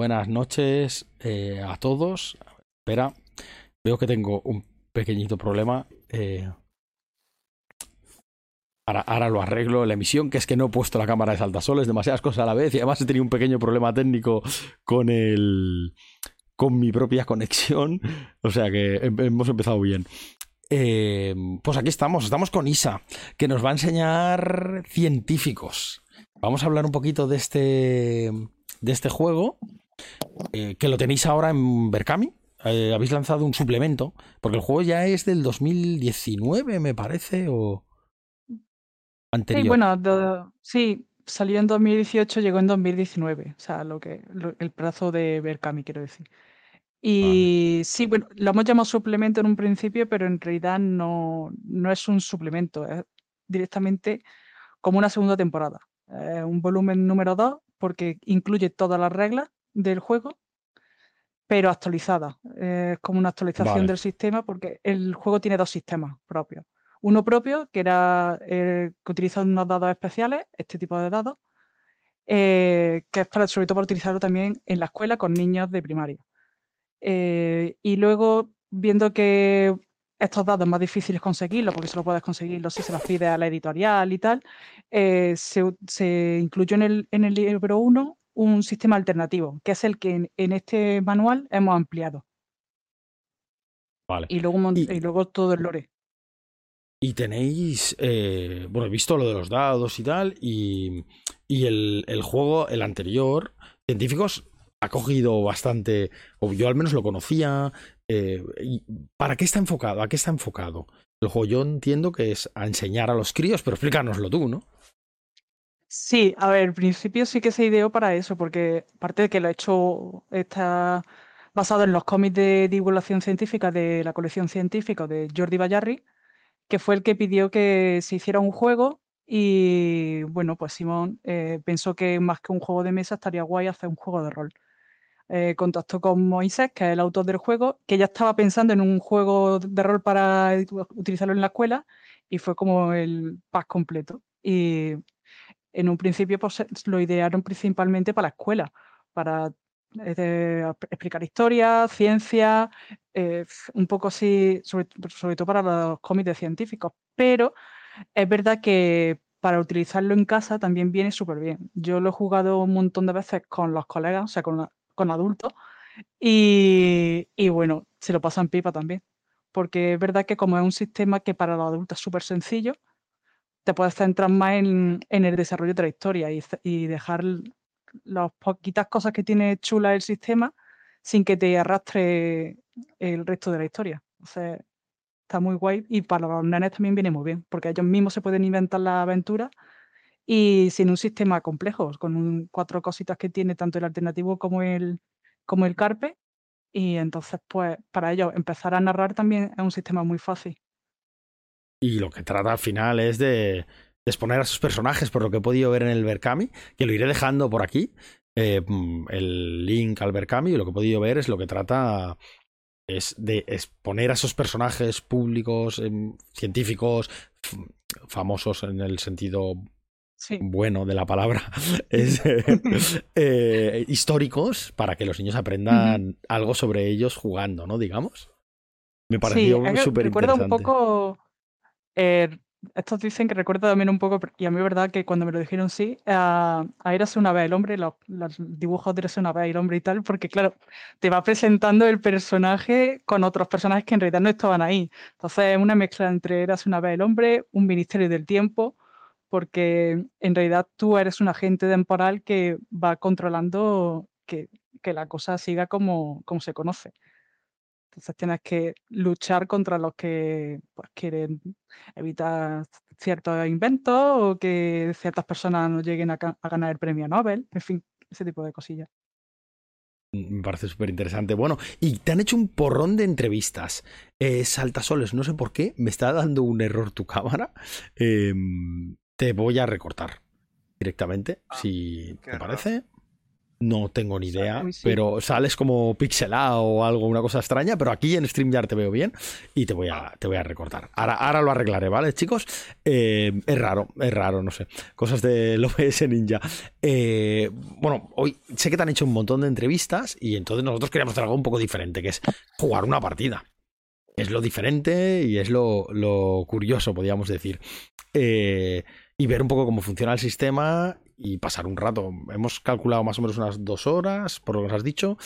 buenas noches eh, a todos. Espera, veo que tengo un pequeñito problema. Eh, ahora, lo arreglo la emisión, que es que no he puesto la cámara de saltasoles, demasiadas cosas a la vez y además he tenido un pequeño problema técnico con el con mi propia conexión. O sea que hemos empezado bien. Eh, pues aquí estamos, estamos con Isa, que nos va a enseñar científicos. Vamos a hablar un poquito de este, de este juego, eh, que lo tenéis ahora en Berkami. Eh, habéis lanzado un suplemento, porque el juego ya es del 2019, me parece, o anterior. Sí, bueno, sí, salió en 2018, llegó en 2019, o sea, lo que el plazo de Berkami, quiero decir. Y sí, bueno, lo hemos llamado suplemento en un principio, pero en realidad no, no es un suplemento, es directamente como una segunda temporada. un volumen número 2 porque incluye todas las reglas del juego, pero actualizadas. Es como una actualización del sistema porque el juego tiene dos sistemas propios. Uno propio, que era que utiliza unos dados especiales, este tipo de dados, eh, que es para, sobre todo para utilizarlo también en la escuela con niños de primaria. Eh, y luego, viendo que estos datos más difíciles conseguirlos, porque solo puedes conseguirlos si se los pide a la editorial y tal, eh, se, incluyó en el, en el libro 1 un sistema alternativo, que es el que en, este manual hemos ampliado. Vale. Y luego, y, luego todo el lore. Y tenéis, eh, bueno, he visto lo de los dados y tal, y, y el, el, juego, el anterior, científicos ha cogido bastante, o yo al menos lo conocía. Eh, ¿Para qué está enfocado? ¿A qué está enfocado? El juego yo entiendo que es a enseñar a los críos, pero explícanoslo tú, ¿no? Sí, a ver, al principio sí que se ideó para eso, porque aparte de que lo he hecho, está basado en los cómics de divulgación científica de la colección científica de Jordi Bayarri, que fue el que pidió que se hiciera un juego y bueno, pues Simón eh, pensó que más que un juego de mesa estaría guay hacer un juego de rol. Eh, contactó con Moisés, que es el autor del juego, que ya estaba pensando en un juego de rol para utilizarlo en la escuela y fue como el pack completo. Y en un principio pues, lo idearon principalmente para la escuela, para explicar historia, ciencia, eh, un poco así, sobre, todo para los cómics científicos. Pero es verdad que para utilizarlo en casa también viene súper bien. Yo lo he jugado un montón de veces con los colegas, o sea, con, con adultos. Y, bueno, se lo pasan pipa también. Porque es verdad que como es un sistema que para los adultos es súper sencillo, te puedes centrar más en, el desarrollo de la historia y, dejar las poquitas cosas que tiene chula el sistema sin que te arrastre el resto de la historia. O sea, está muy guay y para los nenes también viene muy bien, porque ellos mismos se pueden inventar la aventura y sin un sistema complejo, con cuatro cositas que tiene tanto el alternativo como el, como el carpe. Y entonces, pues, para ellos empezar a narrar también es un sistema muy fácil. Y lo que trata al final es de, exponer a sus personajes, por lo que he podido ver en el Berkami, que lo iré dejando por aquí, eh, el link al Berkami, y lo que he podido ver es lo que trata es de exponer a esos personajes públicos, em, científicos, famosos en el sentido bueno de la palabra, es, eh, históricos para que los niños aprendan algo sobre ellos jugando, ¿no? Digamos. Me pareció súper interesante. Recuerda un poco. Eh, estos dicen que recuerda también un poco, y a mí verdad que cuando me lo dijeron sí, a, a Érase una vez el hombre, los, dibujos de Érase una vez el hombre y tal, porque claro, te va presentando el personaje con otros personajes que en realidad no estaban ahí. Entonces es una mezcla entre Érase una vez el hombre, un ministerio del tiempo, porque en realidad tú eres un agente temporal que va controlando que, la cosa siga como, como, se conoce. Entonces tienes que luchar contra los que pues, quieren evitar ciertos inventos o que ciertas personas no lleguen a, ganar el premio Nobel, en fin, ese tipo de cosillas. Mm, me parece súper interesante. Bueno, y te han hecho un porrón de entrevistas. Eh, Saltasoles, no sé por qué, me está dando un error tu cámara. Em, te voy a recortar directamente, ah, si te parece. No tengo ni idea, pero sales como pixelado o algo, una cosa extraña, pero aquí en StreamYard te veo bien y te voy a, te voy a recordar. Ahora, ahora lo arreglaré, ¿vale, chicos? Eh, es raro, es raro, no sé. Cosas de OBS Ninja. Eh, bueno, hoy sé que te han hecho un montón de entrevistas y entonces nosotros queríamos hacer algo un poco diferente, que es jugar una partida. Es lo diferente y es lo, lo curioso, podríamos decir. Eh, y ver un poco cómo funciona el sistema y pasar un rato. Hemos calculado más o menos unas dos horas, por lo que nos has dicho.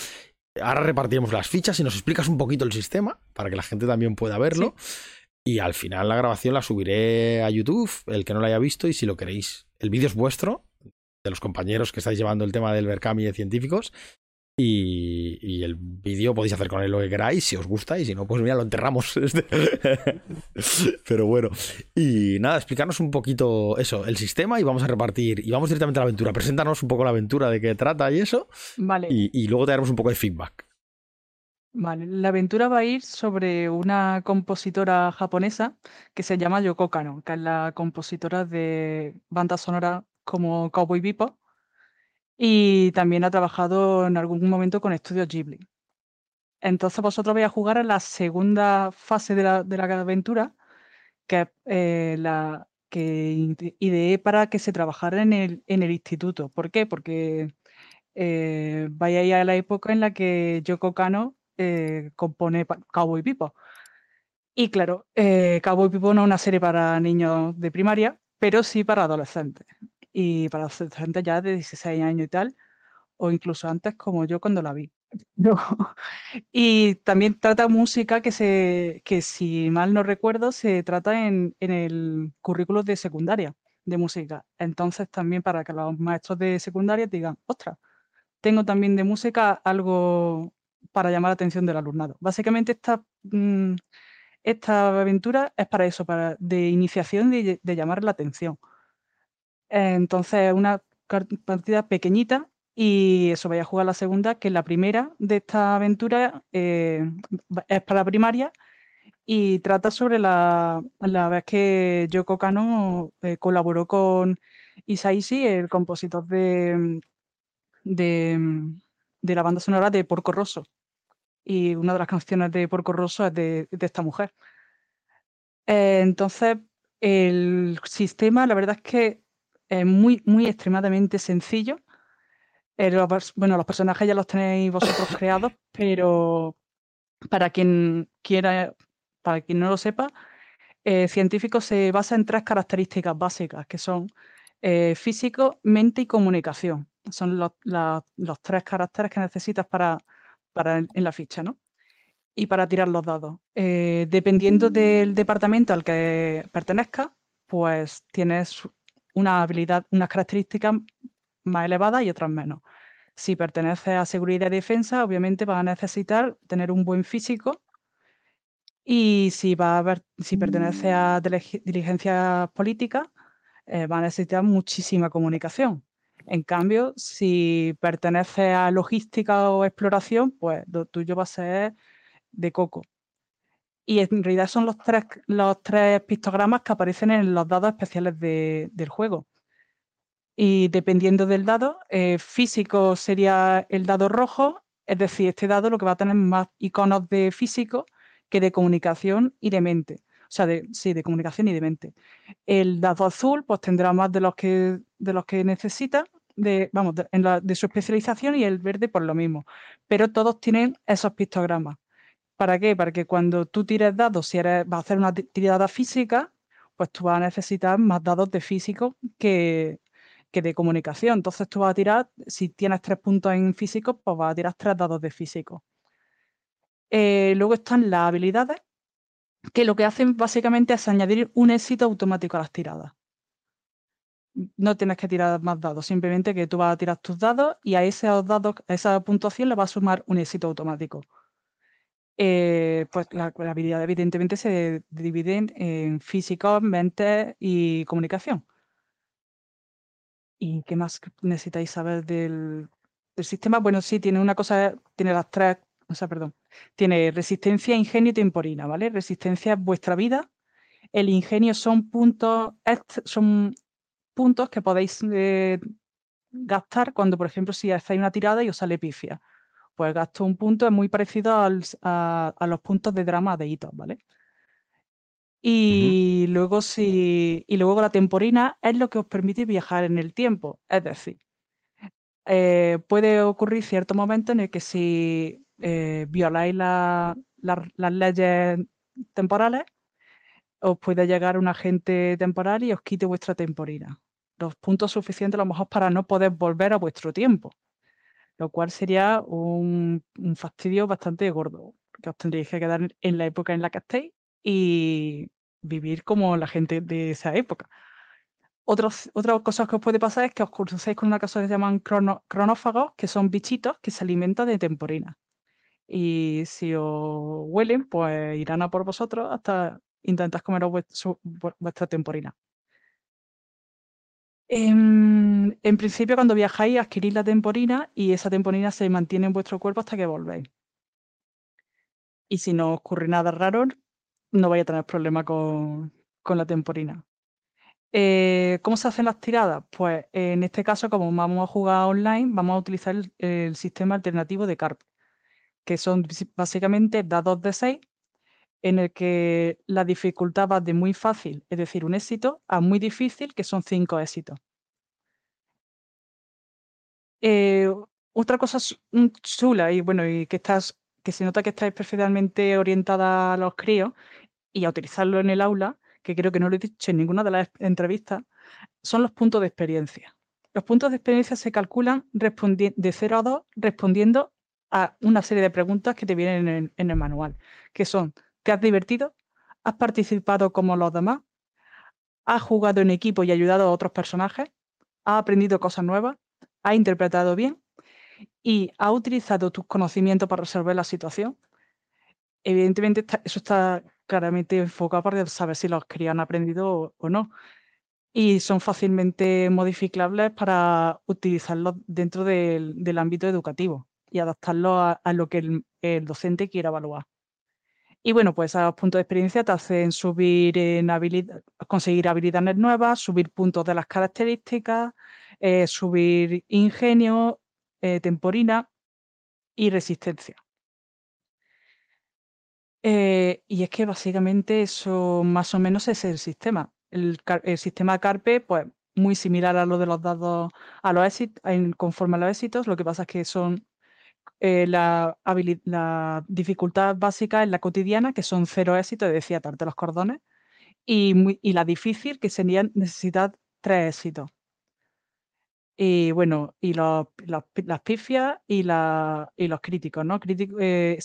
Ahora repartiremos las fichas y nos explicas un poquito el sistema para que la gente también pueda verlo. Y al final la grabación la subiré a YouTube, el que no la haya visto, y si lo queréis, el vídeo es vuestro, de los compañeros que estáis llevando el tema del Berkami de científicos, y, el vídeo podéis hacer con él lo que queráis, si os gusta, y si no, pues mira, lo enterramos. Este. Pero bueno, y nada, explicarnos un poquito eso, el sistema, y vamos a repartir, y vamos directamente a la aventura. Preséntanos un poco la aventura de qué trata y eso. Vale. Y, luego te daremos un poco de feedback. Vale, la aventura va a ir sobre una compositora japonesa que se llama Yoko Kano, que es la compositora de bandas sonoras como Cowboy Bebop y también ha trabajado en algún momento con Estudios Ghibli. Entonces vosotros vais a jugar a la segunda fase de la, de la aventura, que eh, la que ideé para que se trabajara en el, en el instituto. ¿Por qué? Porque eh, vaya a ir a la época en la que Yoko Kano eh, compone Cowboy Pipo. Y claro, Cowboy Pipo no es una serie para niños de primaria, pero sí para adolescentes y para adolescentes ya de 16 años y tal, o incluso antes como yo cuando la vi. y también trata música que, se, que si mal no recuerdo, se trata en, en el currículo de secundaria de música. Entonces también para que los maestros de secundaria digan, ostras, tengo también de música algo para llamar la atención del alumnado. Básicamente esta, mm, esta aventura es para eso, para de iniciación de, de llamar la atención. Entonces, una partida pequeñita y eso, vaya a jugar la segunda, que la primera de esta aventura eh, es para primaria y trata sobre la, vez que Yoko Kano eh, colaboró con Isaishi, el compositor de, de, la banda sonora de Porco Rosso. Y una de las canciones de Porco Rosso es de, esta mujer. Eh, entonces, el sistema, la verdad es que es muy, muy extremadamente sencillo. Eh, bueno, los personajes ya los tenéis vosotros creados, pero para quien quiera, para quien no lo sepa, eh, científico se basa en tres características básicas, que son eh, físico, mente y comunicación. Son los, los tres caracteres que necesitas para, para en, la ficha, ¿no? Y para tirar los dados. dependiendo del departamento al que pertenezca, pues tienes una habilidad, unas características más elevadas y otras menos. Si pertenece a seguridad y defensa, obviamente va a necesitar tener un buen físico. Y si, va a ver, si pertenece a diligencia política, eh, va a necesitar muchísima comunicación. En cambio, si pertenece a logística o exploración, pues lo tuyo va a ser de coco. Y en realidad son los tres, los tres pictogramas que aparecen en los dados especiales del juego. Y dependiendo del dado, eh, físico sería el dado rojo, es decir, este dado lo que va a tener más iconos de físico que de comunicación y de mente. O sea, de, sí, de comunicación y de mente. El dado azul, pues tendrá más de los que, de los que necesita, de, vamos, en la, de su especialización y el verde por lo mismo. Pero todos tienen esos pictogramas. ¿Para qué? Para que cuando tú tires dados, si vas a hacer una tirada física, pues tú vas a necesitar más dados de físico que, de comunicación. Entonces tú vas a tirar, si tienes tres puntos en físico, pues vas a tirar tres dados de físico. Eh, luego están las habilidades, que lo que hacen básicamente es añadir un éxito automático a las tiradas. No tienes que tirar más dados, simplemente que tú vas a tirar tus dados y a esos dados, a esa puntuación le vas a sumar un éxito automático. Eh, pues la, habilidad evidentemente se dividen en físico, mente y comunicación. ¿Y qué más necesitáis saber del, sistema? Bueno, sí, tiene una cosa, tiene las tres, o sea, perdón, tiene resistencia, ingenio y temporina, ¿vale? Resistencia es vuestra vida, el ingenio son puntos, son puntos que podéis eh, gastar cuando, por ejemplo, si hacéis una tirada y os sale pifia. Pues gasto un punto es muy parecido a, los puntos de drama de hitos, ¿vale? Y luego si. Y luego la temporina es lo que os permite viajar en el tiempo. Es decir, eh, puede ocurrir cierto momento en el que si eh, violáis las leyes temporales, os puede llegar un agente temporal y os quite vuestra temporina. Los puntos suficientes a lo mejor para no poder volver a vuestro tiempo. Lo cual sería un, fastidio bastante gordo. Porque os tendríais que quedar en la época en la que estéis y vivir como la gente de esa época. Otras cosas que os puede pasar es que os crucéis con una cosa que se llaman cronófagos, que son bichitos que se alimentan de temporina. Y si os huelen, pues irán a por vosotros hasta intentar comer vuestra temporina. En, en, principio, cuando viajáis, adquirís la temporina y esa temporina se mantiene en vuestro cuerpo hasta que volvéis. Y si no ocurre nada raro, no vais a tener problema con, con la temporina. Eh, ¿Cómo se hacen las tiradas? Pues en este caso, como vamos a jugar online, vamos a utilizar el, sistema alternativo de CARP, que son básicamente dados de 6, en el que la dificultad va de muy fácil, es decir, un éxito, a muy difícil, que son 5 éxitos. Eh, otra cosa chula y bueno, y que estás, que se nota que estáis perfectamente orientada a los críos y a utilizarlo en el aula, que creo que no lo he dicho en ninguna de las entrevistas, son los puntos de experiencia. Los puntos de experiencia se calculan de 0 a 2 respondiendo a una serie de preguntas que te vienen en el, manual, que son, ¿te has divertido? ¿Has participado como los demás? ¿Has jugado en equipo y ayudado a otros personajes? ¿Has aprendido cosas nuevas? ¿Has interpretado bien? ¿Y has utilizado tus conocimientos para resolver la situación? Evidentemente, eso está claramente enfocado para saber si los críos han aprendido o, no. Y son fácilmente modificables para utilizarlos dentro del, ámbito educativo y adaptarlos a, lo que el, docente quiera evaluar. Y bueno, pues esos puntos de experiencia te hacen subir en habilidad, conseguir habilidades nuevas, subir puntos de las características, eh, subir ingenio, eh, temporina y resistencia. Eh, y es que básicamente eso más o menos es el sistema. El, sistema CARPE, pues muy similar a lo de los dados, a los éxitos, conforme a los éxitos, lo que pasa es que son eh, la, dificultad básica en la cotidiana, que son cero éxitos, decía, atarte los cordones, y, la difícil, que sería necesitar tres éxitos. Y bueno, y las pifias y, los críticos, ¿no? Eh,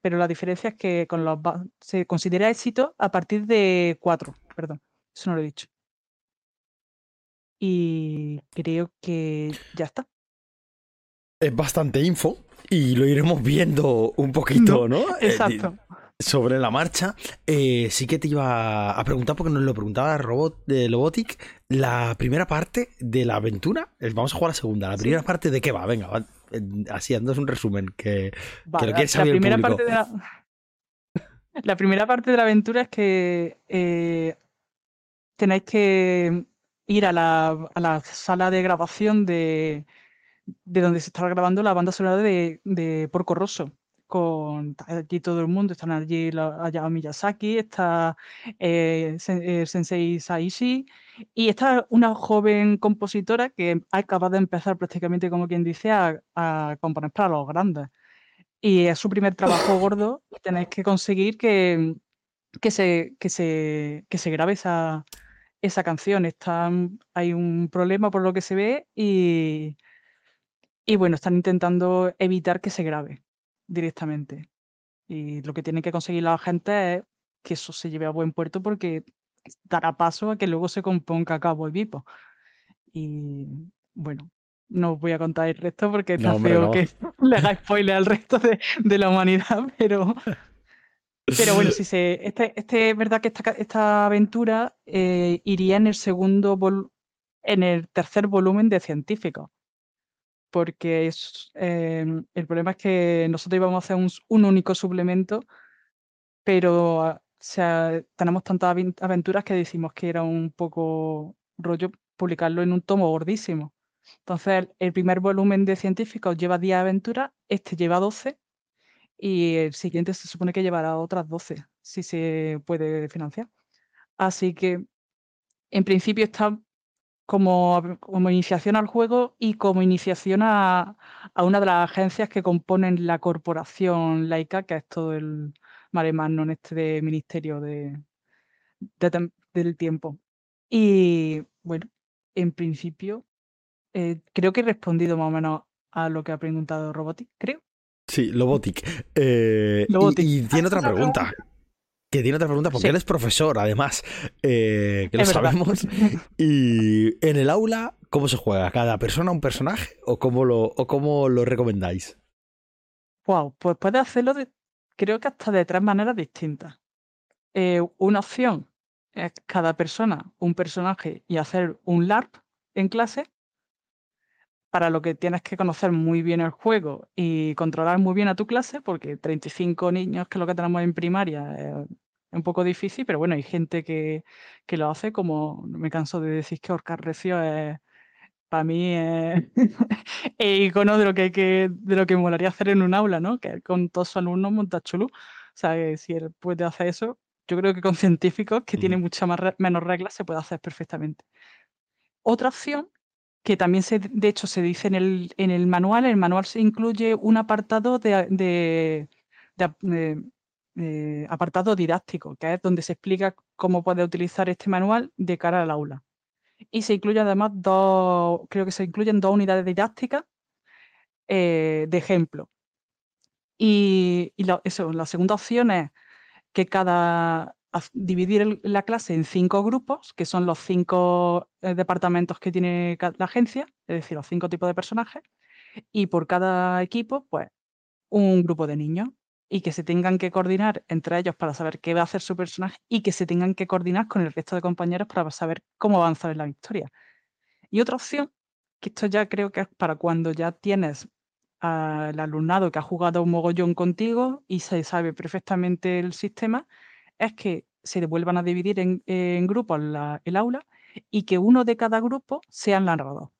pero la diferencia es que con los se considera éxito a partir de cuatro, perdón, eso no lo he dicho. Y creo que ya está. Es bastante info y lo iremos viendo un poquito, ¿no? Eh, exacto. sobre la marcha, eh, sí que te iba a preguntar, porque nos lo preguntaba Robot de Lobotic, la primera parte de la aventura, vamos a jugar la segunda, la primera parte de qué va, venga, así, es un resumen, que, lo quieres saber la primera Parte de la... la... primera parte de la aventura es que eh, tenéis que ir a la, a la, sala de grabación de, de donde se está grabando la banda sonora de, de Porco Rosso con allí todo el mundo, están allí allá Miyazaki, está eh, eh, Sensei Saishi y está una joven compositora que ha acabado de empezar prácticamente como quien dice a, componer para los grandes. Y es su primer trabajo gordo y tenéis que conseguir que, que, se, que, se, que se grabe esa, esa canción. Está, hay un problema por lo que se ve y, y bueno, están intentando evitar que se grabe directamente. Y lo que tiene que conseguir la gente es que eso se lleve a buen puerto porque dará paso a que luego se componga cabo y vipo. Y bueno, no os voy a contar el resto porque está feo que le haga spoiler al resto de, la humanidad, pero. Pero bueno, si se, este, este es verdad que esta, esta aventura eh, iría en el segundo en el tercer volumen de científicos porque es, em, el problema es que nosotros íbamos a hacer un, único suplemento, pero ah, tenemos tantas aventuras que decimos que era un poco rollo publicarlo en un tomo gordísimo. Entonces, el primer volumen de científicos lleva 10 aventuras, este lleva 12 y el siguiente se supone que llevará otras 12, si se puede financiar. Así que, en principio, está como, como iniciación al juego y como iniciación a, una de las agencias que componen la corporación laica, que es todo el mare en este de ministerio de, del tiempo. Y bueno, en principio, eh, creo que he respondido más o menos a lo que ha preguntado Robotic, creo. Sí, Lobotic. Eh, y, tiene otra pregunta. Que tiene otra pregunta, porque eres profesor, además, eh, que lo sabemos. Y en el aula, ¿cómo se juega? ¿Cada persona un personaje o cómo lo, o cómo lo recomendáis? Wow, pues puedes hacerlo de, creo que hasta de tres maneras distintas. Eh, una opción es cada persona un personaje y hacer un LARP en clase para lo que tienes que conocer muy bien el juego y controlar muy bien a tu clase, porque 35 niños, que es lo que tenemos en primaria, es un poco difícil, pero bueno, hay gente que, lo hace, como me canso de decir que Oscar Recio es, para mí, es el icono de lo que, hay que, de lo que molaría hacer en un aula, ¿no? Que con todos sus alumnos monta chulú. O sea, que si él puede hacer eso, yo creo que con científicos que tienen muchas menos reglas se puede hacer perfectamente. Otra opción que también se, de hecho se dice en el, en el manual, el manual se incluye un apartado de, apartado didáctico, que es donde se explica cómo puede utilizar este manual de cara al aula. Y se incluye además dos, creo que se incluyen dos unidades didácticas eh, de ejemplo. Y, la segunda opción es que cada dividir la clase en cinco grupos, que son los cinco eh, departamentos que tiene la agencia, es decir, los cinco tipos de personajes, y por cada equipo, pues, un grupo de niños y que se tengan que coordinar entre ellos para saber qué va a hacer su personaje y que se tengan que coordinar con el resto de compañeros para saber cómo avanzar en la historia. Y otra opción, que esto ya creo que es para cuando ya tienes al alumnado que ha jugado un mogollón contigo y se sabe perfectamente el sistema, es que se vuelvan a dividir en, grupos el aula y que uno de cada grupo sea el narrador.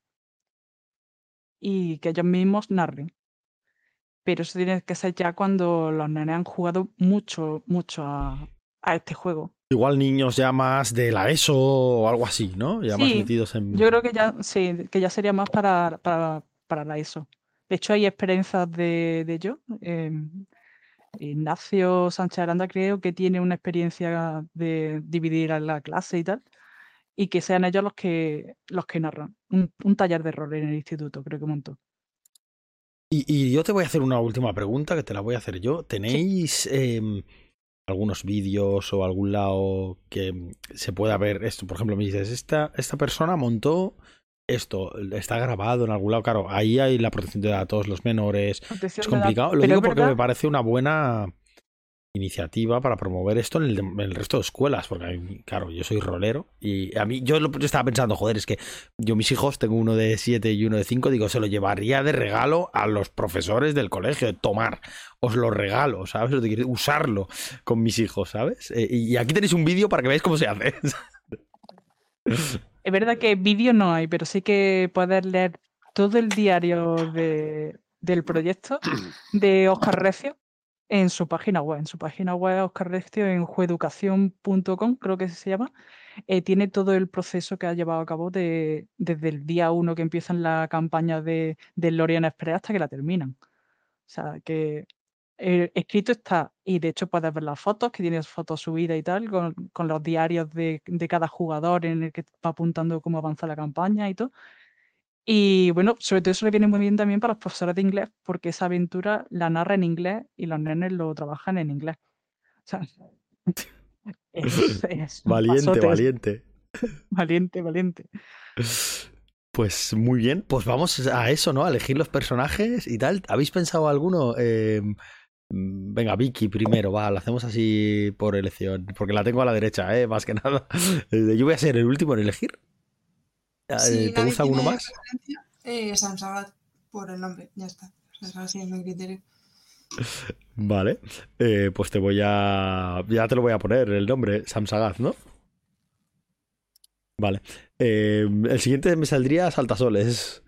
Y que ellos mismos narren. Pero eso tiene que ser ya cuando los nenes han jugado mucho, mucho a, este juego. Igual niños ya más de la ESO o algo así, ¿no? Ya más metidos en. Yo creo que ya, sí, que ya sería más para, para, la ESO. De hecho, hay experiencias de, de ello. Em, Ignacio Sánchez Aranda creo que tiene una experiencia de dividir a la clase y tal, y que sean ellos los que, los que narran. Un, taller de rol en el instituto, creo que montó. Y, yo te voy a hacer una última pregunta que te la voy a hacer yo. ¿Tenéis em, algunos vídeos o algún lado que se pueda ver esto? Por ejemplo, me dices, esta, esta persona montó esto está grabado en algún lado. Claro, ahí hay la protección de datos, los menores. es complicado. Lo digo porque me parece una buena iniciativa para promover esto en el, resto de escuelas. Porque, claro, yo soy rolero y a mí, yo, lo, estaba pensando, joder, es que yo, mis hijos, tengo uno de 7 y uno de 5, digo, se lo llevaría de regalo a los profesores del colegio, de tomar. Os lo regalo, ¿sabes? Usarlo con mis hijos, ¿sabes? Eh, y aquí tenéis un vídeo para que veáis cómo se hace. Es verdad que vídeo no hay, pero sí que puedes leer todo el diario del proyecto de Oscar Recio en su página web. En su página web, Oscar Recio, en jueducación.com, creo que se llama, eh, tiene todo el proceso que ha llevado a cabo desde el día uno que empiezan la campaña de, de Lorian Express hasta que la terminan. O sea, que el escrito está, y de hecho puedes ver las fotos, que tienes fotos subidas y tal, con, los diarios de, cada jugador en el que va apuntando cómo avanza la campaña y todo. Y bueno, sobre todo eso le viene muy bien también para los profesores de inglés, porque esa aventura la narra en inglés y los nenes lo trabajan en inglés. O sea, valiente, valiente. Valiente, valiente. Pues muy bien, pues vamos a eso, ¿no? A elegir los personajes y tal. ¿Habéis pensado alguno? Eh, Mm, venga, Vicky primero, va, lo hacemos así por elección, porque la tengo a la derecha, ¿eh? más que nada. Eh, yo voy a ser el último en elegir. Ah, eh, ¿Te gusta alguno más? Eh, Samsagat, por el nombre, ya está. así es mi criterio. Vale, eh, pues te voy a. Ya te lo voy a poner el nombre, Samsagat, ¿no? Vale. el siguiente me saldría Saltasoles.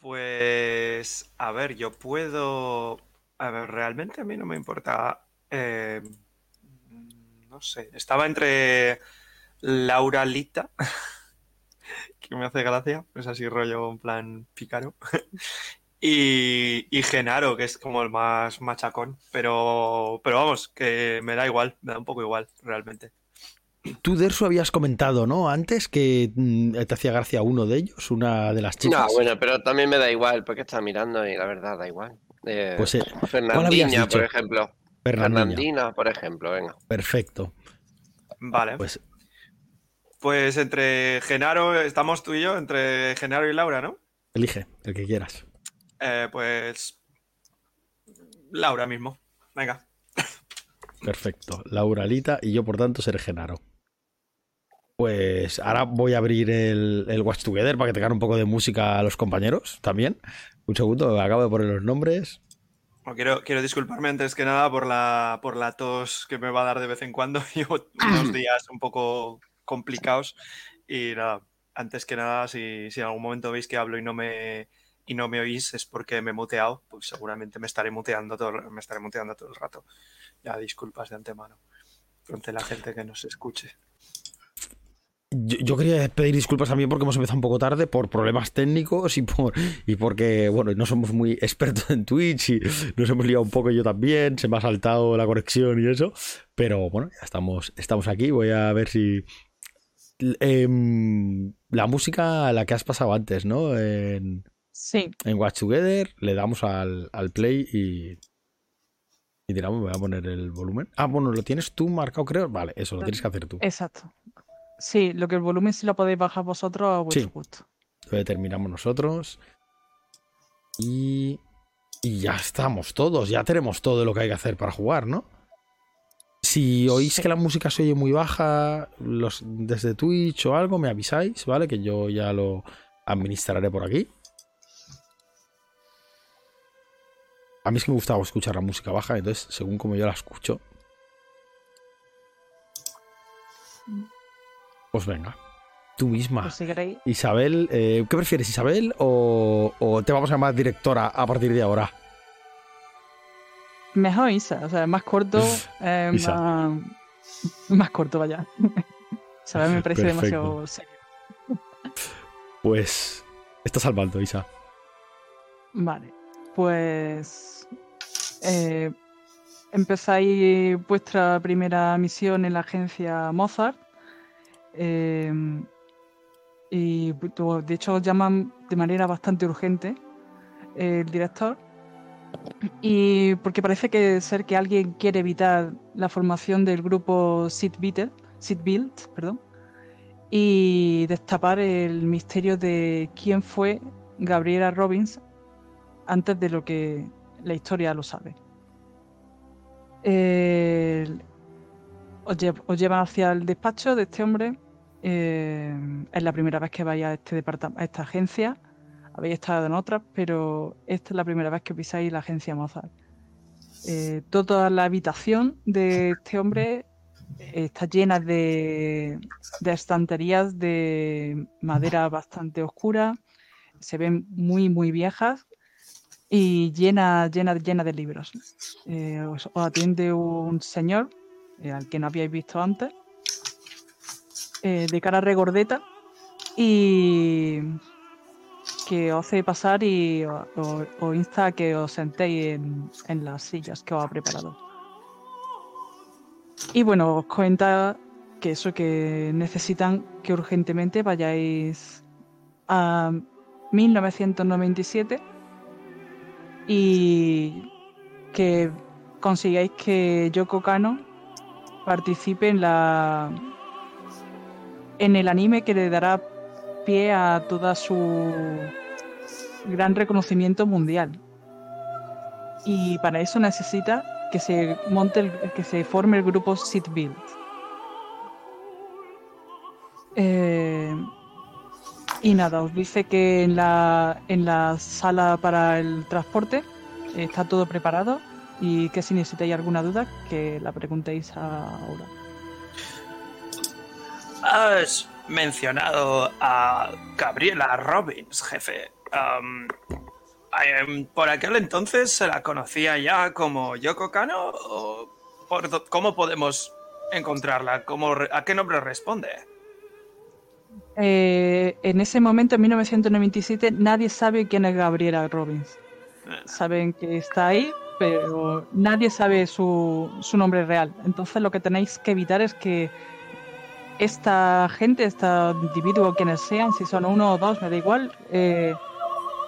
Pues, a ver, yo puedo... A ver, realmente a mí no me importa... Eh, no sé, estaba entre Laura Lita, que me hace gracia, es así rollo en plan pícaro, y, y, Genaro, que es como el más machacón, pero, pero vamos, que me da igual, me da un poco igual, realmente. Tú, Derso, habías comentado, ¿no? Antes que mm, te hacía gracia uno de ellos, una de las chicas. No, bueno, pero también me da igual, porque está mirando y la verdad da igual. Eh, pues eh, Fernandina, por ejemplo. Fernandina, por ejemplo, venga. Perfecto. Vale. Pues, pues entre Genaro, estamos tú y yo, entre Genaro y Laura, ¿no? Elige, el que quieras. Eh, pues. Laura mismo. Venga. Perfecto. Laura Lita y yo, por tanto, seré Genaro. Pues ahora voy a abrir el, el, Watch Together para que tengan un poco de música a los compañeros también. Un segundo, acabo de poner los nombres. quiero, quiero disculparme antes que nada por la, por la tos que me va a dar de vez en cuando. Llevo unos días un poco complicados. Y nada, antes que nada, si, si en algún momento veis que hablo y no me, y no me oís es porque me he muteado, pues seguramente me estaré muteando todo, me estaré muteando todo el rato. Ya disculpas de antemano ante la gente que nos escuche. Yo, quería pedir disculpas también porque hemos empezado un poco tarde por problemas técnicos y por y porque, bueno, no somos muy expertos en Twitch y nos hemos liado un poco yo también, se me ha saltado la conexión y eso, pero bueno, ya estamos, estamos aquí, voy a ver si... Em, la música la que has pasado antes, ¿no? En, sí. En Watch Together le damos al, al play y, y tiramos, voy a poner el volumen. Ah, bueno, lo tienes tú marcado, creo. Vale, eso lo tienes que hacer tú. Exacto. Sí, lo que el volumen sí lo podéis bajar vosotros a vuestro gusto. Lo determinamos nosotros. Y. Y ya estamos todos, ya tenemos todo lo que hay que hacer para jugar, ¿no? Si oís que la música se oye muy baja los, desde Twitch o algo, me avisáis, ¿vale? Que yo ya lo administraré por aquí. A mí es que me gustaba escuchar la música baja, entonces, según como yo la escucho, Pues venga. Tú misma. Pues Isabel, eh, ¿qué prefieres, Isabel? O, te vamos a llamar directora a partir de ahora? Mejor Isa, o sea, más corto, eh, más, corto, vaya. Isabel me parece demasiado serio. Pues estás al mando, Isa. Vale, pues eh, empezáis vuestra primera misión en la agencia Mozart Em, y de hecho llaman de manera bastante urgente el director. Y porque parece que ser que alguien quiere evitar la formación del grupo Sid Build, perdón, y destapar el misterio de quién fue Gabriela Robbins antes de lo que la historia lo sabe. os, llevan hacia el despacho de este hombre eh, es la primera vez que vais a, este a esta agencia. Habéis estado en otras, pero esta es la primera vez que pisáis la agencia Mozart. Eh, toda la habitación de este hombre está llena de, estanterías de madera bastante oscura, se ven muy, muy viejas y llena, llena, llena de libros. Eh, os, atiende un señor al que no habíais visto antes eh, de cara regordeta y que os hace pasar y os insta a que os sentéis en, las sillas que os ha preparado. Y bueno, os cuenta que eso que necesitan que urgentemente vayáis a 1997 y que consigáis que Yoko Kano participe en la en el anime que le dará a toda su gran reconocimiento mundial. Y para eso necesita que se monte, que se forme el grupo Sid Build. Eh, y nada, os dice que en la, en la sala para el transporte está todo preparado y que si necesitáis alguna duda, que la preguntéis ahora. Has mencionado a Gabriela Robbins, jefe. Em, ¿Por aquel entonces se la conocía ya como Yoko Kano? ¿O ¿Cómo podemos encontrarla? ¿Cómo, ¿A qué nombre responde? Eh, en ese momento, en 1997, nadie sabe quién es Gabriela Robbins. Eh. Saben que está ahí, pero nadie sabe su, su, nombre real. Entonces lo que tenéis que evitar es que esta gente, este individuo, quienes sean, si son uno o dos, me da igual, eh,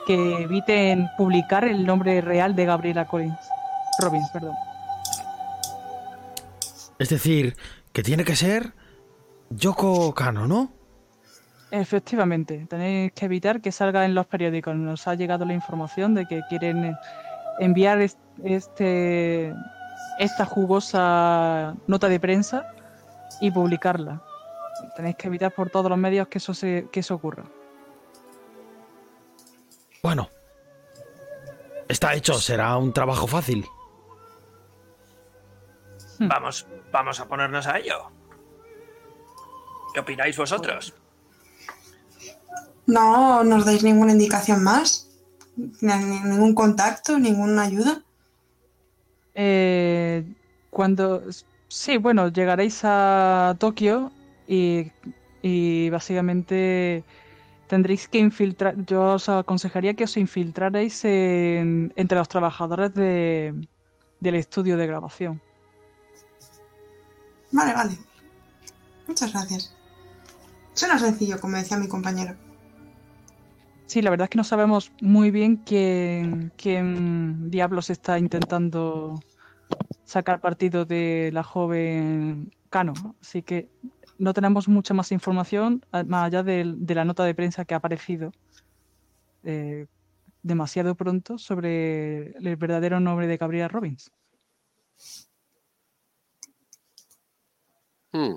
que eviten publicar el nombre real de Gabriela Collins. Robbins, perdón. Es decir, que tiene que ser Yoko Kano, ¿no? Efectivamente, tenéis que evitar que salga en los periódicos. Nos ha llegado la información de que quieren enviar este, esta jugosa nota de prensa y publicarla. Tenéis que evitar por todos los medios que eso, se, que eso ocurra. Bueno, está hecho, será un trabajo fácil. Hmm. Vamos, vamos a ponernos a ello. ¿Qué opináis vosotros? No nos dais ninguna indicación más, ningún contacto, ninguna ayuda. Eh, cuando sí, bueno, llegaréis a Tokio y, y básicamente tendréis que infiltrar. Yo os aconsejaría que os infiltrarais entre los trabajadores de, del estudio de grabación. Vale, vale. Muchas gracias. Suena sencillo, como decía mi compañero. Sí, la verdad es que no sabemos muy bien quién, quién diablos está intentando sacar partido de la joven Cano. Así que no tenemos mucha más información, más allá de, la nota de prensa que ha aparecido eh, demasiado pronto sobre el verdadero nombre de Gabriela Robbins. Hmm.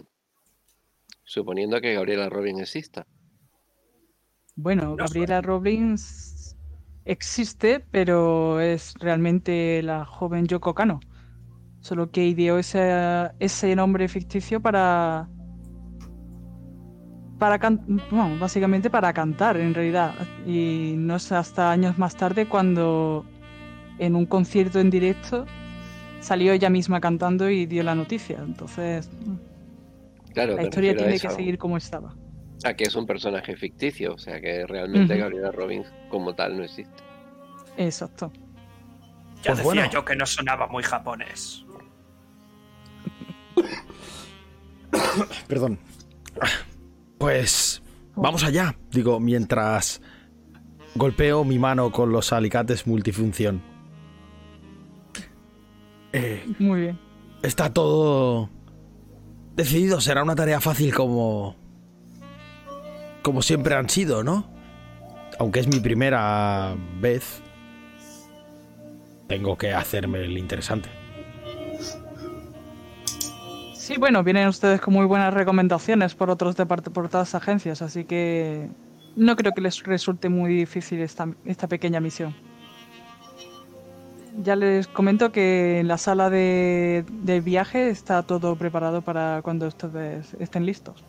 Suponiendo que Gabriela Robbins exista. Bueno, Gabriela Robbins existe, pero es realmente la joven Yoko Kano. Solo que ideó ese, ese nombre ficticio para. Para bueno, básicamente para cantar, en realidad. Y no es hasta años más tarde cuando en un concierto en directo salió ella misma cantando y dio la noticia. Entonces. la historia tiene que seguir como estaba. A que es un personaje ficticio, o sea que realmente Gabriela Robbins como tal no existe. Exacto. Ya pues decía yo que no sonaba muy japonés. Perdón. Pues vamos allá. Digo, mientras golpeo mi mano con los alicates multifunción. Eh, Muy bien. Está todo decidido. Será una tarea fácil como como siempre han sido, ¿no? Aunque es mi primera vez, tengo que hacerme el interesante. Sí, bueno, vienen ustedes con muy buenas recomendaciones por otros por otras agencias, así que no creo que les resulte muy difícil esta, esta pequeña misión. Ya les comento que en la sala de, de viaje está todo preparado para cuando ustedes estén listos.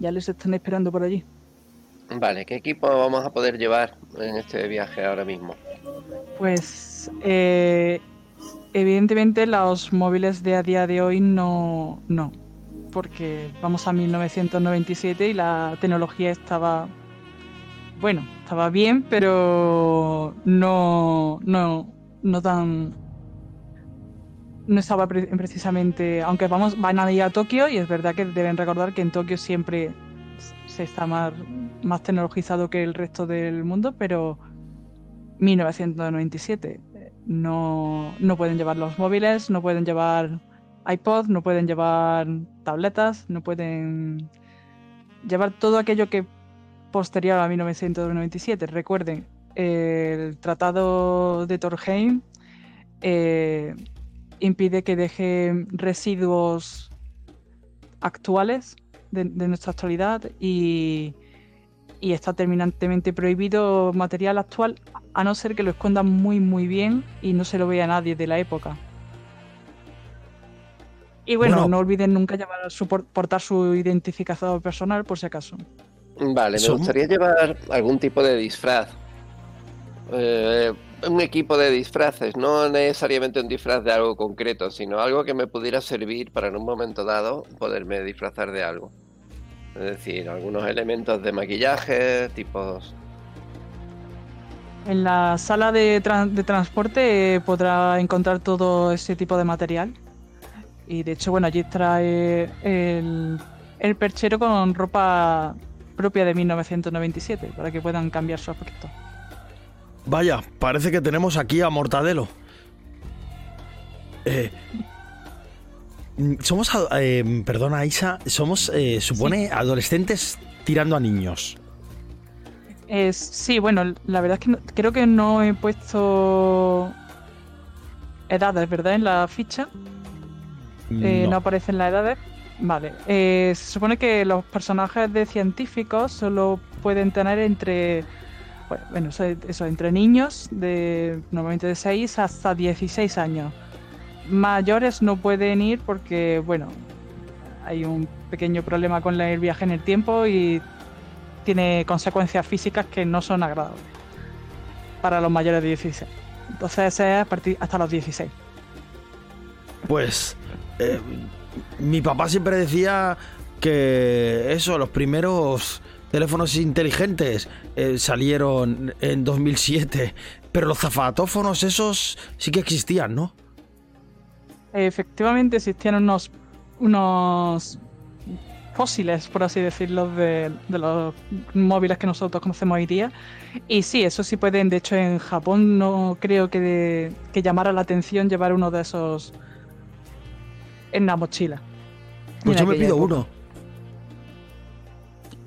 Ya les están esperando por allí. Vale, ¿qué equipo vamos a poder llevar en este viaje ahora mismo? Pues eh, evidentemente los móviles de a día de hoy no, no, porque vamos a 1997 y la tecnología estaba, bueno, estaba bien, pero no, no, no tan no estaba precisamente, aunque vamos, van a ir a Tokio y es verdad que deben recordar que en Tokio siempre se está más, más tecnologizado que el resto del mundo, pero 1997 no, no pueden llevar los móviles, no pueden llevar iPod, no pueden llevar tabletas, no pueden llevar todo aquello que posterior a 1997. Recuerden, el Tratado de Torheim eh, impide que deje residuos actuales de, nuestra actualidad y, está terminantemente prohibido material actual a no ser que lo escondan muy muy bien y no se lo vea nadie de la época. Y bueno, no olviden nunca llevar su, portar su identificador personal por si acaso. Vale, me gustaría llevar algún tipo de disfraz. Eh, un equipo de disfraces, no necesariamente un disfraz de algo concreto, sino algo que me pudiera servir para en un momento dado poderme disfrazar de algo. Es decir, algunos elementos de maquillaje, tipos... En la sala de, transporte eh, podrá encontrar todo ese tipo de material. Y de hecho, bueno, allí trae el, el perchero con ropa propia de 1997 para que puedan cambiar su aspecto. Vaya, parece que tenemos aquí a Mortadelo. Eh, somos, eh, perdona Isa, somos, eh, supone, adolescentes tirando a niños. sí, bueno, la verdad es que creo que no he puesto edades, ¿verdad? En la ficha. No, no aparecen las edades. Vale. se supone que los personajes de científicos solo pueden tener entre bueno, eso, entre niños de normalmente de 6 hasta 16 años. Mayores no pueden ir porque, bueno, hay un pequeño problema con el viaje en el tiempo y tiene consecuencias físicas que no son agradables para los mayores de 16. Entonces es hasta los 16. Pues eh, mi papá siempre decía que eso, los primeros teléfonos inteligentes eh, salieron en 2007, pero los zafatófonos esos sí que existían, ¿no? Efectivamente existían unos, unos fósiles, por así decirlo, de, los móviles que nosotros conocemos hoy día. Y sí, eso sí pueden. De hecho, en Japón no creo que, que llamara la atención llevar uno de esos en la mochila. Pues yo me pido uno.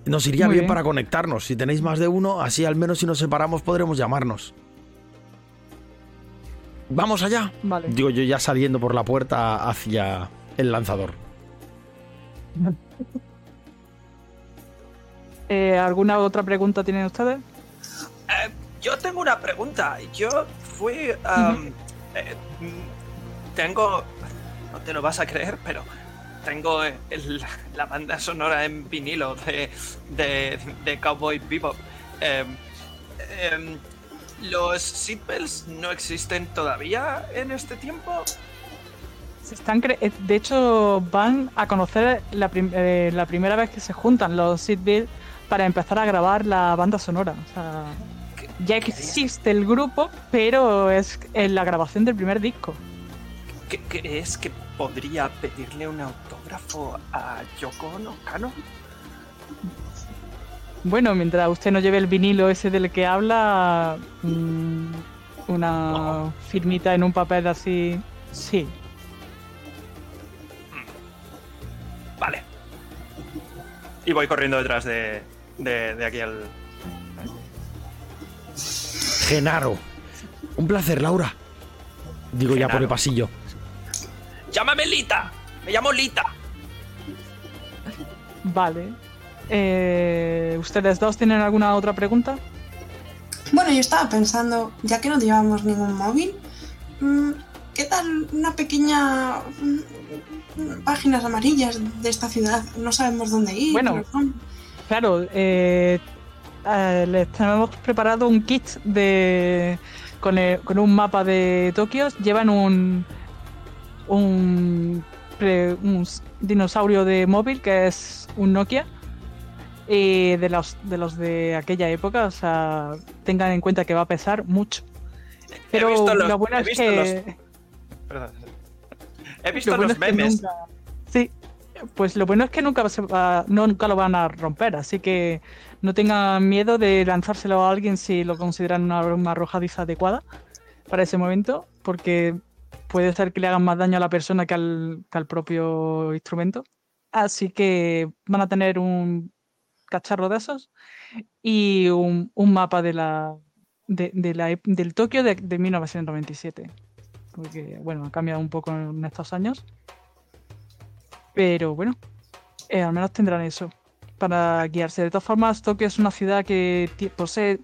Nos iría bien, para conectarnos. Si tenéis más de uno, así al menos si nos separamos podremos llamarnos. Vamos allá. Digo yo ya saliendo por la puerta hacia el lanzador. Eh, ¿Alguna otra pregunta tienen ustedes? Eh, yo tengo una pregunta. Yo fui... Eh, tengo... No te lo vas a creer, pero tengo la banda sonora en vinilo de, de, Cowboy Bebop. ¿Los seatbelts no existen todavía en este tiempo? están eh, de hecho, van a conocer la, eh, la primera vez que se juntan los seatbelts para empezar a grabar la banda sonora. O sea, ya existe el grupo, pero es en la grabación del primer disco. ¿Qué crees que podría pedirle un autógrafo a Yoko Ono Kano? Bueno, mientras usted no lleve el vinilo ese del que habla, mm, una firmita en un papel así, sí. Vale. Y voy corriendo detrás de, de, aquí al... Genaro. Un placer, Laura. Digo ya por el pasillo. Llámame Lita. Me llamo Lita. Vale. Eh, ¿Ustedes dos tienen alguna otra pregunta? Bueno, yo estaba pensando, ya que no llevamos ningún móvil, mm, ¿qué tal una pequeña mm, páginas amarillas de esta ciudad? No sabemos dónde ir. Bueno, claro, eh, les tenemos preparado un kit de con, con un mapa de Tokio. Llevan un un, dinosaurio de móvil que es un Nokia. Y de los, de los de aquella época, o sea, tengan en cuenta que va a pesar mucho. Pero lo bueno es que. He visto los memes. Sí, pues lo bueno es que nunca, nunca lo van a romper, así que no tengan miedo de lanzárselo a alguien si lo consideran una arma arrojadiza adecuada para ese momento, porque puede ser que le hagan más daño a la persona que al, propio instrumento. Así que van a tener un cacharro de esos y un, mapa de la, de, la, del Tokio de, 1997. Porque, bueno, ha cambiado un poco en estos años. Pero bueno, eh, al menos tendrán eso para guiarse. De todas formas, Tokio es una ciudad que posee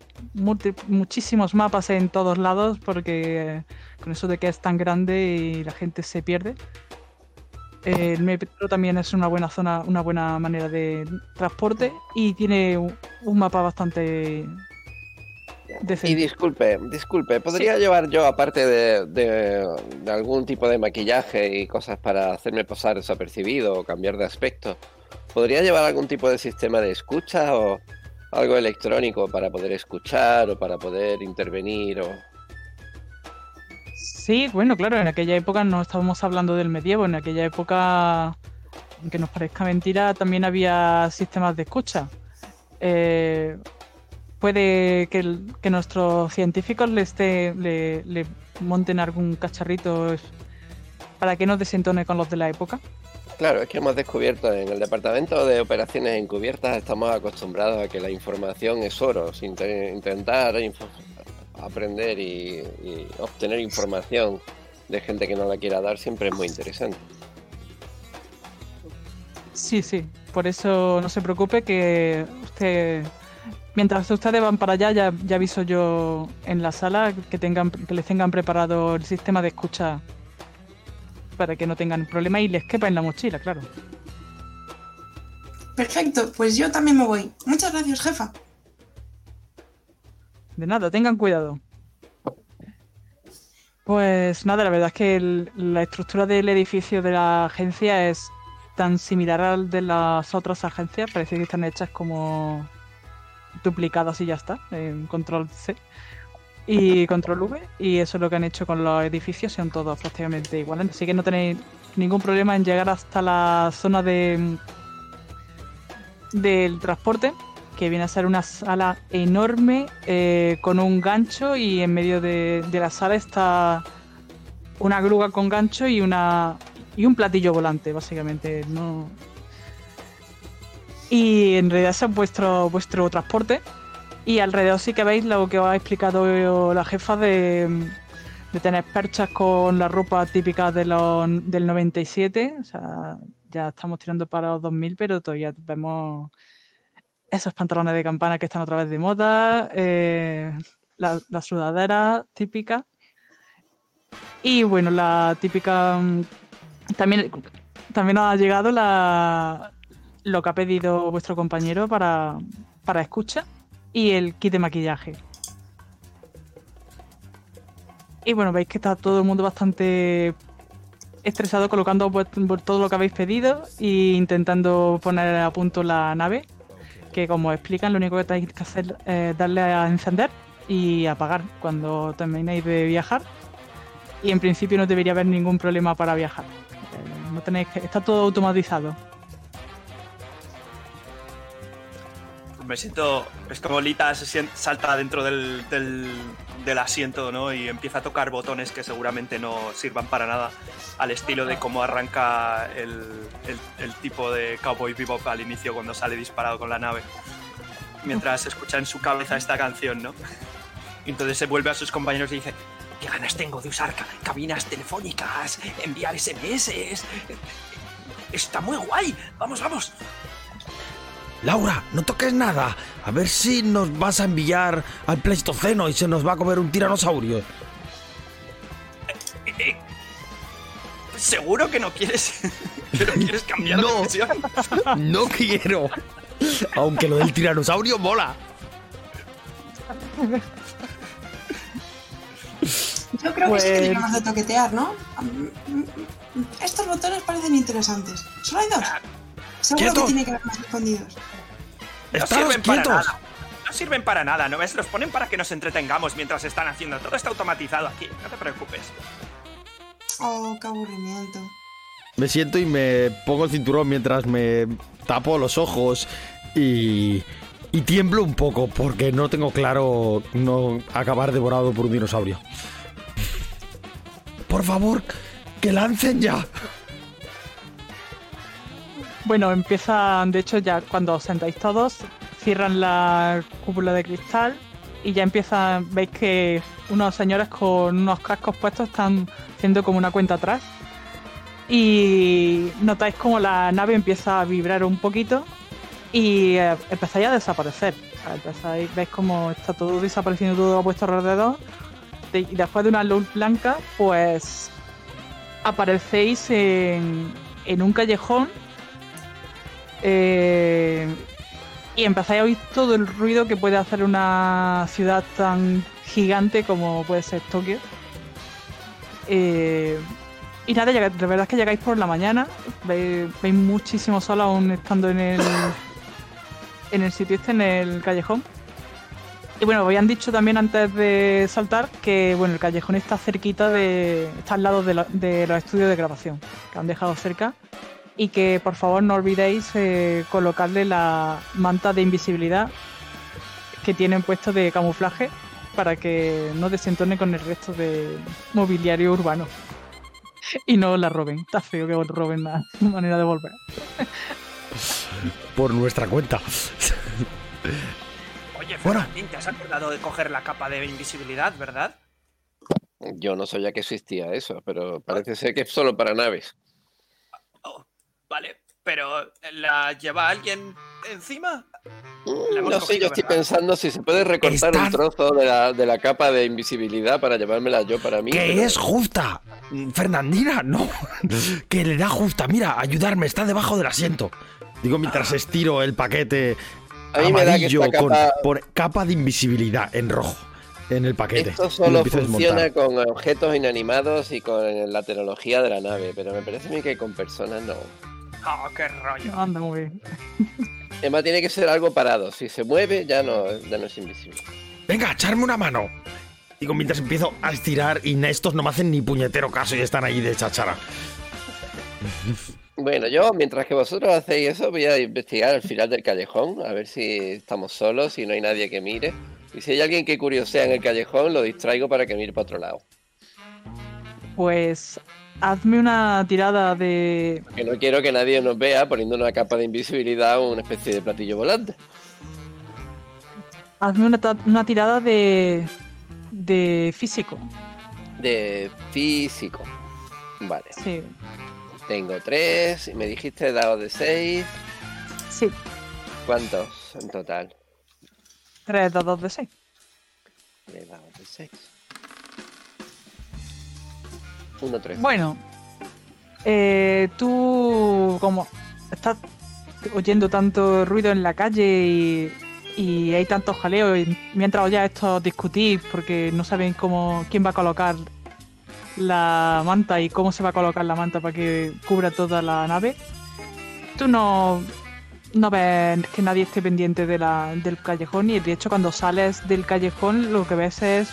muchísimos mapas en todos lados porque con eso de que es tan grande y la gente se pierde. Eh, El metro también es una buena zona, una buena manera de transporte y tiene un, mapa bastante Y decente. disculpe, disculpe, ¿podría llevar yo, aparte de, de- de algún tipo de maquillaje y cosas para hacerme pasar desapercibido o cambiar de aspecto, ¿podría llevar algún tipo de sistema de escucha o algo electrónico para poder escuchar o para poder intervenir? O... Sí, bueno, claro, en aquella época no estábamos hablando del medievo, en aquella época, aunque nos parezca mentira, también había sistemas de escucha. Eh, puede que, nuestros científicos le, esté, le, le monten algún cacharrito para que nos desentone con los de la época. Claro, es que hemos descubierto en el departamento de operaciones encubiertas estamos acostumbrados a que la información es oro, sin te- intentar aprender y, y obtener información de gente que no la quiera dar siempre es muy interesante. Sí, sí, por eso no se preocupe que usted, mientras ustedes van para allá, ya, ya aviso yo en la sala que tengan, que les tengan preparado el sistema de escucha para que no tengan problema y les quepa en la mochila, claro. Perfecto, pues yo también me voy. Muchas gracias, jefa. De nada, tengan cuidado. Pues nada, la verdad es que la estructura del edificio de la agencia es tan similar al de las otras agencias, parece que están hechas como duplicadas y ya está, en control C y control V, y eso es lo que han hecho con los edificios, son todos prácticamente iguales, así que no tenéis ningún problema en llegar hasta la zona de del transporte que viene a ser una sala enorme eh, con un gancho y en medio de, la sala está una grúa con gancho y una y un platillo volante básicamente no y en realidad es vuestro vuestro transporte. Y alrededor sí que veis lo que os ha explicado la jefa de, de tener perchas con la ropa típica de los, del 97 o sea ya estamos tirando para los 2000 pero todavía vemos esos pantalones de campana que están otra vez de moda, eh, la, sudadera típica. Y bueno, la típica. mm, También, también ha llegado la, lo que ha pedido vuestro compañero para, para escucha y el kit de maquillaje. Y bueno, veis que está todo el mundo bastante estresado colocando por todo lo que habéis pedido e intentando poner a punto la nave que como explican, lo único que tenéis que hacer es darle a encender y apagar cuando terminéis de viajar. Y en principio no debería haber ningún problema para viajar. Eh, No tenéis que, está todo automatizado. Me siento. Es como Lita se sien- salta dentro del, del, del asiento, ¿no? Y empieza a tocar botones que seguramente no sirvan para nada. Al estilo de cómo arranca el, el- el tipo de Cowboy Bebop al inicio cuando sale disparado con la nave. Mientras escucha en su cabeza esta canción, ¿no? Y entonces se vuelve a sus compañeros y dice: ¿Qué ganas tengo de usar ca- cabinas telefónicas, enviar SMS? Está muy guay. Vamos, vamos. Laura, no toques nada. A ver si nos vas a enviar al Pleistoceno y se nos va a comer un tiranosaurio. ¿Seguro que no quieres, que no quieres cambiar No. de? No quiero. Aunque lo del tiranosaurio mola. Yo creo que sí que deberíamos de toquetear, ¿no? Mm, mm, mm, Estos botones parecen interesantes. ¿Solo hay dos? Seguro ¡Quietos! que tiene que haber más escondidos. No ¡Estaros sirven para nada. No sirven para nada, ¿no ves? Los ponen para que nos entretengamos mientras están haciendo. Todo está automatizado aquí, no te preocupes. Oh, qué aburrimiento. Me siento y me pongo el cinturón mientras me tapo los ojos y, y tiemblo un poco porque no tengo claro no acabar devorado por un dinosaurio. Por favor, que lancen ya. Bueno, empiezan, de hecho, ya cuando os sentáis todos, cierran la cúpula de cristal y ya empiezan, veis que unos señores con unos cascos puestos están haciendo como una cuenta atrás. Y notáis como la nave empieza a vibrar un poquito y eh, empezáis a desaparecer. O sea, empezáis, veis como está todo desapareciendo todo a vuestro alrededor. De- y después de una luz blanca, pues aparecéis en, en un callejón eh, y empezáis a oír todo el ruido que puede hacer una ciudad tan gigante como puede ser Tokio. Eh, y nada, de verdad es que llegáis por la mañana, veis, muchísimo sol aún estando en el, en el sitio este, en el callejón. Y bueno, habían dicho también antes de saltar que bueno, el callejón está cerquita de. está al lado de, de los estudios de grabación, que han dejado cerca. Y que por favor no olvidéis eh, colocarle la manta de invisibilidad que tienen puesto de camuflaje para que no desentone con el resto de mobiliario urbano. Y no la roben. Está feo que roben la manera de volver. Por nuestra cuenta. Oye. Fernandín, te has acordado de coger la capa de invisibilidad, ¿verdad? Yo no sabía que existía eso, pero parece ser que es solo para naves. Vale, pero ¿la lleva alguien encima? La hemos No sé, yo estoy ¿verdad? pensando si se puede recortar Están- un trozo de la, de la capa de invisibilidad para llevármela yo para mí. Que pero- es justa. Fernandina, no. Que le da justa. Mira, ayudarme, está debajo del asiento. Digo mientras estiro el paquete A mí me da que amarillo con capa- pone capa de invisibilidad en rojo en el paquete. Esto solo funciona con objetos inanimados y con la tecnología de la nave, pero me parece a mí que con personas no. Oh, qué rollo. Anda muy bien. Además tiene que ser algo parado. Si se mueve ya no, ya no es invisible. Venga, echarme una mano. Digo, mientras empiezo a estirar y estos no me hacen ni puñetero caso y están ahí de chachara. Bueno, yo mientras que vosotros hacéis eso voy a investigar al final del callejón, a ver si estamos solos, si no hay nadie que mire. Y si hay alguien que curiosea en el callejón, lo distraigo para que mire para otro lado. Pues hazme una tirada de. Que no quiero que nadie nos vea poniendo una capa de invisibilidad o una especie de platillo volante. Hazme una, una tirada de. de físico. De físico. Vale, Sí. tengo tres y me dijiste dados de seis. Sí. ¿Cuántos en total? Tres dados de seis. Tres dados de seis. Bueno. eh, tú. como. estás oyendo tanto ruido en la calle y. y hay tantos jaleos. Y mientras oyes esto discutís porque no saben cómo. quién va a colocar la manta y cómo se va a colocar la manta para que cubra toda la nave. Tú no. No ves que nadie esté pendiente de la- del callejón y de hecho cuando sales del callejón lo que ves es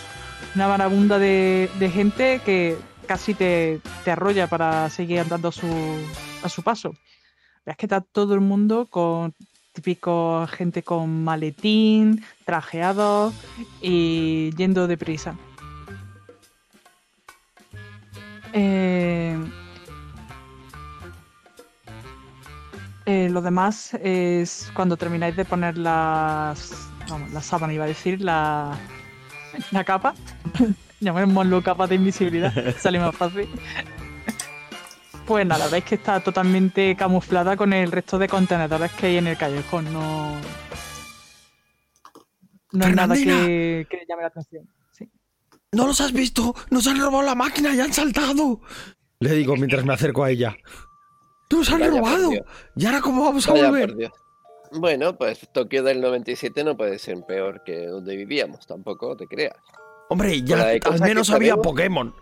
una marabunda de, de gente que casi te, te arrolla para seguir andando a su, a su paso. Ves que está todo el mundo con típico gente con maletín, trajeado y yendo deprisa. Eh, eh, lo demás es cuando termináis de poner las. Vamos, la sábana iba a decir, la, la capa. Llamémoslo capa de invisibilidad, sale más fácil. Pues nada, veis que está totalmente camuflada con el resto de contenedores que hay en el callejón. No. No es nada que, que llame la atención. Sí. ¿No los has visto? ¡Nos han robado la máquina y han saltado! Le digo mientras me acerco a ella. ¡Nos han Vaya robado! ¿Y ahora cómo vamos a Vaya volver? Bueno, pues Tokio del 97 no puede ser peor que donde vivíamos, tampoco te creas. Hombre, ya al menos había sabemos. Pokémon.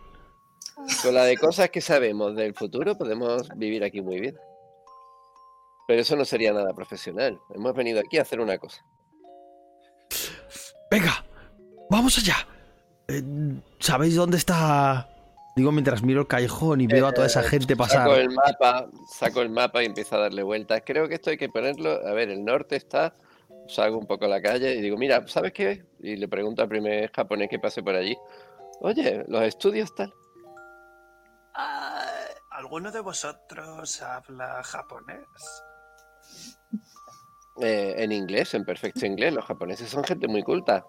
Con la de cosas que sabemos del futuro podemos vivir aquí muy bien. Pero eso no sería nada profesional. Hemos venido aquí a hacer una cosa. Venga, vamos allá. Eh, ¿Sabéis dónde está? Digo mientras miro el callejón y veo a toda esa Eh, gente pasar. Saco el mapa, saco el mapa y empiezo a darle vueltas. Creo que esto hay que ponerlo. A ver, el norte está. Salgo un poco a la calle y digo, mira, ¿sabes qué? Y le pregunto al primer japonés que pase por allí. Oye, los estudios tal. Ah, ¿Alguno de vosotros habla japonés? Eh, en inglés, en perfecto inglés. Los japoneses son gente muy culta.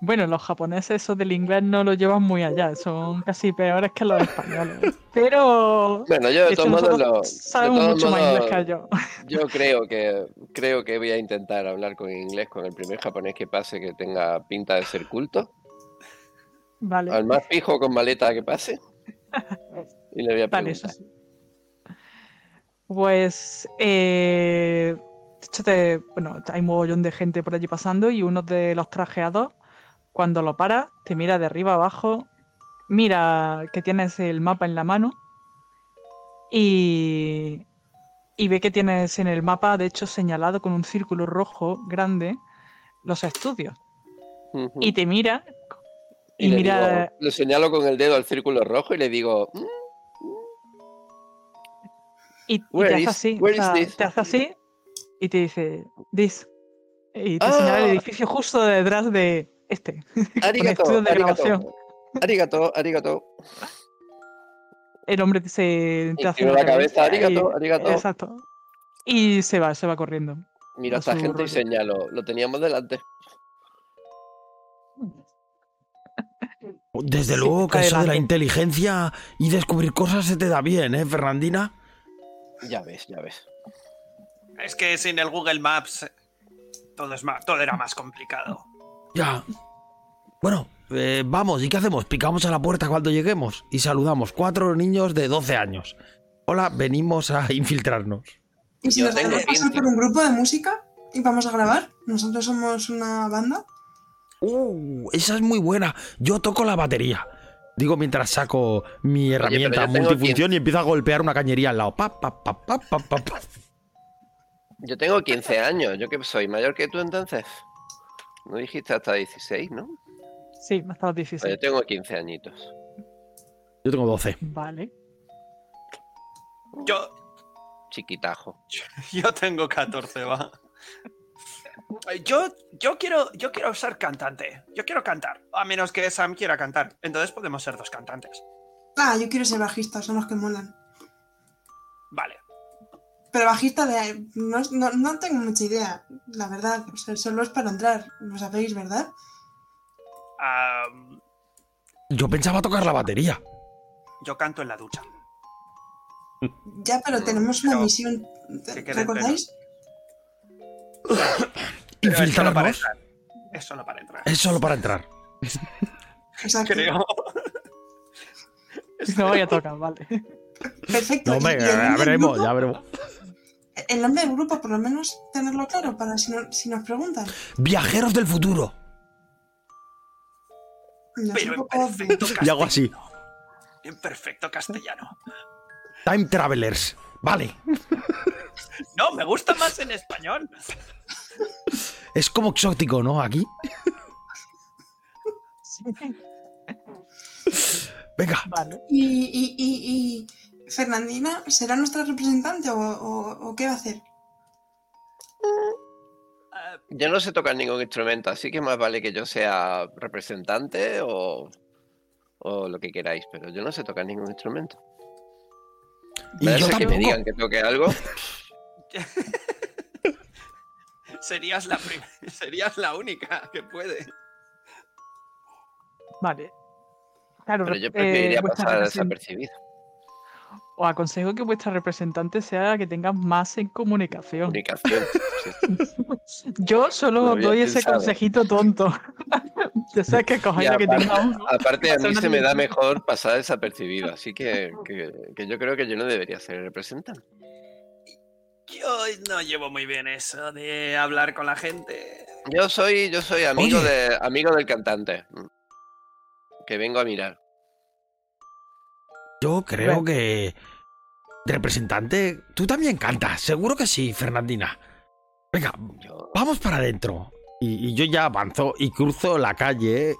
Bueno, los japoneses eso del inglés no lo llevan muy allá, son casi peores que los españoles. Pero Bueno, yo de todos modos, lo- sabemos todos mucho más inglés que yo. Yo creo que creo que voy a intentar hablar con inglés con el primer japonés que pase que tenga pinta de ser culto. Vale, Al más fijo con maleta que pase. Y le voy a preguntar. Pues, eh, hecho, te- bueno, hay un mogollón de gente por allí pasando y uno de los trajeados, cuando lo para, te mira de arriba abajo, mira que tienes el mapa en la mano y, y ve que tienes en el mapa, de hecho, señalado con un círculo rojo grande los estudios. Y te mira y, le mira... digo- le señalo con el dedo al círculo rojo y le digo, "Mm, Y, y te hace así, o sea, te hace así y te dice, this. Y te señala el Ah. edificio justo detrás de este. arigato, de arigato, arigato, arigato. El hombre se, te hace la cabeza, arigato, y- arigato. Exacto. Y se va, se va corriendo. Miro a A esta gente y rollo. señalo, lo teníamos delante. Desde Sí, luego que eso de la inteligencia y descubrir cosas se te da bien, ¿eh, Fernandina? Ya ves, ya ves. Es que sin el Google Maps todo, es más, todo era más complicado. Ya. Bueno, eh, vamos, ¿y qué hacemos? Picamos a la puerta cuando lleguemos y saludamos. Cuatro niños de 12 años. Hola, venimos a infiltrarnos. ¿Y si Yo nos tengo pasar 15. por un grupo de música y vamos a grabar? Nosotros somos una banda. Uh, esa es muy buena. Yo toco la batería. Digo mientras saco mi herramienta multifunción y empiezo a golpear una cañería al lado. Pa, pa, pa, pa, pa, pa, pa. Yo tengo 15 años, yo que soy mayor que tú entonces. No dijiste hasta 16, ¿no? Sí, hasta los Pues yo 16. tengo 15 añitos. Yo tengo 12. Vale. Yo, Chiquitajo. yo tengo 14, va. Yo, yo, quiero, yo quiero ser cantante. Yo quiero cantar. A menos que Sam quiera cantar. Entonces podemos ser dos cantantes. Ah, yo quiero ser bajista, son los que molan. Vale. Pero bajista de... No, no, no tengo mucha idea, la verdad. O sea, solo es para entrar, lo sabéis, ¿verdad? Yo pensaba tocar la batería. yo canto en la ducha. Ya, pero tenemos una Pero, misión. ¿Recordáis? Pero es solo para Infiltrarnos entrar. Es solo para entrar. es solo para entrar. Exacto. Creo. No voy a tocar, vale. Perfecto. No, ¿Y- hombre, ya veremos, ya veremos. El nombre del grupo, por lo menos, tenerlo claro para si, no- si nos preguntan. Viajeros del futuro. No Pero en perfecto Y hago así. En perfecto castellano. Time Travelers. Vale. No, me gusta más en español. Es como exótico, ¿no? Aquí. Venga. Vale. ¿Y, y, y, y Fernandina será nuestra representante o, o- o qué va a hacer? Ah, Yo no sé tocar ningún instrumento, así que más vale que yo sea representante o, o lo que queráis, pero yo no sé tocar ningún instrumento. Y yo que me digan que toque algo. serías, la prim- serías la única que puede. Vale. Claro, Pero yo eh, preferiría vuestra pasar desapercibido. Os aconsejo que vuestra representante sea la que tenga más en comunicación. Comunicación. sí. Yo Lo solo doy ese pensado. consejito tonto. ya sabes que cojáis la que aparte- tenga uno. Aparte, a mí se me da mejor pasar desapercibido, así que, que, que yo creo que yo no debería ser representante. Yo no llevo muy bien eso de hablar con la gente. Yo soy, yo soy amigo Oye. de amigo del cantante. Que vengo a mirar. Yo creo Bueno. que. Representante, tú también cantas. Seguro que sí, Fernandina. Venga, vamos para adentro. Y, y yo ya avanzo y cruzo la calle. eh,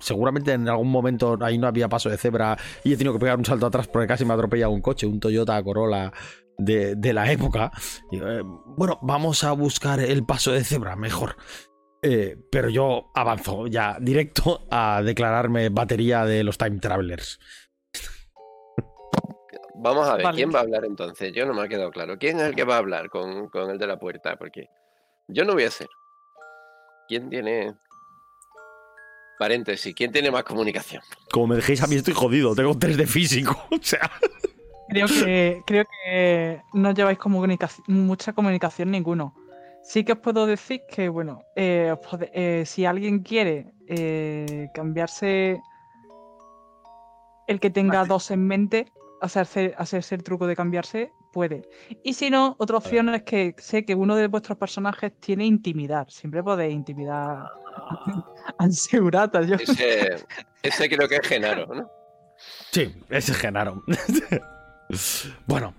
Seguramente en algún momento ahí no había paso de cebra y he tenido que pegar un salto atrás porque casi me atropella un coche, un Toyota Corolla de, de la época. Y, eh, bueno, vamos a buscar el paso de cebra, mejor. Eh, pero yo avanzo ya directo a declararme batería de los Time Travelers. Vamos a ver, Vale. ¿quién va a hablar entonces? Yo no me ha quedado claro. ¿Quién es el que va a hablar con, con el de la puerta? Porque yo no voy a ser. ¿Quién tiene... Paréntesis, ¿quién tiene más comunicación? Como me dejéis a mí estoy jodido, tengo 3 de físico. O sea, Creo que, creo que no lleváis comunicación, mucha comunicación ninguno. Sí que os puedo decir que, bueno, eh, os pode- eh, si alguien quiere eh, cambiarse el que tenga Vale. dos en mente, hacerse, hacerse el truco de cambiarse, puede. Y si no, otra opción es que sé que uno de vuestros personajes tiene intimidar. Siempre podéis intimidar a Segurata. Yo... Ese, ese creo que es Genaro, ¿no? Sí, ese es Genaro. bueno,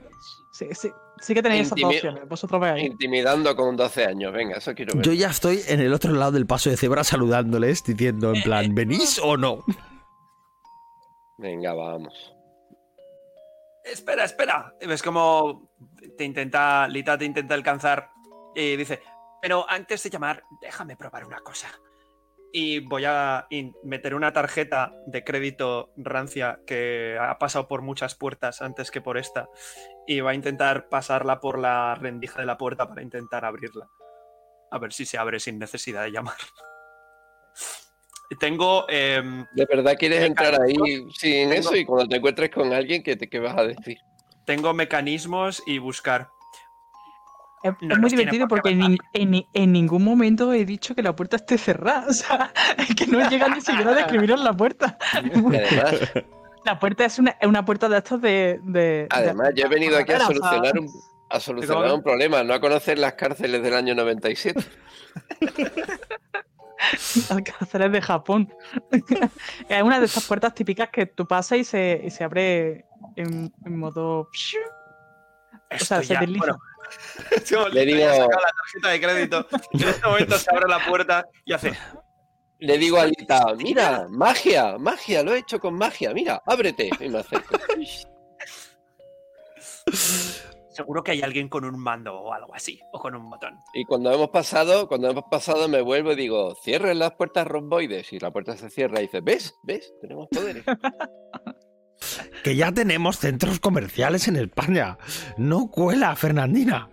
Sí, sí, sí que tenéis esas dos opciones. Vosotros veáis. Intimidando con 12 años. Venga, eso quiero ver. yo ya estoy en el otro lado del paso de cebra saludándoles, diciendo en plan, ¿venís o no? Venga, vamos. Espera, espera. Ves como te intenta, Lita te intenta alcanzar y dice, pero antes de llamar, déjame probar una cosa. Y voy a meter una tarjeta de crédito rancia que ha pasado por muchas puertas antes que por esta. Y va a intentar pasarla por la rendija de la puerta para intentar abrirla. A ver si se abre sin necesidad de llamar. Tengo... em, ¿De verdad quieres entrar ahí sin Tengo- eso? Y cuando te encuentres con alguien, ¿qué, te, qué vas a decir? tengo mecanismos y buscar. Es, No es muy divertido por porque en, nin- en ni- en ningún momento he dicho que la puerta esté cerrada. O sea, es que no llega ni siquiera a describiros la puerta. Además, La puerta es una, puerta de estos de. de- además de- yo he venido aquí a o sea, solucionar un, a solucionar un problema, no a conocer las cárceles del año 97. Alcázares de Japón. es una de estas puertas típicas que tú pasas y se, y se abre en, en modo. O sea, Esto se ya- desliza. bueno, Yo Le digo- la tarjeta de crédito. En este momento se abre la puerta y hace. Le digo a Lita, mira, magia, magia, lo he hecho con magia, mira, ábrete. Y me acerco. Seguro que hay alguien con un mando o algo así, o con un botón. Y cuando hemos pasado, cuando hemos pasado me vuelvo y digo, cierren las puertas romboides. Y la puerta se cierra y dice, ¿ves? ¿Ves? Tenemos poderes. Que ya tenemos centros comerciales en España. No cuela, Fernandina.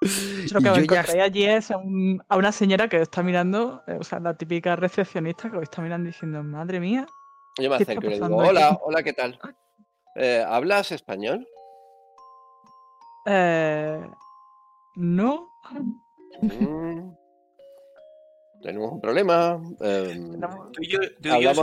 Yo lo que ya- encontráis allí es a, un- a una señora que os está mirando, eh, o sea, la típica recepcionista que os está mirando diciendo, madre mía, Yo me ¿Qué está acerco y le digo, hola, hola, ¿qué tal? Eh, ¿Hablas español? eh, no. Mm. Tenemos un problema. em,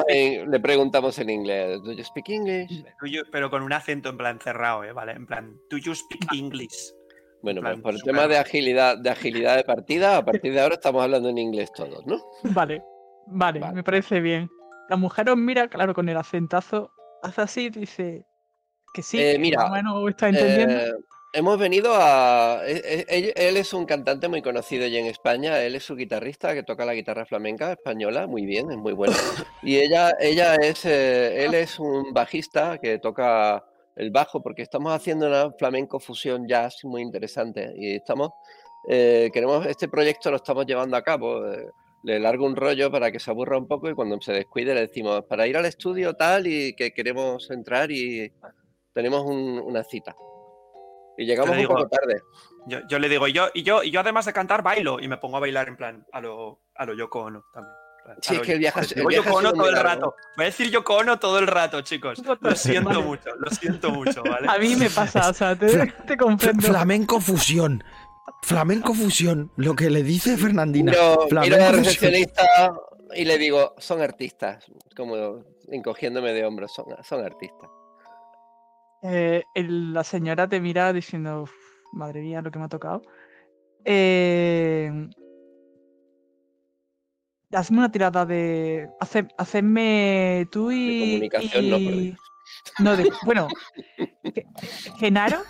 en- le preguntamos en inglés, ¿Do you speak English? pero con un acento en plan cerrado, ¿eh? ¿Vale? En plan, ¿do you speak English? Bueno, plan, pues por el tema de agilidad, de agilidad de partida, a partir de ahora estamos hablando en inglés todos, ¿no? Vale, vale, Vale. me parece bien. La mujer os mira, claro, con el acentazo, hace así y dice que sí, Eh, mira, más o menos está entendiendo. Eh, hemos venido a. e- e- Él, él es un cantante muy conocido ya en España. Él es su guitarrista que toca la guitarra flamenca española, muy bien, es muy bueno. Y ella, ella es, eh, él es un bajista que toca el bajo porque estamos haciendo una flamenco fusión jazz muy interesante y estamos, eh, queremos este proyecto lo estamos llevando a cabo. eh, le largo un rollo para que se aburra un poco y cuando se descuide le decimos para ir al estudio tal y que queremos entrar y tenemos un- una cita. Y llegamos digo- un poco tarde. Yo, yo le digo, y yo, y yo, y yo además de cantar, bailo. Y me pongo a bailar en plan, a lo, a lo Yoko Ono también. Sí, es que el viaje, el viaje Yoko Ono todo el largo. rato. Voy a decir Yoko Ono todo el rato, chicos. Lo siento mucho, lo siento mucho, ¿vale? A mí me pasa, o sea, te, te comprendo. Flamenco fusión. Flamenco fusión. Lo que le dice Fernandina. Miro, miro Flamenco recepcionista y le digo, son artistas, como encogiéndome de hombros, son, son artistas. Eh, el- la señora te mira diciendo, "Uf, madre mía, lo que me ha tocado. Eh, hazme una tirada de. Hace, hacedme tú y. comunicación, no, de- bueno. Ge- Genaro,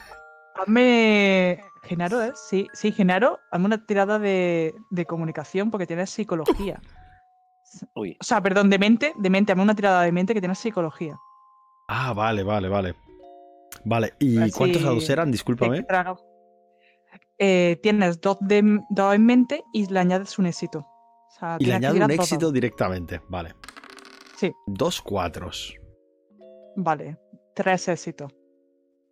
hazme. Genaro, ¿eh? Sí, sí, Genaro, hazme una tirada de, de comunicación porque tienes psicología. Uy, O sea, perdón, de mente, de mente, hazme una tirada de mente que tienes psicología. Ah, vale, vale, vale. Vale, ¿y Así- cuántos dados eran? Discúlpame. Eh, tienes dos, de, dos en mente y le añades un éxito. O sea, Y le añado tirar un éxito directamente. Vale. Sí. Dos cuatros. Vale, tres éxitos.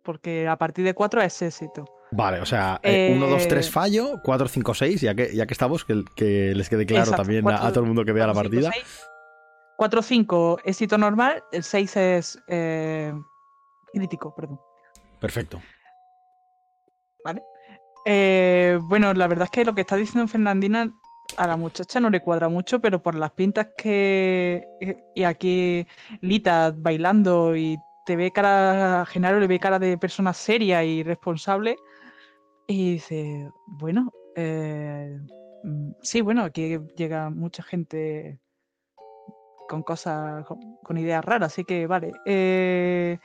Porque a partir de cuatro es éxito. Vale, o sea, eh, uno, dos, tres Eh, fallo, cuatro, cinco, seis, ya que, ya que estamos, que, que les quede claro Exacto, también a- todo el mundo que vea la cuatro, partida. seis. Cuatro, cinco, éxito normal. El seis es eh, crítico, perdón. Perfecto. Eh, bueno, la verdad es que lo que está diciendo Fernandina a la muchacha no le cuadra mucho, pero por las pintas que. eh, Y aquí Lita bailando y te ve cara, Genaro le ve cara de persona seria y responsable y dice, bueno, eh, mm, sí, bueno, aquí llega mucha gente con cosas, con, con ideas raras, así que vale. eh,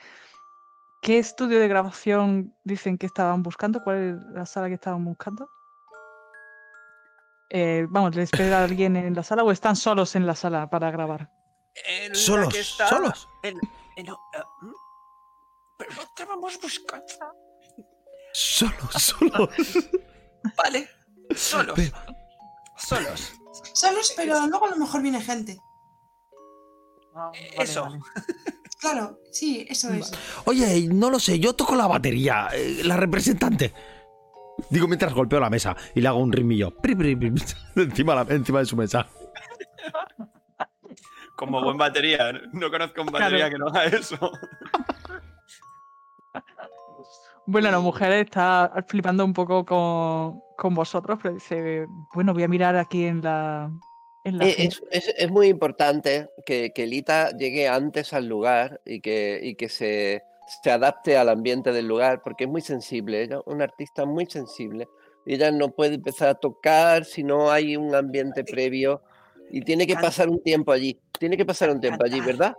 ¿Qué estudio de grabación dicen que estaban buscando? ¿Cuál es la sala que estaban buscando? Eh, vamos, ¿les espera alguien en la sala o están solos en la sala para grabar? En la Solos, que está- solos. en- en- no, mm, pero no estábamos buscando. Solos, solos. Vale, solos. Pero- Solos. Solos, pero luego a lo mejor viene gente. Eso. Claro, sí, eso es. Oye, no lo sé, yo toco la batería, eh, la representante. Digo mientras golpeo la mesa y le hago un ritmillo. Pri, pri, pri, encima, la- encima de su mesa. Como buen batería. No conozco un batería que no haga eso. Bueno, la mujer está flipando un poco con, con vosotros, pero dice, bueno, voy a mirar aquí en la... En la Eh, agenda". Es, es- es muy importante que, que Lita llegue antes al lugar y que, y que se, se adapte al ambiente del lugar, porque es muy sensible. Ella es una artista muy sensible. Ella no puede empezar a tocar si no hay un ambiente previo y tiene que pasar un tiempo allí. Tiene que pasar un tiempo allí. ¿verdad?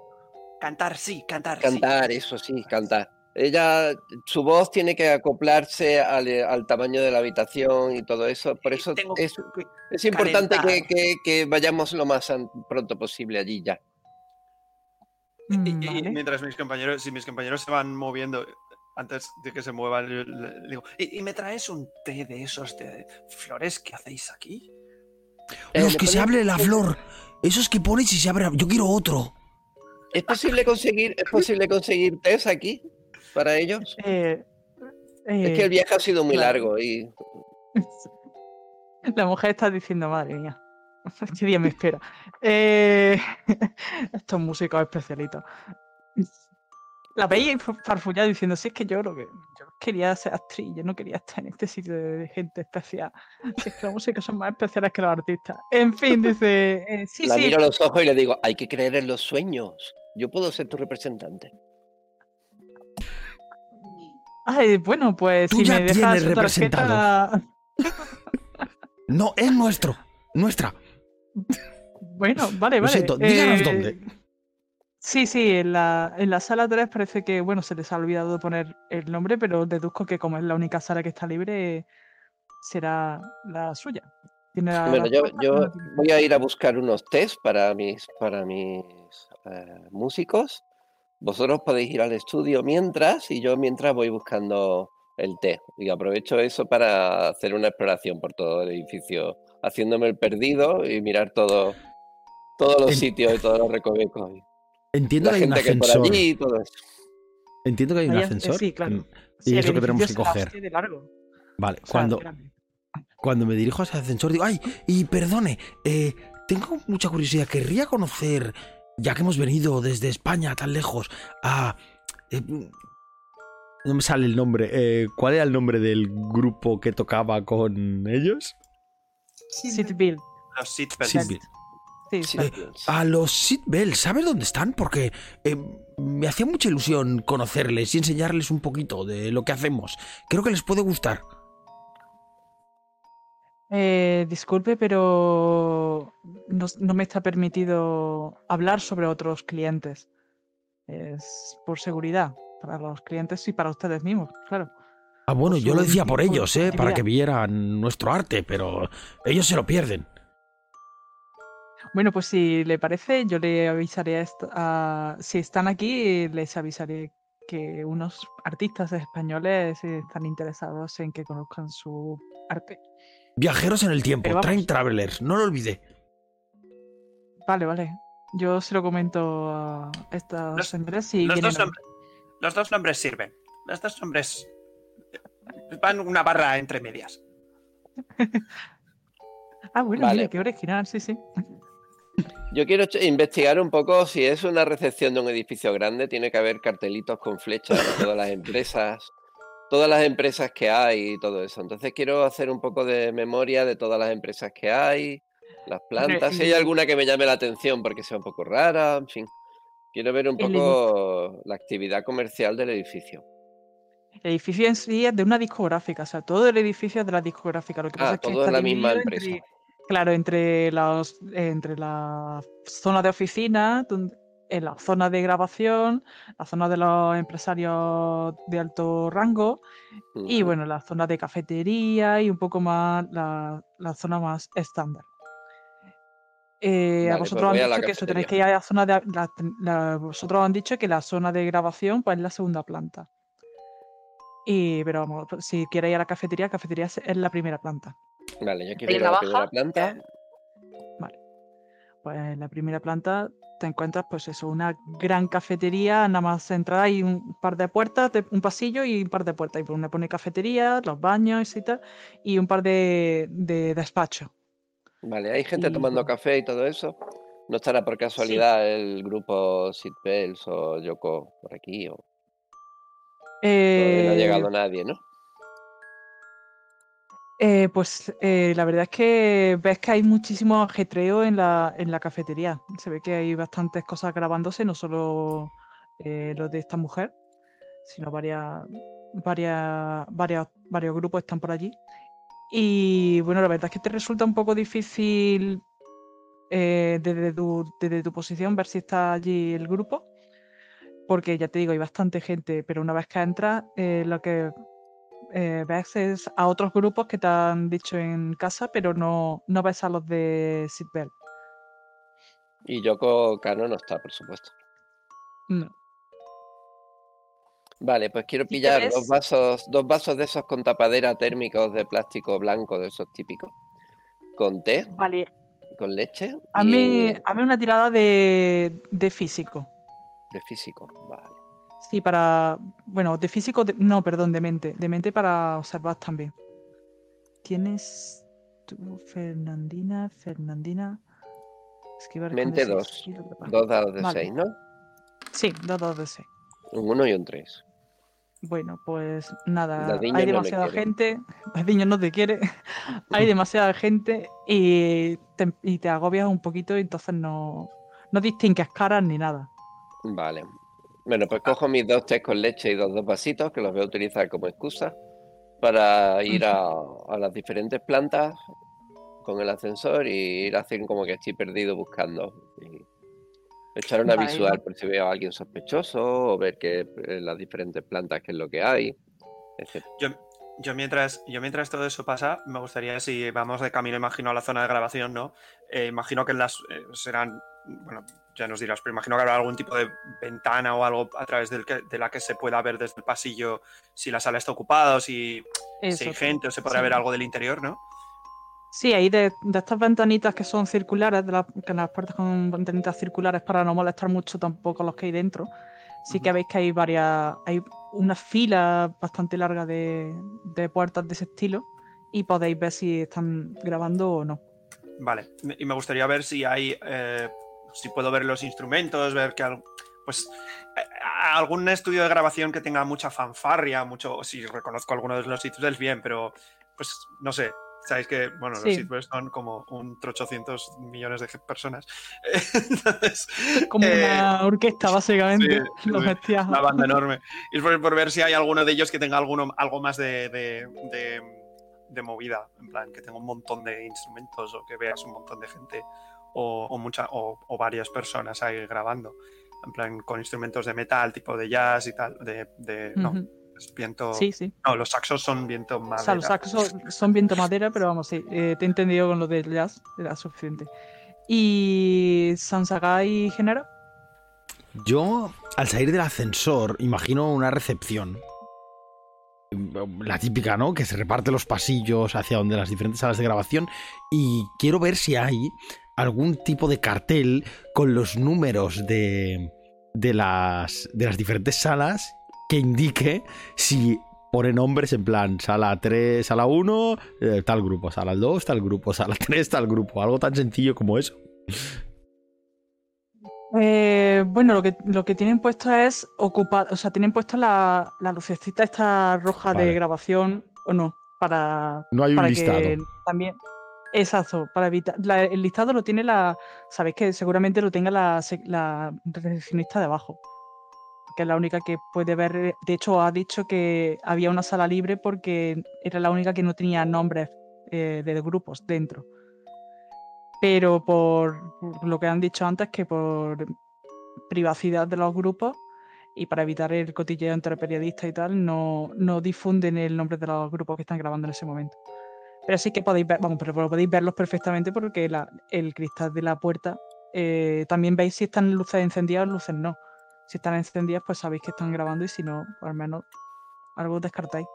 Cantar, sí, cantar. sí. Cantar, eso sí, cantar. Ella, su voz tiene que acoplarse al, eh, al tamaño de la habitación y todo eso. Por eso Tengo es, que- es importante que, que- que vayamos lo más pronto posible allí ya. Y, y- y vale. mientras mis compañeros, si mis compañeros se van moviendo antes de que se muevan, yo le- digo, ¿y, y me traes un té de esos de flores que hacéis aquí? Eh, Los ¿le que se abre la flor. Esos que pones y se abre. Yo quiero otro. ¿Es posible conseguir, es posible conseguir aquí para ellos? Eh, Es eh, que el viaje ha sido muy claro. largo y La mujer está diciendo, madre mía, qué día me espera. Eh, estos músicos especialitos. La veía farfullada diciendo, sí, es que yo lo que yo quería ser actriz, yo no quería estar en este sitio de, gente especial. Si es que los músicos son más especiales que los artistas. En fin, dice, eh, sí, la sí, miro a los ojos y le digo, hay que creer en los sueños. Yo puedo ser tu representante. Ay, bueno, pues Tú si ya me dejas tienes tarjeta... No, es nuestro. Nuestra. Bueno, vale, Lo vale. siento, díganos eh, dónde. Sí, sí, en la, en la sala 3 parece que, bueno, se les ha olvidado poner el nombre, pero deduzco que como es la única sala que está libre, será la suya. Tiene la- Bueno, la yo, yo voy a ir a buscar unos test para mis, para mis eh, músicos. Vosotros podéis ir al estudio mientras y yo mientras voy buscando el té. Y aprovecho eso para hacer una exploración por todo el edificio, haciéndome el perdido y mirar todo, todos los En- sitios y todos los recovecos. y Entiendo La que hay un gente que por ascensor. allí y todo eso. Entiendo que hay un Ahí es- eh, ascensor. sí, claro. Mm, Sí, y el eso que tenemos que coger. así de largo. Vale, o sea, cuando, cuando me dirijo a ese ascensor digo, ay, y perdone, eh, tengo mucha curiosidad, querría conocer, ya que hemos venido desde España tan lejos, a... eh, no me sale el nombre. eh, ¿Cuál era el nombre del grupo que tocaba con ellos? Sí, City Bill. Los sí. Eh, a los Seatbelts, ¿sabes dónde están? Porque eh, me hacía mucha ilusión conocerles y enseñarles un poquito de lo que hacemos. Creo que les puede gustar. Eh, disculpe, pero no, no me está permitido hablar sobre otros clientes. Es por seguridad, para los clientes y para ustedes mismos, claro. Ah, bueno, yo lo decía por ellos, ¿eh? Para que vieran nuestro arte, pero ellos se lo pierden. Bueno, pues si le parece, yo le avisaré a- si están aquí, les avisaré que unos artistas españoles están interesados en que conozcan su arte. Viajeros en el tiempo. Train Travelers, no lo olvidé. Vale, vale. Yo se lo comento a estos Los- señores y Los dos, nombres, los dos nombres sirven. Los dos nombres van una barra entre medias. Ah, bueno, Vale. mira, qué original, sí, sí. Yo quiero investigar un poco si es una recepción de un edificio grande, tiene que haber cartelitos con flechas de todas las empresas, todas las empresas que hay y todo eso. Entonces quiero hacer un poco de memoria de todas las empresas que hay, las plantas, si hay alguna que me llame la atención porque sea un poco rara, en fin. Quiero ver un poco la actividad comercial del edificio. El edificio en sí es de una discográfica, o sea, todo el edificio es de la discográfica. Lo que pasa Ah, es que todo está es la misma empresa. entre- claro, entre las entre la zona de oficina, donde- en la zona de grabación, la zona de los empresarios de alto rango y bueno, la zona de cafetería y un poco más la, la zona más estándar. Eh, a Vale, pues vosotros han dicho que eso tenéis que ir a la zona de la- la- vosotros han dicho que la zona de grabación pues es la segunda planta. Y pero vamos, pues, si quieres ir a la cafetería, cafetería es la primera planta. Vale, yo quiero ir a la la primera baja, planta. Pues en la primera planta te encuentras pues eso, una gran cafetería, nada más entrar hay un par de puertas, de- un pasillo y un par de puertas. Y por una pone cafetería, los baños y tal, y un par de, de despachos. Vale, hay gente Y tomando bueno. café y todo eso. ¿No estará por casualidad el grupo Sitpels o Yoko por aquí? O... Todavía no ha Eh, llegado nadie, ¿no? Eh, pues eh, la verdad es que ves que hay muchísimo ajetreo en la, en la cafetería. Se ve que hay bastantes cosas grabándose, no solo eh, los de esta mujer, sino varias, varias, varias, varios grupos están por allí. Y bueno, la verdad es que te resulta un poco difícil eh, desde, tu, desde tu posición ver si está allí el grupo, porque ya te digo, hay bastante gente, pero una vez que entras, lo que eh, a otros grupos que te han dicho en casa, pero no, no ves a los de Seatbelt. Y Yoko Kano no está, por supuesto. No. Vale, pues quiero pillar dos vasos, dos vasos de esos con tapadera térmicos de plástico blanco, de esos típicos. Con té, Vale, con leche a y mí, a mí una tirada de, de físico. de físico. Vale. Sí, para. Bueno, de físico, de- no, perdón, de mente. De mente para observar también. Tienes. Tú, Fernandina, Fernandina. Esquivar Mente D6, dos. dados de Vale. 6, ¿no? Sí, dos dados de 6. Un 1 y un 3. Bueno, pues nada, hay no demasiada quiere. gente. Dadiño no te quiere. hay demasiada gente y te, y te agobias un poquito y entonces no, no distingues caras ni nada. Vale. Bueno, pues cojo mis dos tés con leche y dos, dos vasitos que los voy a utilizar como excusa para ir a, a las diferentes plantas con el ascensor y ir a hacer como que estoy perdido buscando. Y echar una Vale, visual por si veo a alguien sospechoso o ver que en las diferentes plantas qué es lo que hay. etc. Yo, yo mientras, yo mientras todo eso pasa, me gustaría, si vamos de camino, imagino, a la zona de grabación, ¿no? Eh, imagino que las eh, serán, bueno, ya nos dirás, pero imagino que habrá algún tipo de ventana o algo a través del que- de la que se pueda ver desde el pasillo si la sala está ocupada o si, si Eso, hay sí. gente o se podrá Sí. ver algo del interior, ¿no? Sí, ahí de, de estas ventanitas que son circulares, de las, que las puertas con ventanitas circulares para no molestar mucho tampoco a los que hay dentro. Sí que veis que hay varias, hay una fila bastante larga de, de puertas de ese estilo y podéis ver si están grabando o no. Vale, y me gustaría ver si hay, eh, si puedo ver los instrumentos, ver que, pues, eh, algún estudio de grabación que tenga mucha fanfarria, mucho, si reconozco alguno de los sitios bien, pero, pues, no sé, sabéis que, bueno, Sí. los sitios son como un 800 millones de personas. Entonces, Como eh, una orquesta, básicamente. sí, Los sí, una banda enorme. Y es por, por ver si hay alguno de ellos que tenga alguno, algo más de, de, de- de movida, en plan, que tenga un montón de instrumentos o que veas un montón de gente o, o mucha, o, o varias personas ahí grabando. En plan, con instrumentos de metal, tipo de jazz y tal. De, de- no, es viento. Sí, sí. No, los saxos son viento O madera. sea, los saxos son viento madera, pero vamos, sí, eh, te he entendido con lo del jazz, era suficiente. ¿Y Sansagai Genera? Yo, al salir del ascensor, imagino una recepción. La típica, ¿no? Que se reparte los pasillos hacia donde las diferentes salas de grabación. Y quiero ver si hay algún tipo de cartel con los números de, de, las, de las diferentes salas que indique si pone nombres en plan sala 3, sala 1, eh, tal grupo, sala 2, tal grupo, sala 3, tal grupo. Algo tan sencillo como eso. Eh, bueno, lo que, lo que tienen puesto es ocupar, o sea, tienen puesto la, la lucecita esta roja Vale. de grabación o no, para, No hay un para listado. que también. Exacto, para evitar. la- el listado lo tiene la. Sabéis que seguramente lo tenga la, la recepcionista de abajo. Que es la única que puede ver. eh, De hecho, ha dicho que había una sala libre porque era la única que no tenía nombres eh, de grupos dentro. Pero por, por lo que han dicho antes, que por privacidad de los grupos y para evitar el cotilleo entre periodistas y tal, no, no difunden el nombre de los grupos que están grabando en ese momento. Pero sí que podéis ver, vamos, pero podéis verlos perfectamente porque el cristal de la puerta eh, también veis si están luces encendidas o luces no. Si están encendidas, pues sabéis que están grabando y si no, pues al menos algo descartáis.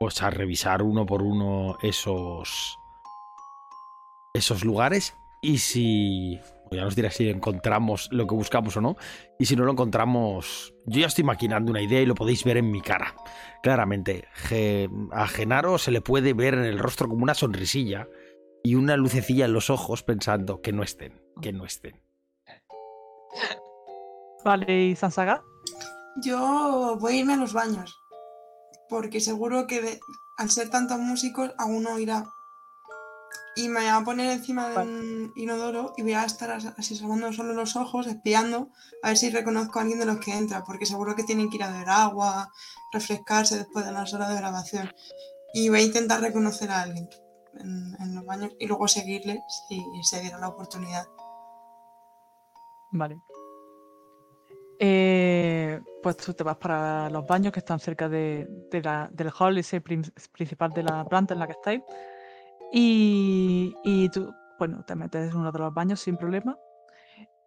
Pues a revisar uno por uno esos. esos lugares. Y si. Ya nos dirá si encontramos lo que buscamos o no. Y si no lo encontramos. Yo ya estoy maquinando una idea y lo podéis ver en mi cara. Claramente. A Genaro se le puede ver en el rostro como una sonrisilla. Y una lucecilla en los ojos pensando que no estén. Que no estén. Vale, y Sansaga. Yo voy a irme a los baños. Porque seguro que de- al ser tantos músicos, alguno irá. Y me voy a poner encima de un inodoro y voy a estar as- así salvando solo los ojos, espiando, a ver si reconozco a alguien de los que entra, porque seguro que tienen que ir a beber agua, refrescarse después de las horas de grabación. Y voy a intentar reconocer a alguien en, en los baños y luego seguirle si se diera la oportunidad. Vale. Eh, pues tú te vas para los baños que están cerca de, de la- del hall ese prin- principal de la planta en la que estáis. Y, tú, bueno, te metes en uno de los baños sin problema.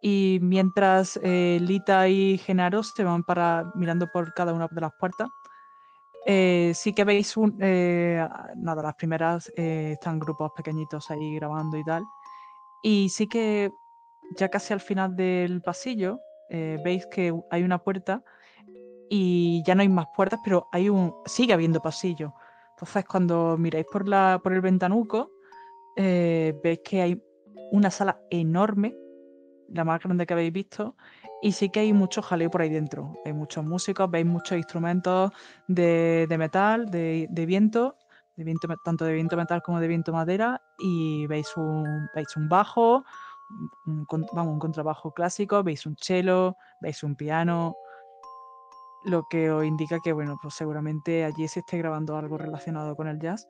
Y mientras eh, Lita y Genaro se van para mirando por cada una de las puertas, eh, sí que veis un, eh, nada, las primeras están grupos pequeñitos ahí grabando y tal. Y sí que ya casi al final del pasillo veis que hay una puerta y ya no hay más puertas, pero hay un sigue habiendo pasillo. Entonces cuando miráis por la por el ventanuco eh, veis que hay una sala enorme, la más grande que habéis visto, y sí que hay mucho jaleo por ahí dentro. Hay muchos músicos, veis muchos instrumentos de, metal, de, viento, tanto de viento metal como de viento madera, y veis un, veis un bajo, un, vamos, un contrabajo clásico, veis un cello, veis un piano, lo que os indica que, bueno, pues seguramente allí se esté grabando algo relacionado con el jazz.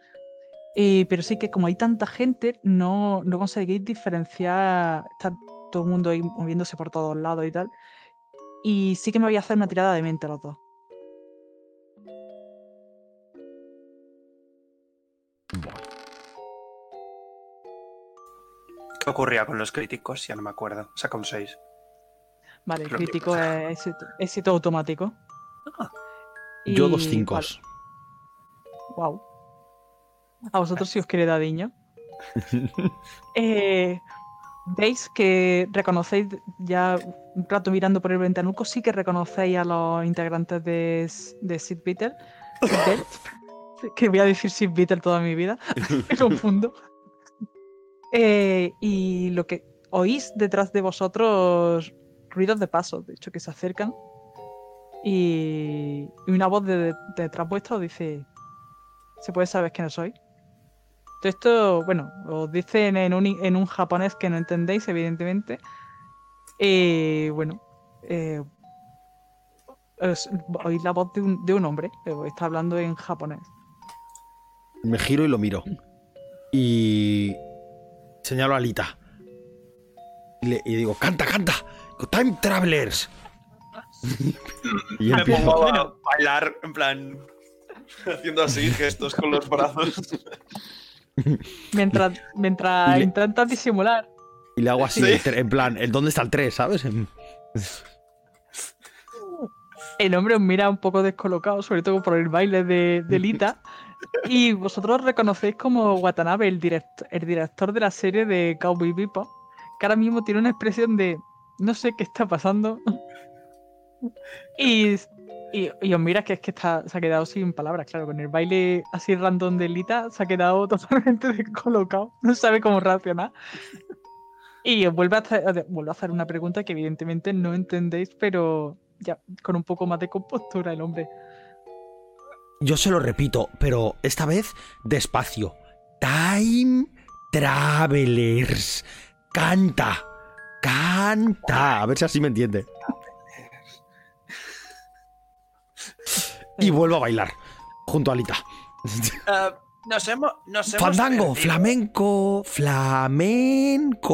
Eh, pero sí que como hay tanta gente, no, no conseguís diferenciar, está todo el mundo ahí moviéndose por todos lados y tal. Y sí que me voy a hacer una tirada de mente a los dos. ¿Qué ocurría con los críticos? Ya no me acuerdo. Saca un 6. Vale, el crítico es éxito, éxito automático. Yo dos cinco. vale, Wow. A vosotros si os quiere dadiño. Eh, Veis que reconocéis ya un rato mirando por el ventanuco, sí que reconocéis a los integrantes de, de Sid Beetle, que voy a decir Sid Beetle toda mi vida. Me confundo. Eh, y lo que oís detrás de vosotros, ruidos de pasos, de hecho, que se acercan. Y, una voz de, de- detrás vuestro dice: ¿Se puede saber quién soy? Esto, bueno, os dicen en un, en un japonés que no entendéis, evidentemente. Y bueno, eh, os- oís la voz de un, de un hombre, os está hablando en japonés. Me giro y lo miro. Y señalo a Alita. Y, le- digo, canta, canta. Time Travelers. Y Me pongo a bailar, en plan. Haciendo así gestos con los brazos. Mientras, mientras le- intentas disimular, Y le hago así, Sí. en plan, ¿el dónde está el 3? ¿Sabes? El hombre os mira un poco descolocado, sobre todo por el baile de, de Lita. y vosotros reconocéis como Watanabe, el, direct- el director de la serie de Cowboy Bebop, que ahora mismo tiene una expresión de no sé qué está pasando. Y, y, os mira que es que está, se ha quedado sin palabras, claro, con el baile así random de Lita se ha quedado totalmente descolocado, no sabe cómo reaccionar. Y os vuelve a, hacer, vuelve a hacer una pregunta que evidentemente no entendéis, pero ya con un poco más de compostura el hombre. Yo se lo repito, pero esta vez despacio. Time Travelers. Canta. Canta. A ver si así me entiende. Y vuelvo a bailar. Junto a Alita. Ah, nos hemos. Nos hemos Fandango, perdido. flamenco, flamenco.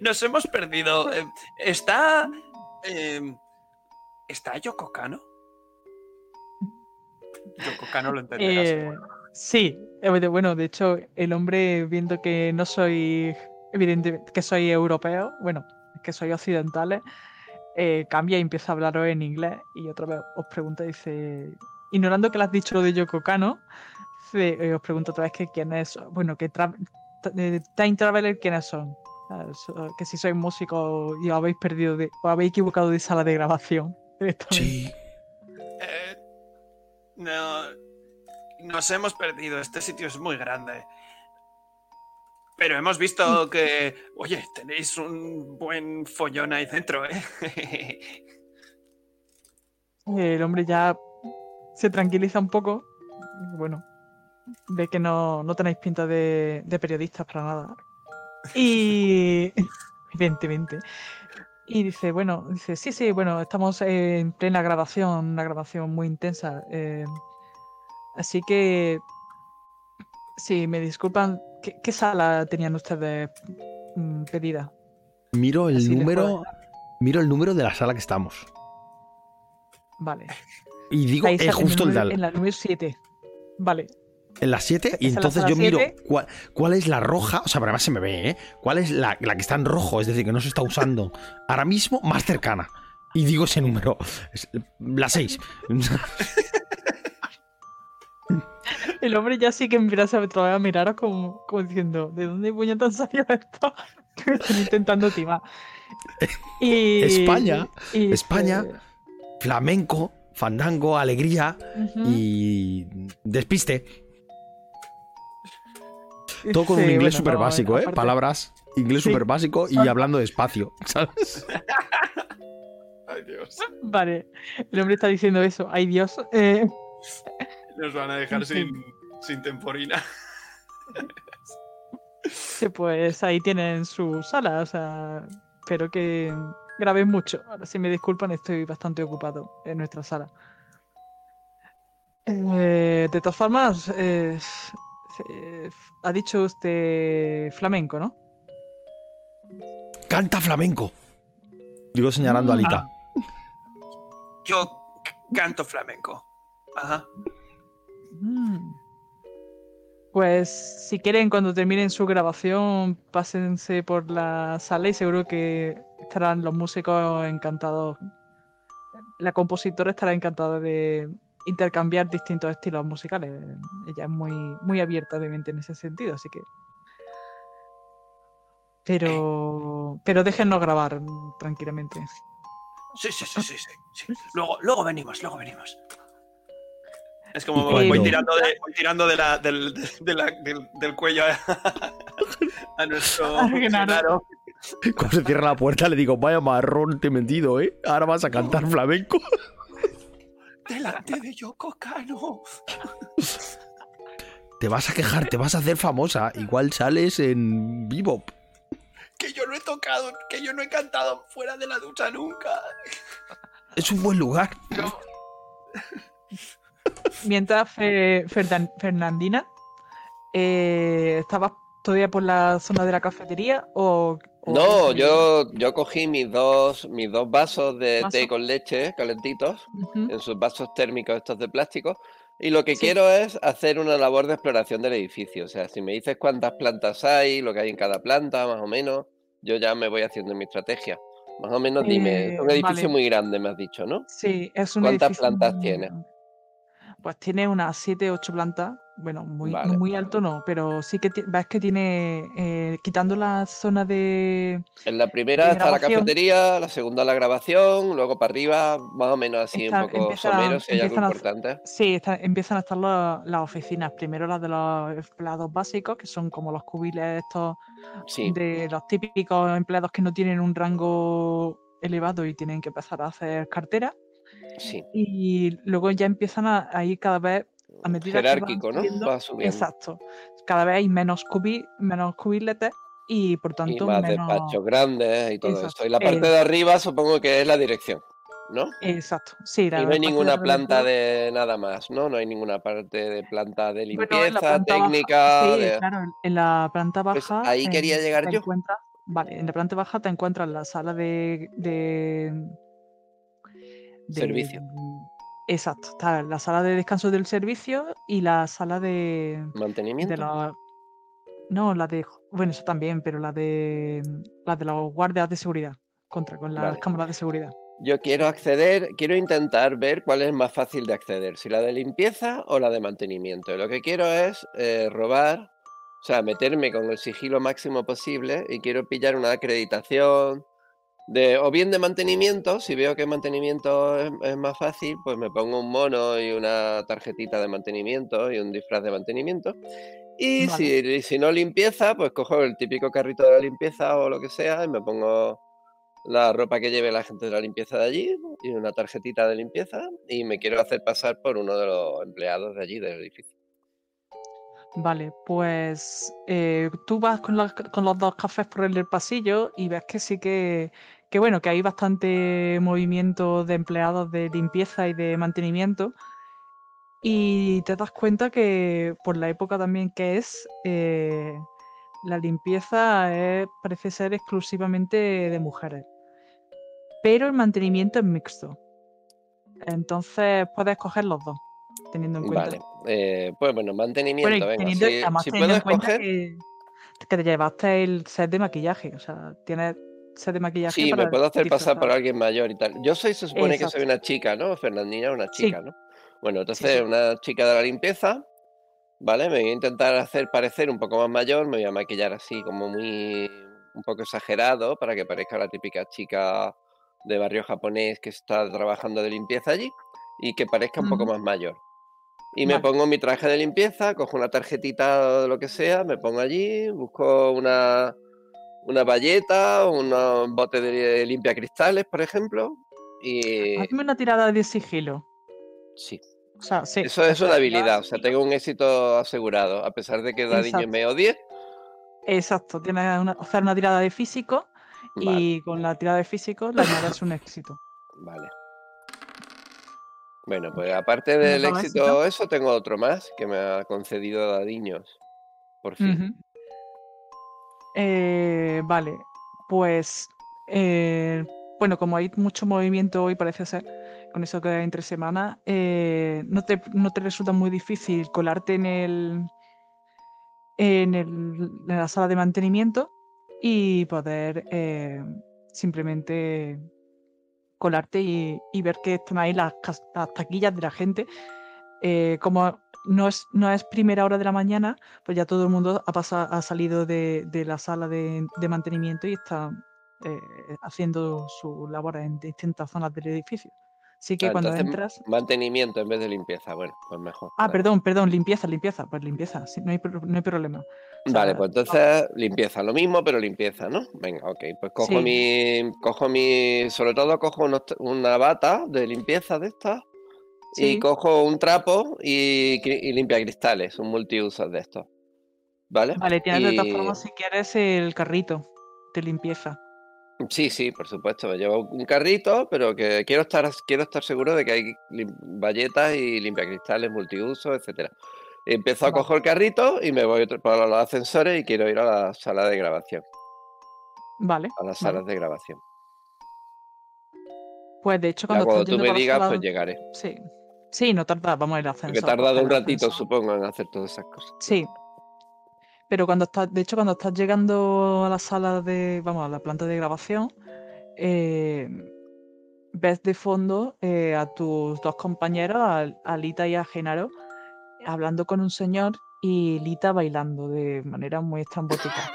Nos hemos perdido. Eh, ¿Está. eh, ¿Está Yoko Kano? Yoko Kano lo entenderás. Eh, sí, eh, bueno, de hecho, el hombre, viendo que no soy, evidentemente, que soy europeo, bueno, que soy occidentales, eh, cambia y empieza a hablaros en inglés y otra vez os pregunta, dice, ignorando que le has dicho lo de Yoko Kano, dice, eh, os pregunto otra vez que quiénes, bueno, que tra- eh, Time Traveler, quiénes son. So- Que si sois músicos y os habéis perdido, habéis equivocado de sala de grabación. Sí. No. Nos hemos perdido. Este sitio es muy grande. Pero hemos visto que. Oye, tenéis un buen follón ahí dentro, ¿eh? El hombre ya se tranquiliza un poco. Bueno, ve que no, no tenéis pinta de, de periodistas para nada. Y. Evidentemente. Y dice, bueno, dice, sí, sí, bueno, estamos en plena grabación, una grabación muy intensa. eh, así que. Si me disculpan, ¿qué, qué sala tenían ustedes mm, pedida? Miro el Así número. Miro el número de la sala que estamos. Vale. Y digo, es justo el número- tal. En la número 7. Vale. En las 7 y ¿Es en la entonces yo miro cuál, cuál es la roja, o sea, pero además se me ve, ¿eh? ¿Cuál es la, la que está en rojo, es decir, que no se está usando ahora mismo más cercana? Y digo ese número, la 6. El hombre ya sí que empieza a otra vez a miraros como, como diciendo, ¿de dónde puñetas salió esto? Que me están intentando timar. Y, España, y España. Flamenco, fandango, alegría y despiste. Todo con un inglés bueno, súper no, básico, ¿eh? aparte- Palabras, inglés Sí. súper básico y hablando despacio, ¿sabes? Ay, Dios. Vale, el hombre está diciendo eso. Ay, Dios. eh, Nos van a dejar sin, sin temporina. sí, pues ahí tienen su sala. O sea, espero que grabéis mucho. Ahora, si me disculpan, estoy bastante ocupado en nuestra sala. Eh, de todas formas, eh, eh, ha dicho usted flamenco, ¿no? Canta flamenco. Digo señalando a Alita. Yo c- canto flamenco. Ajá. Mm. Pues si quieren, cuando terminen su grabación, pásense por la sala y seguro que estarán los músicos encantados. La compositora estará encantada de intercambiar distintos estilos musicales. Ella es muy, muy abierta de mente en ese sentido, así que. Pero. Pero déjennos grabar tranquilamente. Sí, sí, sí, sí. sí. Luego, luego venimos, luego venimos. Es como voy, tirando, de, voy tirando de la, del, de la- del, del cuello a, a nuestro. Genaro. Cuando se cierra la puerta le digo, vaya marrón te he metido, ¿eh? Ahora vas a cantar flamenco. Delante de Yoko Kano. Te vas a quejar, te vas a hacer famosa. Igual sales en Bebop. Que yo no he tocado, que yo no he cantado fuera de la ducha nunca. Es un buen lugar. No. Mientras Fe- Ferdan- Fernandina, eh, ¿estabas todavía por la zona de la cafetería o...? o- No, yo, yo cogí mis dos, mis dos vasos de té con leche calentitos en sus vasos térmicos estos de plástico. Y lo que Sí. quiero es hacer una labor de exploración del edificio. O sea, si me dices cuántas plantas hay, lo que hay en cada planta, más o menos, yo ya me voy haciendo mi estrategia. Más o menos dime, es Eh, un edificio vale. muy grande, me has dicho, ¿no? Sí, es un ¿Cuántas edificio plantas muy- tiene? Pues tiene unas 7, 8 plantas. Bueno, muy, Vale. muy alto no, pero sí que ves que tiene, eh, quitando la zona de... En la primera está la cafetería, la segunda la grabación, luego para arriba, más o menos así Está- un poco somero, si hay algo a- importante. Sí, está- empiezan a estar la- las oficinas. Primero las de los empleados básicos, que son como los cubiles estos Sí, de los típicos empleados que no tienen un rango elevado y tienen que empezar a hacer cartera. Sí. Y luego ya empiezan a, a ir cada vez a medida que van jerárquico, ¿no? subiendo- Va subiendo. Exacto. Cada vez hay menos, cubi, menos cubiletes y por Y tanto más menos. despachos grandes y todo Exacto. esto. Y la parte Eh, de arriba supongo que es la dirección, ¿no? Exacto. Sí, la Y no hay parte ninguna planta de nada más, ¿no? No hay ninguna parte de planta de Bueno, en limpieza, baja- técnica. sí, de- claro, en- en la planta Pues baja. ahí quería eh, llegar yo. vale, en la planta baja te encuentras la sala de. de, de- Servicio. Exacto, está la sala de descanso del servicio y la sala de. Mantenimiento. de la, no, la de. Bueno, eso también, pero la de. La de los guardias de seguridad. Contra, con las Vale. cámaras de seguridad. Yo quiero acceder, quiero intentar ver cuál es más fácil de acceder, si la de limpieza o la de mantenimiento. Lo que quiero es eh, robar, o sea, meterme con el sigilo máximo posible y quiero pillar una acreditación de, o bien de mantenimiento, si veo que mantenimiento es, es más fácil, pues me pongo un mono y una tarjetita de mantenimiento y un disfraz de mantenimiento. Y Vale. si, si no limpieza, pues cojo el típico carrito de la limpieza o lo que sea y me pongo la ropa que lleve la gente de la limpieza de allí y una tarjetita de limpieza y me quiero hacer pasar por uno de los empleados de allí del edificio. Vale, pues eh, tú vas con, la- con los dos cafés por el pasillo y ves que sí que, que bueno, que hay bastante movimiento de empleados de limpieza y de mantenimiento. Y te das cuenta que por la época también que es, eh, la limpieza es- parece ser exclusivamente de mujeres. Pero el mantenimiento es mixto. Entonces puedes escoger los dos, teniendo en cuenta. Vale, eh, pues bueno, mantenimiento, Bueno, y venga, teniendo, si, además si teniendo en cuenta escoger, que, que te llevaste el set de maquillaje, o sea, tienes set de maquillaje sí, me puedo hacer pasar por alguien mayor y tal. Yo soy, se supone que soy Exacto. una chica, ¿no? Fernandina una Sí. chica, ¿no? Bueno, entonces sí. una chica de la limpieza, ¿vale? Me voy a intentar hacer parecer un poco más mayor, me voy a maquillar así como muy, un poco exagerado para que parezca la típica chica de barrio japonés que está trabajando de limpieza allí y que parezca un poco más mayor. Y me Vale. pongo mi traje de limpieza, cojo una tarjetita o lo que sea, me pongo allí, busco una, una bayeta, un bote de limpia cristales, por ejemplo, y Hazme una tirada de sigilo. sí, O sea, sí. eso es una habilidad, o sea, tengo un éxito asegurado, a pesar de que Dadiño Exacto. me odie. Exacto, tienes una, hacer una tirada de físico Vale, y con la tirada de físico le añades un éxito. vale. Bueno, pues aparte del éxito. eso tengo otro más que me ha concedido Dadiños, por fin. Eh, vale, pues eh, bueno, como hay mucho movimiento hoy, parece ser, con eso que hay entre semanas, eh, no te, no te resulta muy difícil colarte en el, en el- en la sala de mantenimiento y poder eh, simplemente colarte y, ver que están ahí las taquillas de la gente. Eh, como no es, no es primera hora de la mañana, pues ya todo el mundo ha, pasado, ha salido de, de la sala de, de mantenimiento y está eh, haciendo su labor en distintas zonas del edificio. Así que Ah, cuando entras... mantenimiento en vez de limpieza, bueno, pues mejor. Ah, vale. perdón, perdón, limpieza, limpieza, pues limpieza, sí, no, hay, no hay problema. O Vale, pues entonces limpieza, lo mismo, pero limpieza, ¿no? Venga, ok, pues cojo Sí. mi, cojo mi, sobre todo cojo unos una bata de limpieza de estas y cojo un trapo y, y limpia cristales, un multiusos de estos, ¿vale? Vale, tienes de todas Y- formas, si quieres, el carrito de limpieza. Sí, sí, por supuesto, me llevo un carrito, pero que quiero estar, quiero estar seguro de que hay bayetas y limpiacristales multiusos, etcétera. Empiezo a coger el carrito y me voy para los ascensores y quiero ir a la sala de grabación, Vale. a las vale. salas de grabación. Pues de hecho, Ya cuando, cuando estás tú me digas, sala- pues llegaré. Sí. Sí, no tarda, vamos a ir ascensor. tardado coger un ratito, ascensor. supongo, en hacer todas esas cosas. Sí. Pero cuando estás, de hecho, cuando estás llegando a la sala de, vamos, a la planta de grabación, eh, ves de fondo eh, a tus dos compañeros, a, a Lita y a Genaro, hablando con un señor y Lita bailando de manera muy estrambótica.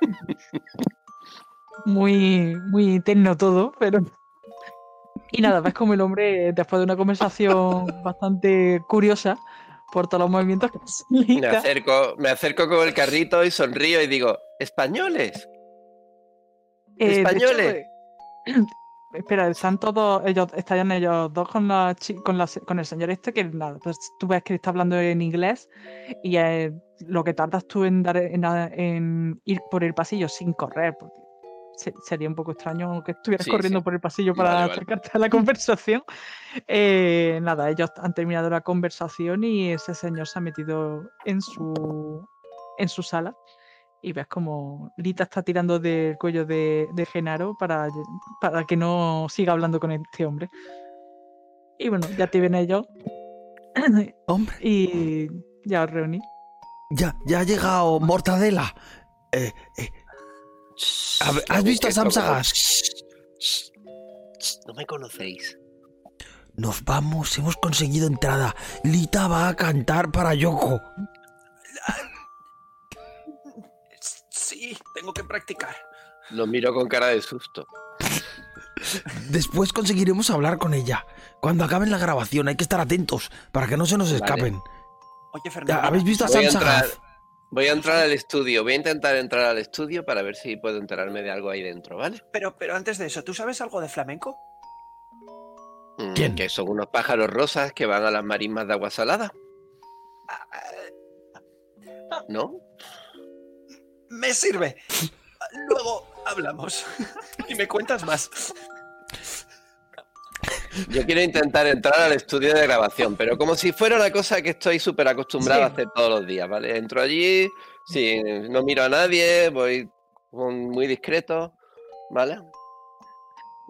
muy, muy terno todo, pero... Y nada, ves como el hombre, después de una conversación bastante curiosa por todos los movimientos que Me acerco, me acerco con el carrito y sonrío y digo, ¡españoles! Eh, hecho, españoles. eh, espera, están todos, ellos, están ellos dos con, la, chi- con, la con el señor este, que nada, pues tú ves que está hablando en inglés y eh, lo que tardas tú en, dar, en, en ir por el pasillo sin correr, porque se- sería un poco extraño que estuvieras Sí, corriendo sí. por el pasillo para Vale, vale. acercarte a la conversación. Eh, nada, ellos han terminado la conversación y ese señor se ha metido en su, en su sala y ves como Lita está tirando del cuello de, de Genaro para, para que no siga hablando con este hombre. Y bueno, ya te ven ellos Hombre, y ya os reuní. ya, ya ha llegado Mortadela. Eh, eh, ver, ¿has visto a Sam Sagas? No me conocéis. nos vamos, hemos conseguido entrada. Lita va a cantar para Yoko. Sí, tengo que practicar. Lo miro con cara de susto. Después conseguiremos hablar con ella. Cuando acaben la grabación hay que estar atentos para que no se nos Vale. escapen. Oye, Fernando. ¿Habéis visto a Sam entrar. Voy a entrar al estudio. Voy a intentar entrar al estudio para ver si puedo enterarme de algo ahí dentro, ¿vale? Pero, pero antes de eso, ¿tú sabes algo de flamenco? Mm, ¿Quién? Que son unos pájaros rosas que van a las marismas de agua salada, Ah, ah, ¿no? Me sirve. Luego hablamos. y me cuentas más. Yo quiero intentar entrar al estudio de grabación, pero como si fuera una cosa que estoy súper acostumbrado a hacer todos los días, ¿vale? Entro allí, sí, no miro a nadie, voy muy discreto, ¿vale?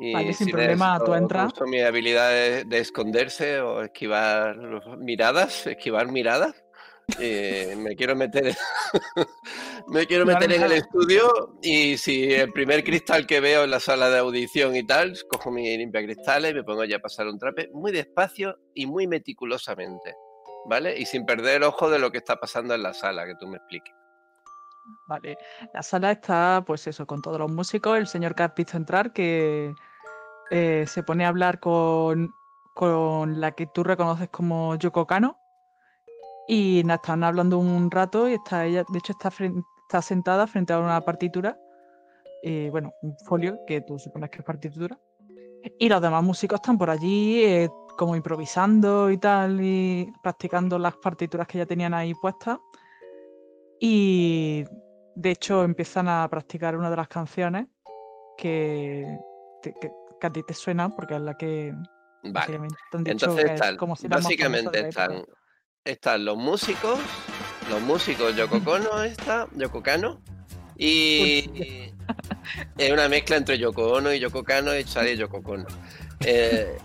Y Vale, sin si problema, tú entras. uso mi habilidad de, de esconderse o esquivar miradas, esquivar miradas. Y me quiero meter, me quiero meter en el estudio y si el primer cristal que veo en la sala de audición y tal, cojo mi limpia cristales y me pongo ya a pasar un trape muy despacio y muy meticulosamente, ¿vale? Y sin perder el ojo de lo que está pasando en la sala, que tú me expliques. Vale, la sala está, pues eso, con todos los músicos. El señor que has visto entrar, que eh, se pone a hablar con, con la que tú reconoces como Yoko Kano. Y nada, están hablando un rato y está ella, de hecho, está, fren- está sentada frente a una partitura. eh, bueno, un folio que tú supones que es partitura. Y los demás músicos están por allí, eh, como improvisando y tal, y practicando las partituras que ya tenían ahí puestas. Y de hecho empiezan a practicar una de las canciones que, te- que, que a ti te suena, porque es la que Vale. Entonces que es como si básicamente están. Están los músicos, los músicos Yoko Kono está, Yoko Kano, y es una mezcla entre Yoko Ono y Yoko Kano y sale Yoko Kono. Eh,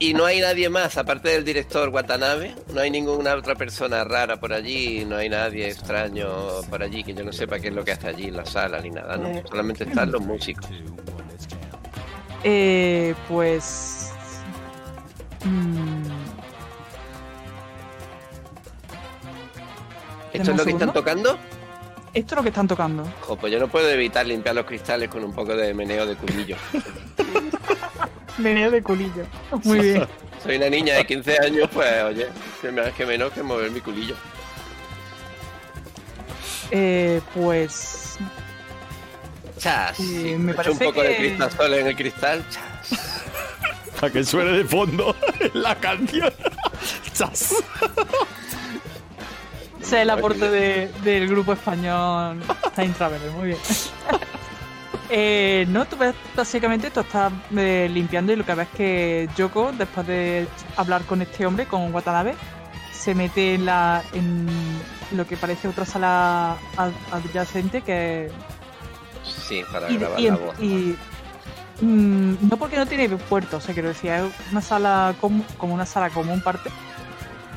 y no hay nadie más, aparte del director Watanabe, no hay ninguna otra persona rara por allí, no hay nadie extraño por allí que yo no sepa qué es lo que hace allí en la sala ni nada, ¿no? Eh, Solamente están los músicos. Eh, pues. mm, ¿Esto es lo que están tocando? esto es lo que están tocando. Jo, pues yo no puedo evitar limpiar los cristales con un poco de meneo de culillo. Meneo de culillo. Muy bien. Soy una niña de 15 años, pues oye, que menos que mover mi culillo. Eh, pues. Chas. Sí, me echo parece un poco de cristal en el cristal. Chas. Para que suene de fondo la canción. Chas. Ese es el aporte de- del grupo español Time Traveler, muy bien. Eh, no, tú ves, básicamente esto estás eh, limpiando y lo que ves es que Yoko, después de hablar con este hombre, con Watanabe, se mete en, la, en lo que parece otra sala ad- adyacente que Sí, para y, grabar y- la voz. y- mm, no porque no tiene puerto, o sea, quiero decir, es una sala com- como una sala común parte.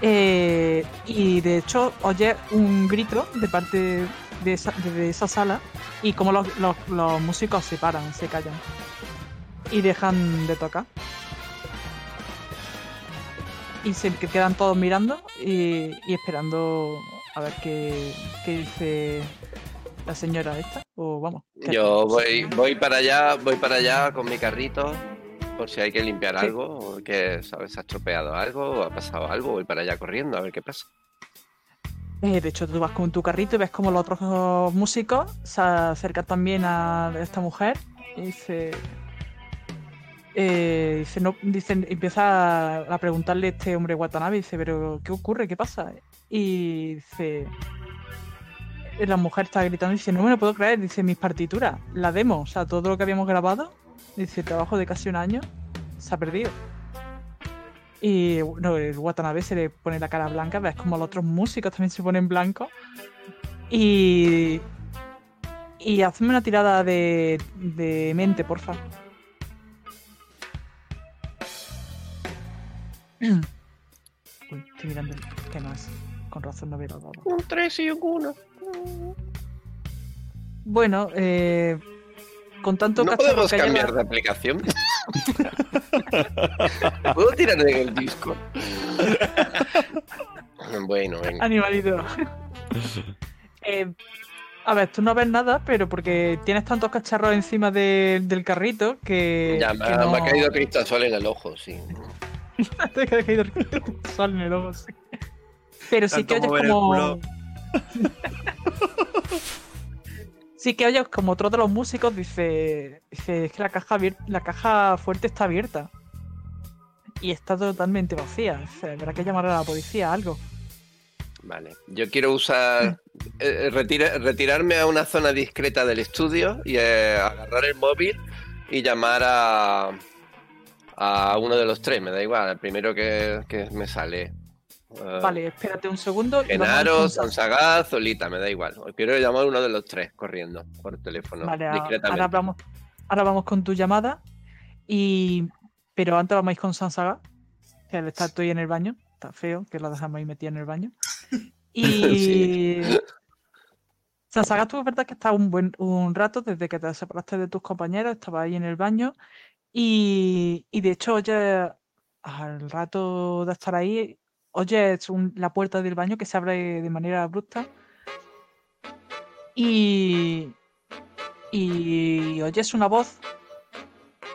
Eh, y de hecho, oye un grito de parte de esa, de esa sala y como los, los- los músicos se paran, se callan y dejan de tocar. Y se que- quedan todos mirando y, y esperando a ver qué, qué dice la señora esta. O vamos. Yo voy, voy para allá, voy para allá con mi carrito, por si hay que limpiar Sí. algo, o que sabes, se ha estropeado algo, o ha pasado algo, voy para allá corriendo a ver qué pasa. Eh, de hecho, tú vas con tu carrito y ves como los otros músicos se acercan también a esta mujer y dice, eh, dice, no, dice, empieza a, a preguntarle este hombre Watanabe, dice, pero ¿qué ocurre? ¿Qué pasa? Y dice, la mujer está gritando, dice, no me lo puedo creer, dice, mis partituras, la demo, o sea, todo lo que habíamos grabado, dice, trabajo de casi un año, se ha perdido. Y bueno, el Watanabe se le pone la cara blanca, ves como los otros músicos también se ponen blancos. Y. Y hazme una tirada de, de mente, porfa. Uy, estoy mirando que no es. Con razón no veo los dados. Un 3 y un 1. Bueno, eh, con tanto ¿No cacharro podemos que cambiar lleva- de aplicación? ¿Puedo tirar en el disco? bueno, venga. Animalito. Eh, a ver, tú no ves nada, pero porque tienes tantos cacharros encima de- del carrito que. Ya me, que ha- no- me ha caído cristasol en el ojo, sí. Te ha caído sol en el ojo, sí. Pero sí que Tanto oyes como. sí que oyes como otro de los músicos dice. Dice, es que la caja la caja fuerte está abierta. Y está totalmente vacía. Dice, Habrá que llamar a la policía, algo. Vale. Yo quiero usar. eh, retira- retirarme a una zona discreta del estudio y eh, agarrar el móvil y llamar a. a uno de los tres, me da igual, el primero que, que me sale. Eh, Vale, espérate un segundo. Genaro, Sonsagaz, Zolita, me da igual. Quiero llamar a uno de los tres corriendo por teléfono. Vale, ahora vamos, ahora vamos con tu llamada. Y. Pero antes vamos a ir con Sansaga. Que él está estoy en el baño. Está feo que lo dejamos ahí metido en el baño. Y. Sansaga, tú es verdad que estaba un buen un rato desde que te separaste de tus compañeros, estaba ahí en el baño. Y, y de hecho, oye, al rato de estar ahí, oyes un- la puerta del baño que se abre de manera abrupta. Y, y oyes una voz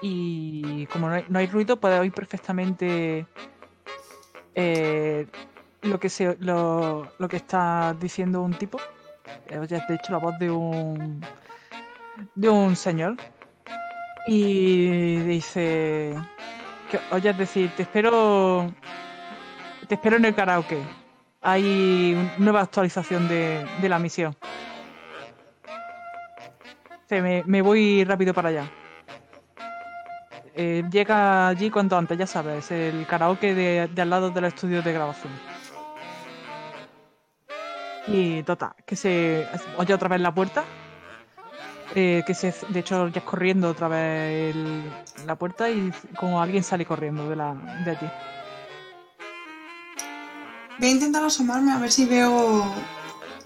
y como no hay, no hay ruido puedes oír perfectamente eh, lo que se lo, lo que está diciendo un tipo Eh, oyes de hecho la voz de un de un señor y dice que oyes decir te espero te espero en el karaoke hay nueva actualización de, la misión me, voy rápido para allá. Eh, llega allí cuanto antes, ya sabes, el karaoke de, al lado del estudio de grabación. Y total, que se oye otra vez la puerta. eh, que se, de hecho, ya es corriendo otra vez la puerta y como alguien sale corriendo de, la, de allí. Voy a intentar asomarme a ver si veo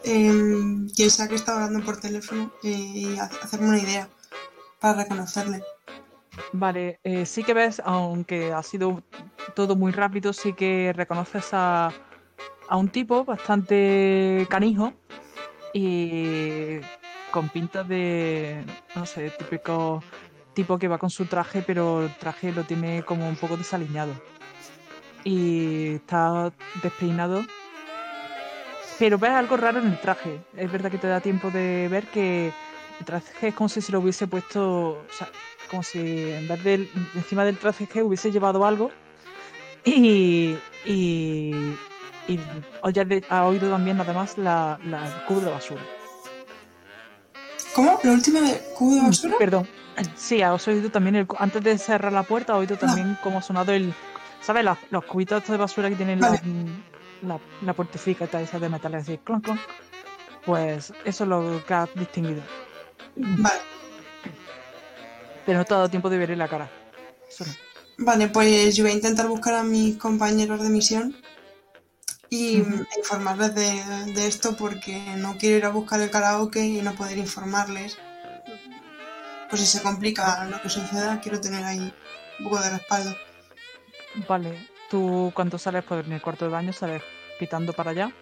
em, quién sea que está hablando por teléfono eh, y ha- hacerme una idea para reconocerle. Vale, eh, sí que ves, aunque ha sido todo muy rápido, sí que reconoces a, a un tipo bastante canijo y con pinta de, no sé, típico tipo que va con su traje, pero el traje lo tiene como un poco desaliñado. Y está despeinado. Pero ves algo raro en el traje. Es verdad que te da tiempo de ver que el traje es como si se lo hubiese puesto, o sea, como si en vez de encima del traje que hubiese llevado algo y y, y ha oído también además la, la el cubo de basura. ¿Cómo? ¿La última de cubo de basura? Perdón. Sí, has oído también el antes de cerrar la puerta, ha oído también cómo ha sonado el ¿sabes? Los, los cubitos estos de basura que tienen Vale. la, la esta esa de metal así, clon, clon. Pues eso es lo que has distinguido. Vale. Pero no te ha dado tiempo de verle la cara. Vale, pues yo voy a intentar buscar a mis compañeros de misión y informarles de, de esto porque no quiero ir a buscar el karaoke y no poder informarles. Pues si se complica lo que suceda, quiero tener ahí un poco de respaldo. Vale, tú cuando sales por el cuarto de baño sales pitando para allá.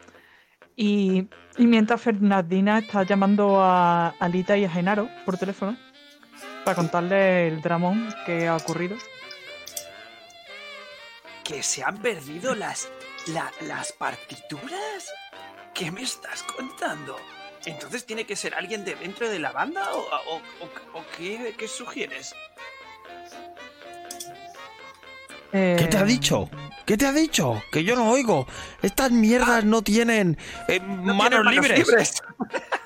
Y, y mientras Fernandina está llamando a, a Lita y a Genaro por teléfono para contarle el dramón que ha ocurrido. ¿Que se han perdido las, la- las partituras? ¿Qué me estás contando? ¿Entonces tiene que ser alguien de dentro de la banda o, o- o- o qué, qué sugieres? ¿Qué te ha Eh, dicho? ¿Qué te ha dicho? Que yo no oigo. Estas mierdas no tienen eh, No manos, tienen libres.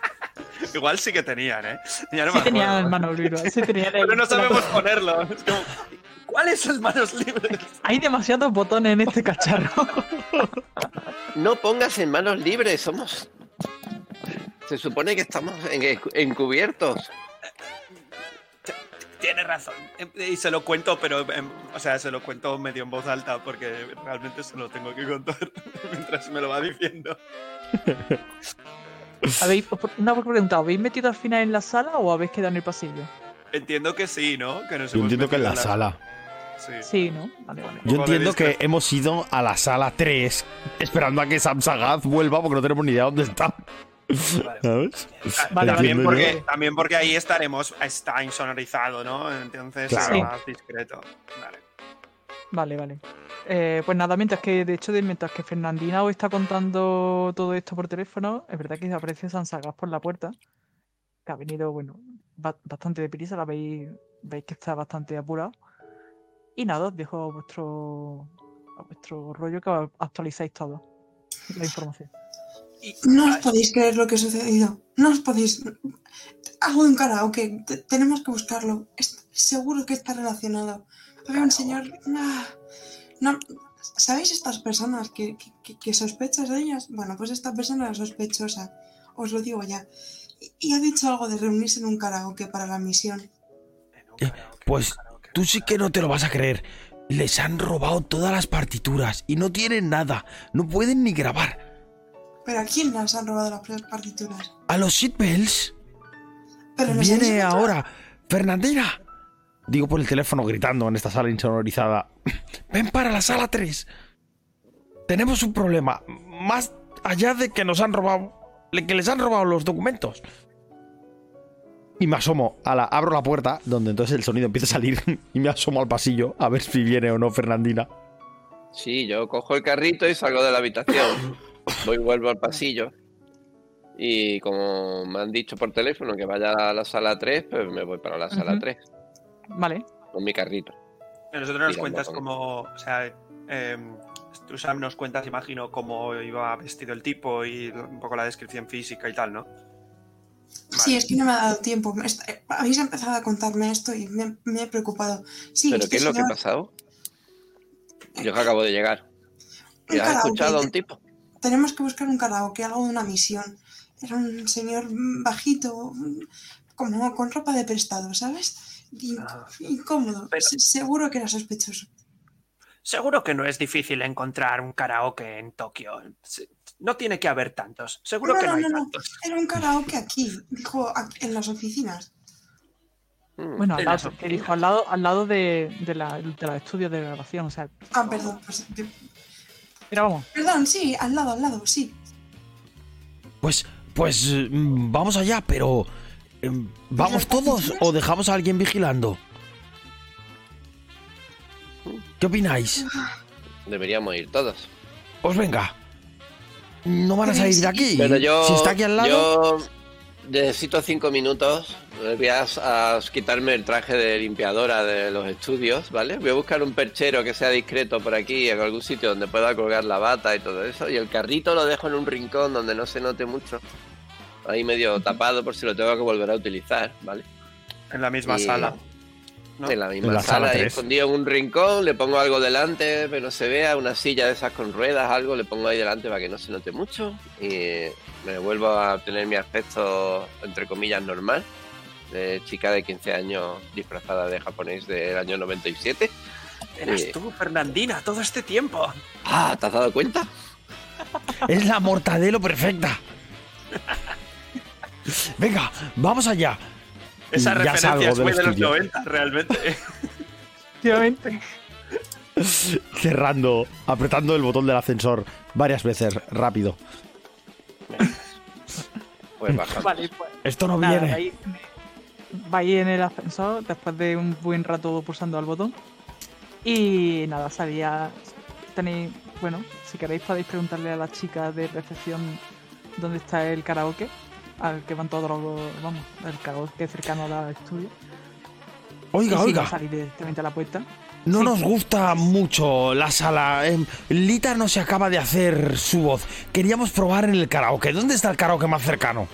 Igual sí que tenían, ¿eh? Ya no Sí me tenía acuerdo. el mano libre. Sí tenía Pero no sabemos ponerlo. Es como, ¿Cuáles son manos libres? Hay demasiados botones en este cacharro. No pongas en manos libres, somos. Se supone que estamos en- encubiertos. Tienes razón. Eh, Y se lo cuento, pero, em, o sea, se lo cuento medio en voz alta porque realmente se lo tengo que contar mientras me lo va diciendo. ¿Habéis, una pregunta, ¿habéis metido al final en la sala o habéis quedado en el pasillo? Entiendo que sí, ¿no? Que nos Yo hemos entiendo que en la sala. Sí. Sí, ¿no? Vale, vale. Yo entiendo que hemos ido a la sala 3 esperando a que Sam Sagaz vuelva porque no tenemos ni idea dónde está. Vale. ¿Sabes? Vale, también, porque, también porque ahí estaremos, está insonorizado, ¿no? Entonces Claro. más discreto. Vale. Vale, vale. Eh, pues nada, mientras que, de hecho, mientras que Fernandina os está contando todo esto por teléfono, es verdad que aparece Sansagaz por la puerta, que ha venido, bueno, ba- bastante deprisa, la veis, veis que está bastante apurado. Y nada, os dejo a vuestro, a vuestro rollo que actualizáis todo, la información. Y- No os podéis creer lo que ha sucedido. No os podéis. Hago un karaoke. Te- tenemos que buscarlo. Es- seguro que está relacionado. Había un señor. ah, no, ¿Sabéis estas personas que, que- que- que sospechas de ellas? Bueno, pues esta persona era sospechosa. Os lo digo ya. Y, y ha dicho algo de reunirse en un karaoke para la misión. Eh, pues. Tú sí que no te lo vas a creer. Les han robado todas las partituras y no tienen nada. No pueden ni grabar. ¿Pero a quién les han robado las partituras? A los Shitbells viene ahora Fernandina. Digo por el teléfono gritando en esta sala insonorizada. Ven para la sala 3. Tenemos un problema. Más allá de que nos han robado. de que les han robado los documentos. Y me asomo a la. abro la puerta, donde entonces el sonido empieza a salir. Y me asomo al pasillo a ver si viene o no Fernandina. Sí, yo cojo el carrito y salgo de la habitación. Voy y vuelvo al pasillo. Y como me han dicho por teléfono que vaya a la sala 3, pues me voy para la sala Ujú. 3 Vale, con mi carrito. A nosotros nos Tirando cuentas como, o sea, em, tú Sam nos cuentas, imagino, cómo iba vestido el tipo y un poco la descripción física y tal, ¿no? Sí, es que no me ha dado tiempo. Habéis empezado a contarme esto y me, me he preocupado. Sí, ¿Pero este qué es lo que ha pasado? Yo que acabo de llegar. ¿Y has escuchado a un tipo? Tenemos que buscar un karaoke, algo de una misión. Era un señor bajito, como con ropa de prestado, ¿sabes? Ah. incómodo. Pero- Se- Seguro que era sospechoso. Seguro que no es difícil encontrar un karaoke en Tokio. No tiene que haber tantos. Seguro No, que no, no, hay no, no. tantos. Era un karaoke aquí, dijo en las oficinas. Mm. bueno, al lado, que dijo al lado, al lado de, de, la, de los estudios de grabación, o sea, Ah, perdón. pues, de- mira, vamos. perdón, sí, al lado, al lado, sí. Pues. Pues. mm, Vamos allá, pero. em, ¿Vamos todos o dejamos a alguien vigilando? ¿Qué opináis? Deberíamos ir todos. Pues venga. No van a salir de aquí. Pero yo. si está aquí al lado. Yo necesito cinco minutos. Voy a, a quitarme el traje de limpiadora de los estudios, ¿vale? Voy a buscar un perchero que sea discreto por aquí, en algún sitio donde pueda colgar la bata y todo eso. Y el carrito lo dejo en un rincón donde no se note mucho. Ahí medio tapado por si lo tengo que volver a utilizar, ¿vale? En la misma Y- sala. ¿no? En la misma En la sala sala, escondido en un rincón, le pongo algo delante, que no se vea, una silla de esas con ruedas, algo, le pongo ahí delante para que no se note mucho. Y me vuelvo a tener mi aspecto, entre comillas, normal, de chica de 15 años disfrazada de japonés del año 97. Eras Eh. tú, Fernandina, todo este tiempo. Ah, ¿te has dado cuenta? Es la mortadelo perfecta. Venga, vamos allá. Esa Ya referencia salgo es muy de los estudio. 90, realmente. Efectivamente. Cerrando, apretando el botón del ascensor varias veces, rápido. Pues bajamos. Vale, pues. Esto no Nada, viene. vais, vais en el ascensor después de un buen rato pulsando al botón. Y nada, sabía. Tenéis. Bueno, si queréis podéis preguntarle a la chica de recepción dónde está el karaoke. Al que van todos los. Vamos, el karaoke cercano al estudio. Oiga, y si no, oiga. salir directamente a la puerta. No Sí. nos gusta mucho la sala. Em, Lita no se acaba de hacer su voz. Queríamos probar en el karaoke. ¿Dónde está el karaoke más cercano?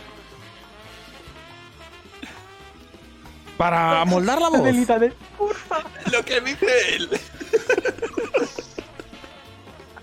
Para moldar la voz. Lo que dice él.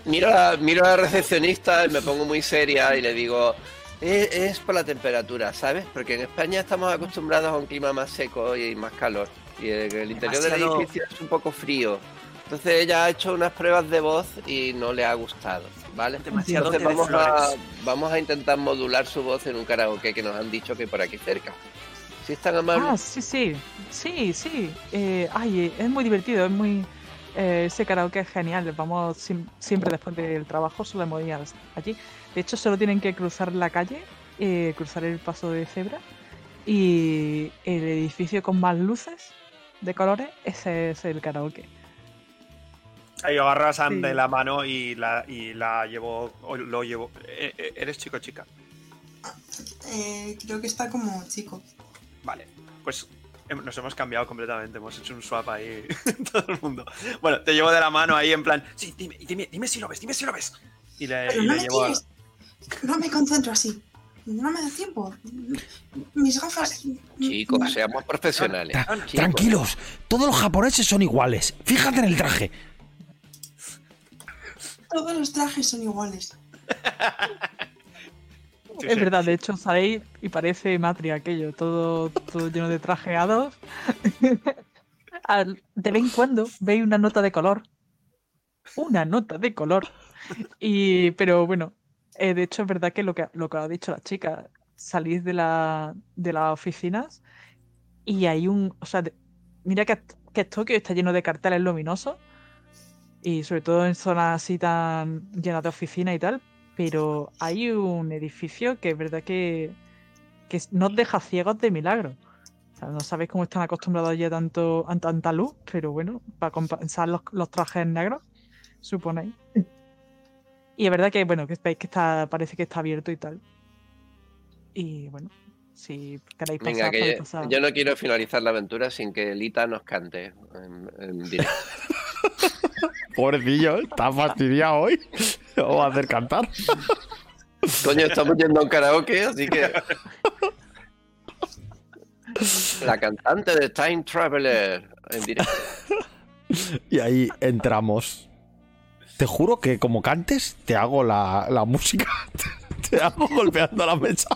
Miro a, miro a la recepcionista y me pongo muy seria y le digo, es, es por la temperatura, ¿sabes? Porque en España estamos acostumbrados a un clima más seco y más calor. Y el interior Demasiado- del edificio es un poco frío. Entonces ella ha hecho unas pruebas de voz y no le ha gustado, ¿vale? Demasiado Entonces vamos a, flores. vamos a intentar modular su voz en un karaoke que nos han dicho que hay por aquí cerca. Si es tan amable. Ah, sí, sí. Sí, sí. Eh, ay, es muy divertido, es muy. eh, ese karaoke es genial. Vamos sim- siempre después del trabajo, solemos ir allí. De hecho, solo tienen que cruzar la calle, eh, cruzar el paso de cebra. Y el edificio con más luces de colores, ese es el karaoke. Ahí yo agarro a Sam Sí. de la mano y la, y la llevo. lo llevo. Eh, eh, ¿Eres chico o chica? Eh, creo que está como chico. Vale. Pues nos hemos cambiado completamente. Hemos hecho un swap ahí. todo el mundo. Bueno, te llevo de la mano ahí en plan. Sí, dime, dime, dime si lo ves, dime si lo ves. Y le, Pero y no le llevo. a-. No me concentro así. No me da tiempo. Mis gafas. Chicos, seamos profesionales. Tra- Chicos. tranquilos, todos los japoneses son iguales. Fíjate en el traje. Todos los trajes son iguales. Es verdad, de hecho, sabéis y parece matria aquello, todo, todo lleno de trajeados. Al- de vez en cuando veis una nota de color. Una nota de color. Y, pero bueno, eh, de hecho es verdad que lo que, lo que ha dicho la chica, salís de, la, de las oficinas y hay un... O sea, de- mira que, que Tokio está lleno de carteles luminosos y sobre todo en zonas así tan llenas de oficinas y tal, pero hay un edificio que es verdad que, que no os deja ciegos de milagro. O sea, no sabéis cómo están acostumbrados ya tanto, a tanta luz, pero bueno, para compensar los, los trajes negros, suponéis. Y es verdad que, bueno, que veis que está, parece que está abierto y tal. Y bueno, si queréis pasar, Venga, que yo, pasar. yo no quiero finalizar la aventura sin que Lita nos cante en, en directo. Pobrecillo, está fastidiado hoy. Vamos a hacer cantar. Coño, estamos yendo a un karaoke, así que. La cantante de Time Traveler en directo. Y ahí entramos. Te juro que como cantes, te hago la, la música. Te hago golpeando la mesa.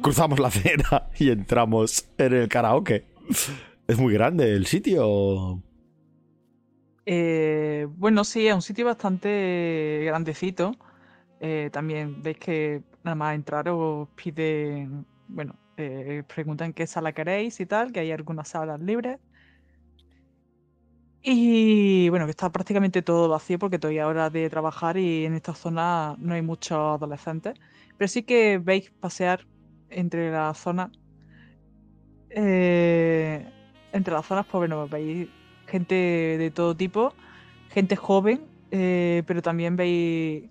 Cruzamos la acera y entramos en el karaoke. Es muy grande el sitio. Eh, bueno, sí, es un sitio bastante grandecito. Eh, también veis que nada más entrar os piden, bueno, eh, preguntan qué sala queréis y tal, que hay algunas salas libres. Y bueno, que está prácticamente todo vacío porque todavía hora de trabajar y en esta zona no hay muchos adolescentes. Pero sí que veis pasear entre las zonas. eh, entre las zonas, pues bueno, veis gente de todo tipo, gente joven, eh, pero también veis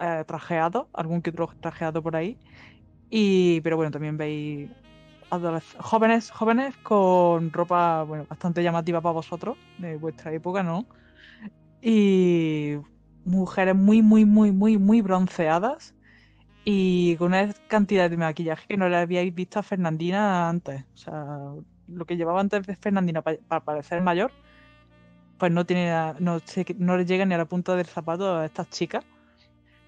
eh, trajeados, algún que otro trajeado por ahí. Y, pero bueno, también veis jóvenes, jóvenes con ropa, bueno, bastante llamativa para vosotros, de vuestra época, ¿no? Y mujeres muy, muy, muy, muy, muy bronceadas y con una cantidad de maquillaje que no le habíais visto a Fernandina antes. O sea, lo que llevaba antes de Fernandina pa- para parecer mayor, pues no tiene no, no le llega ni a la punta del zapato a estas chicas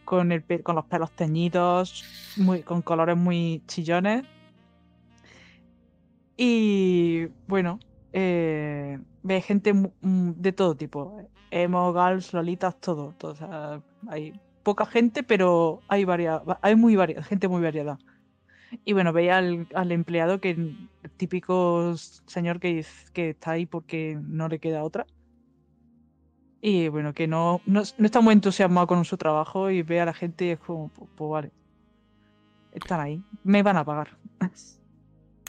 con el con los pelos teñidos, muy, con colores muy chillones. Y bueno, eh, ve gente mm, de todo tipo. Emo, gals, lolitas, todo. todo, o sea, hay poca gente, pero hay varias, hay muy gente muy variada. Y bueno, veía al, empleado que el típico señor que, que está ahí porque no le queda otra. Y bueno, que no, no, no está muy entusiasmado con su trabajo y ve a la gente y es como, pues vale. Están ahí, me van a pagar.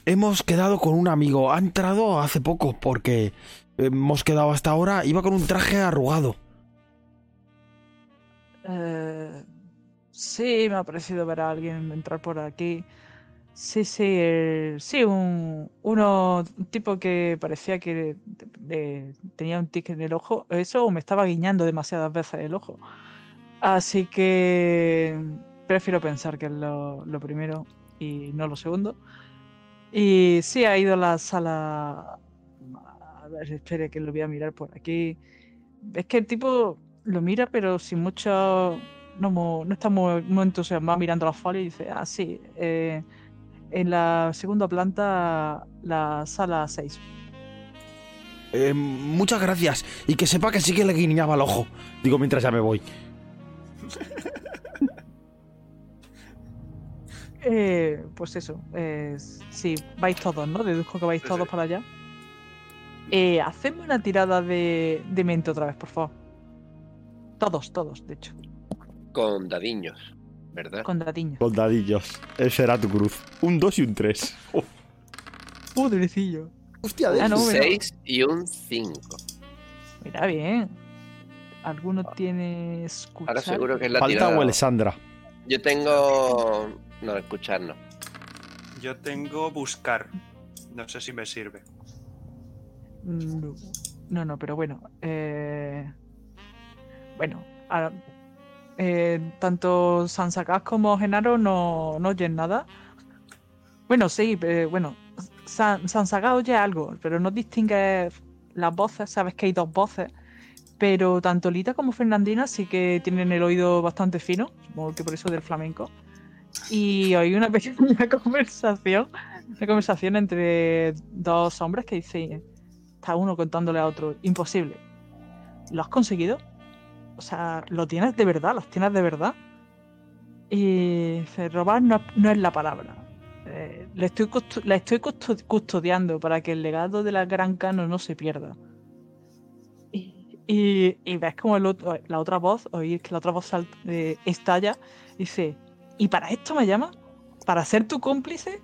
Hemos quedado con un amigo. Ha entrado hace poco porque hemos quedado hasta ahora. Iba con un traje arrugado. Eh, sí, me ha parecido ver a alguien entrar por aquí. Sí, sí, eh, sí, un, tipo que parecía que tenía un tic en el ojo, eso me estaba guiñando demasiadas veces el ojo. Así que prefiero pensar que es lo, lo primero y no lo segundo. Y sí, ha ido a la sala. A ver, espere que lo voy a mirar por aquí. Es que el tipo lo mira, pero sin mucho. No, no está muy, muy entusiasmado mirando las folios y dice: Ah, sí, eh, en la segunda planta, la sala 6. Eh, muchas gracias. Y que sepa que sí que le guiñaba el ojo. Digo mientras ya me voy. Eh, pues eso, eh, sí, vais todos, ¿no? Deduzco que vais Sí, todos sí. para allá. Eh, hacedme una tirada de, de mente otra vez, por favor. Todos, todos, de hecho, Con dadiños, ¿verdad? con datiño. Con dadillos. Ese era tu cruz. Un 2 y un 3. Pudrecillo. Hostia, Ah, no, un bueno. 6 y un 5. Mira bien. ¿Alguno tiene escuchar? Ahora seguro que es la Falta tirada. o Alessandra. Yo tengo. No, escuchar no. Yo tengo buscar. No sé si me sirve. No, no, no, pero bueno. eh, Bueno, ahora, eh, tanto Sansacás como Genaro no, no oyen nada. Bueno, sí, eh, bueno, San, Sansacás oye algo, pero no distingue las voces, sabes que hay dos voces. Pero tanto Lita como Fernandina sí que tienen el oído bastante fino, supongo que por eso del flamenco. Y hay una pequeña conversación, una conversación entre dos hombres que dicen, está uno contándole a otro, imposible. ¿Lo has conseguido? O sea, ¿lo tienes de verdad? ¿Los tienes de verdad? Y dice, robar no, no es la palabra. Eh, estoy, la estoy custo- custodiando para que el legado de la Gran Cano no se pierda. Y, ves como la otra voz, oís que la otra voz eh, estalla, dice, ¿y para esto me llama? ¿Para ser tu cómplice?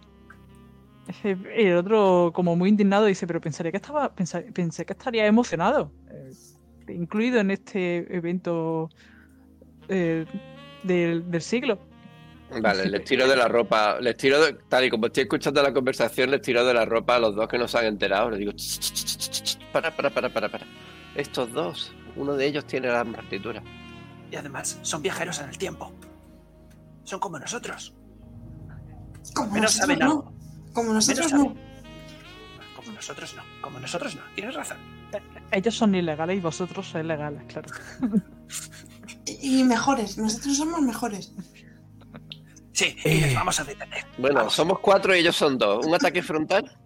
El otro, como muy indignado, dice, pero pensaría que estaba, pensa- pensé que estaría emocionado, eh, incluido en este evento eh, del, del siglo. Vale, les tiro de la ropa. Les tiro, de- tal y como estoy escuchando la conversación, les tiro de la ropa a los dos que no se han enterado. Les digo, "Ch, ch, ch, ch, ch, para, para, para, para, para. Estos dos, uno de ellos tiene la partitura. Y además, son viajeros en el tiempo. Son como nosotros. Como menos nosotros saben no. algo. Como nosotros Menos no. Como nosotros no. Como nosotros no. Tienes razón. Ellos son ilegales y vosotros sois legales, claro. Y mejores. Nosotros somos mejores. Sí, y les vamos a detener. Bueno, Vamos. somos cuatro y ellos son dos. ¿Un ataque frontal?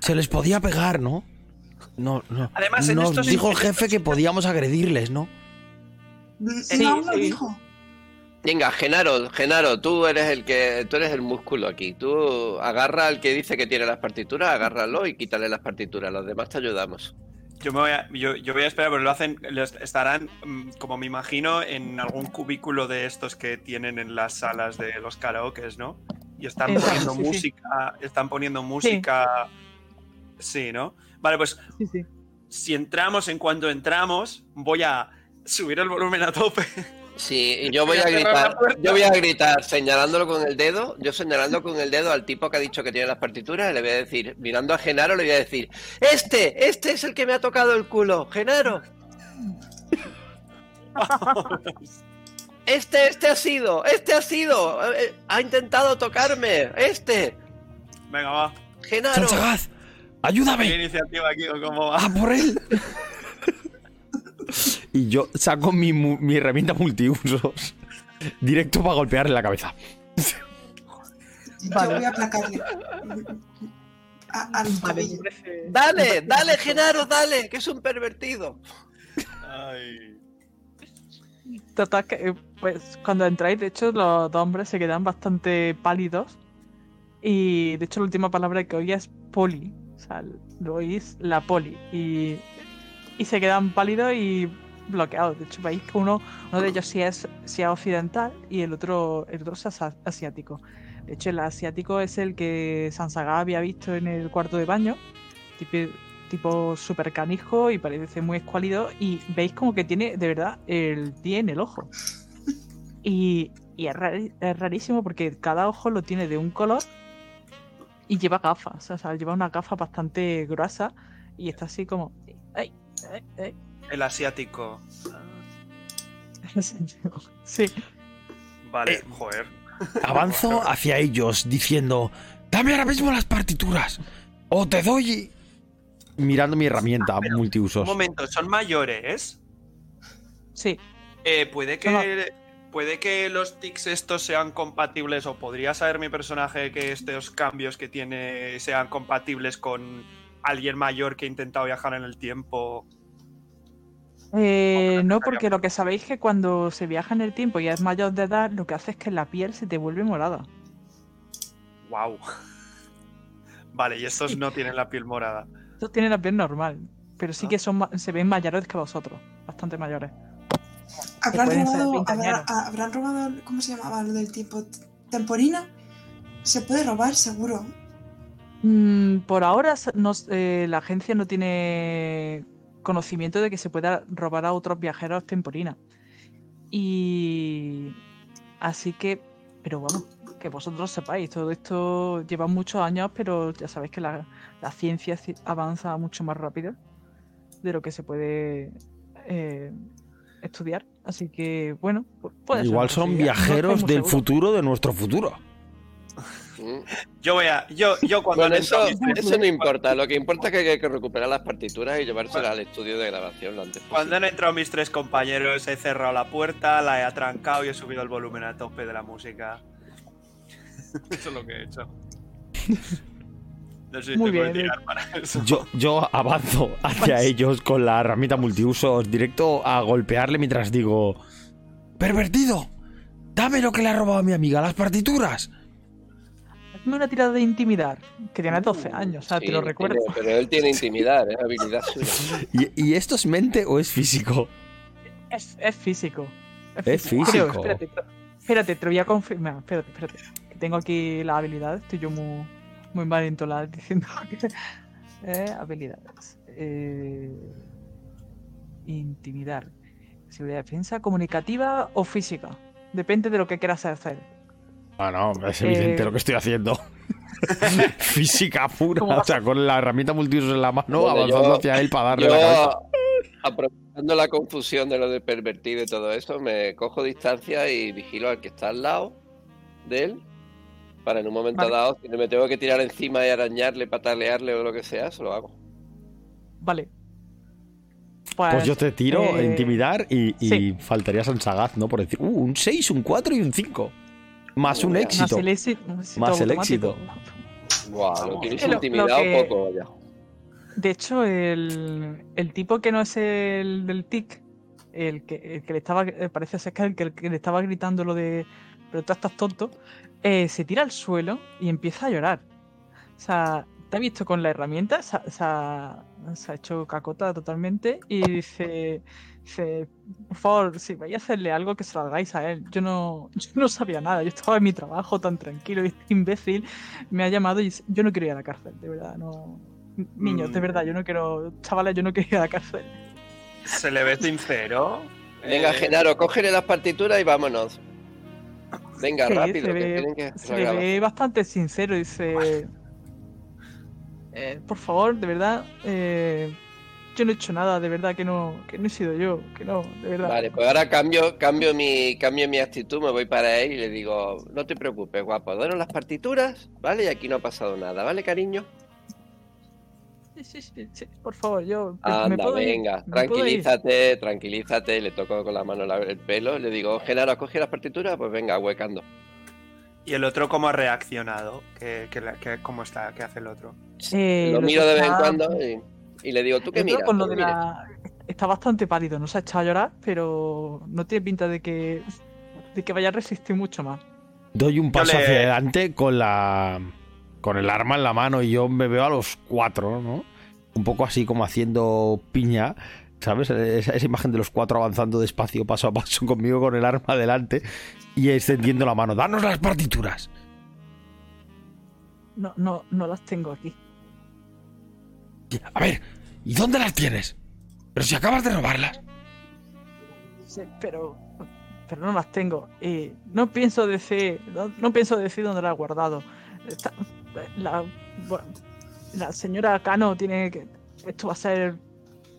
Se les podía pegar, ¿no? No, no. Además, en Nos estos- dijo el jefe que podíamos agredirles, ¿no? Sí, no lo sí. dijo. Venga, Genaro, Genaro, tú eres el que, tú eres el músculo aquí. Tú agarra al que dice que tiene las partituras, agárralo y quítale las partituras. Los demás te ayudamos. Yo, me voy a, yo, yo voy a esperar, porque lo hacen, estarán, mm, como me imagino, en algún cubículo de estos que tienen en las salas de los karaokes, ¿no? Y están Exacto, poniendo sí, sí. música, están poniendo música. Sí. ¿no? Vale, pues Sí, sí. si entramos, en cuanto entramos, voy a subir el volumen a tope. Sí, y yo voy a gritar, yo voy a gritar señalándolo con el dedo, yo señalando con el dedo al tipo que ha dicho que tiene las partituras, le voy a decir, mirando a Genaro, le voy a decir, este, este es el que me ha tocado el culo, Genaro. Este, este ha sido, este ha sido, eh, ha intentado tocarme, este, Venga, va. Genaro. ¡Sansagaz! ¿Qué ¡Ayúdame! iniciativa aquí o cómo va? ¡A por él! y yo saco mi, mi herramienta multiusos directo para golpearle la cabeza. Vale. Yo voy a aplacarle. A- parece- Dale, dale, Genaro, dale, que es un pervertido. Ay. Total, que, eh, pues cuando entráis, de hecho, los dos hombres se quedan bastante pálidos. Y de hecho, la última palabra que oí es poli. O sea, lo oís la poli. Y, y se quedan pálidos y bloqueados. De hecho, veis que uno, uno de ellos sí es, sí es occidental y el otro, el otro es asiático. De hecho, el asiático es el que Sansaga había visto en el cuarto de baño. Tipo, tipo super canijo y parece muy escuálido. Y veis como que tiene de verdad el pie en el ojo. Y, Y es, rari- es rarísimo porque cada ojo lo tiene de un color y lleva gafas. O sea, lleva una gafa bastante gruesa y está así como. ¡Ay! ay, ay". El asiático. Sí. Vale, Eh, joder. Avanzo hacia ellos diciendo, dame ahora mismo las partituras. O te doy... Mirando mi herramienta Un multiusos. momento, son mayores. Sí. Eh, puede No, no. que. Puede que los tics estos sean compatibles, o podría saber mi personaje que estos cambios que tiene sean compatibles con alguien mayor que ha intentado viajar en el tiempo. Eh, no, porque que- lo que sabéis es que cuando se viaja en el tiempo y es mayor de edad, lo que hace es que la piel se te vuelve morada. ¡Wow! Vale, y estos no tienen la piel morada. Estos tienen la piel normal, pero sí Ah. que son ma- se ven mayores que vosotros, bastante mayores. ¿Habrán robado, habrá- habrán robado, ¿cómo se llamaba lo del tipo? ¿Temporina? Se puede robar, seguro. Mm, por ahora no eh, la agencia no tiene conocimiento de que se pueda robar a otros viajeros temporina. Y así que, pero bueno, que vosotros sepáis, todo esto lleva muchos años, pero ya sabéis que la, la ciencia ci- avanza mucho más rápido de lo que se puede eh, estudiar. Así que, bueno, pu- puede ser Igual son. No viajeros del seguro. futuro de nuestro futuro. Yo voy a. Yo, yo cuando Bueno, eso, eso no importa. Lo que importa es que hay que recuperar las partituras y llevárselas al estudio de grabación lo antes Cuando posible. han entrado mis tres compañeros, he cerrado la puerta, la he atrancado y he subido el volumen a tope de la música. Eso es lo que he hecho. No sé si Muy te bien. tirar para eso. Yo, yo avanzo hacia Pues- ellos con la herramienta multiusos directo a golpearle mientras digo... ¡Pervertido! ¡Dame lo que le ha robado a mi amiga, las partituras! Hazme una tirada de intimidar, que tienes 12 años, o sea, Sí, te lo recuerdo. tiene- pero él tiene intimidad, es habilidad suya. ¿Y, y esto es mente o es físico? Es, es físico. Es físico. espérate, te- espérate, te lo voy a confirmar. Espérate, espérate. Que tengo aquí las habilidades. Estoy yo muy, muy mal entonada diciendo que. Eh, habilidades. Eh, intimidar. Seguridad de defensa, comunicativa o física. Depende de lo que quieras hacer. Ah, no, es evidente Eh, lo que estoy haciendo. Física pura, ¿Cómo o sea, con la herramienta multiusos en la mano, Bueno, avanzando yo- hacia él para darle la cabeza. Aprovechando la confusión de lo de pervertido y todo eso, me cojo distancia y vigilo al que está al lado de él. Para en un momento Vale. dado, si me tengo que tirar encima y arañarle, patalearle o lo que sea, se lo hago. Vale. Pues yo te tiro a eh, intimidar y, y sí. faltaría San Sagaz, ¿no? Por decir, uh, un 6, un 4 y un 5. Más un éxito. Más el éxito, éxito Más el automático. Guau, lo tienes Lo- lo intimidado que- poco, vaya. De hecho, el, el tipo que no es el del TIC, el que, el que le estaba, eh, parece ser que es el que, el que le estaba gritando lo de, pero tú estás tonto, eh, se tira al suelo y empieza a llorar. O sea, te ha visto con la herramienta, se, ha- se ha, se ha hecho cacota totalmente y dice, dice, por favor, si vais a hacerle algo que se lo hagáis a él. Yo no, yo no sabía nada, yo estaba en mi trabajo tan tranquilo y este imbécil me ha llamado y dice, yo no quiero ir a la cárcel, de verdad, no. Niños, de Mm. verdad, yo no quiero, chavales, yo no quiero ir a la cárcel. ¿Se le ve sincero? Venga, Eh, Genaro, cógele las partituras y vámonos. Venga, Sí, rápido, se que ve- tienen que hacer Se ve bastante sincero, dice. "Eh, por favor, de verdad, eh, yo no he hecho nada, de verdad que no, que no he sido yo, que no, de verdad. Vale, pues ahora cambio, cambio mi, cambio mi actitud, me voy para él y le digo, no te preocupes, guapo, danos las partituras, ¿vale? Y aquí no ha pasado nada, ¿vale, cariño? Sí, sí, sí, sí, por favor, yo. Anda, me puedo ir, venga, me puedo ir. tranquilízate, tranquilízate, le toco con la mano el pelo, le digo, Genaro, ¿has cogido las partituras? Pues venga, huecando. ¿Y el otro cómo ha reaccionado? ¿Qué, qué, la- qué- ¿Cómo está? ¿Qué hace el otro? Eh, lo miro de vez en cuando y, y le digo, ¿tú qué miras? con lo de mira. la- Está bastante pálido, no se ha echado a llorar, pero no tiene pinta de que, de que vaya a resistir mucho más. Doy un paso le- hacia adelante con la. con el arma en la mano y yo me veo a los cuatro, ¿no? Un poco así como haciendo piña, ¿sabes? Esa, esa imagen de los cuatro avanzando despacio, paso a paso conmigo con el arma adelante y extendiendo la mano. ¡Danos las partituras! No, no, no las tengo aquí. A ver, ¿y dónde las tienes? Pero si acabas de robarlas. Sí, pero pero no las tengo. Y no pienso decir, no, no pienso decir dónde las he guardado. La, bueno, la señora Cano tiene que. Esto va a ser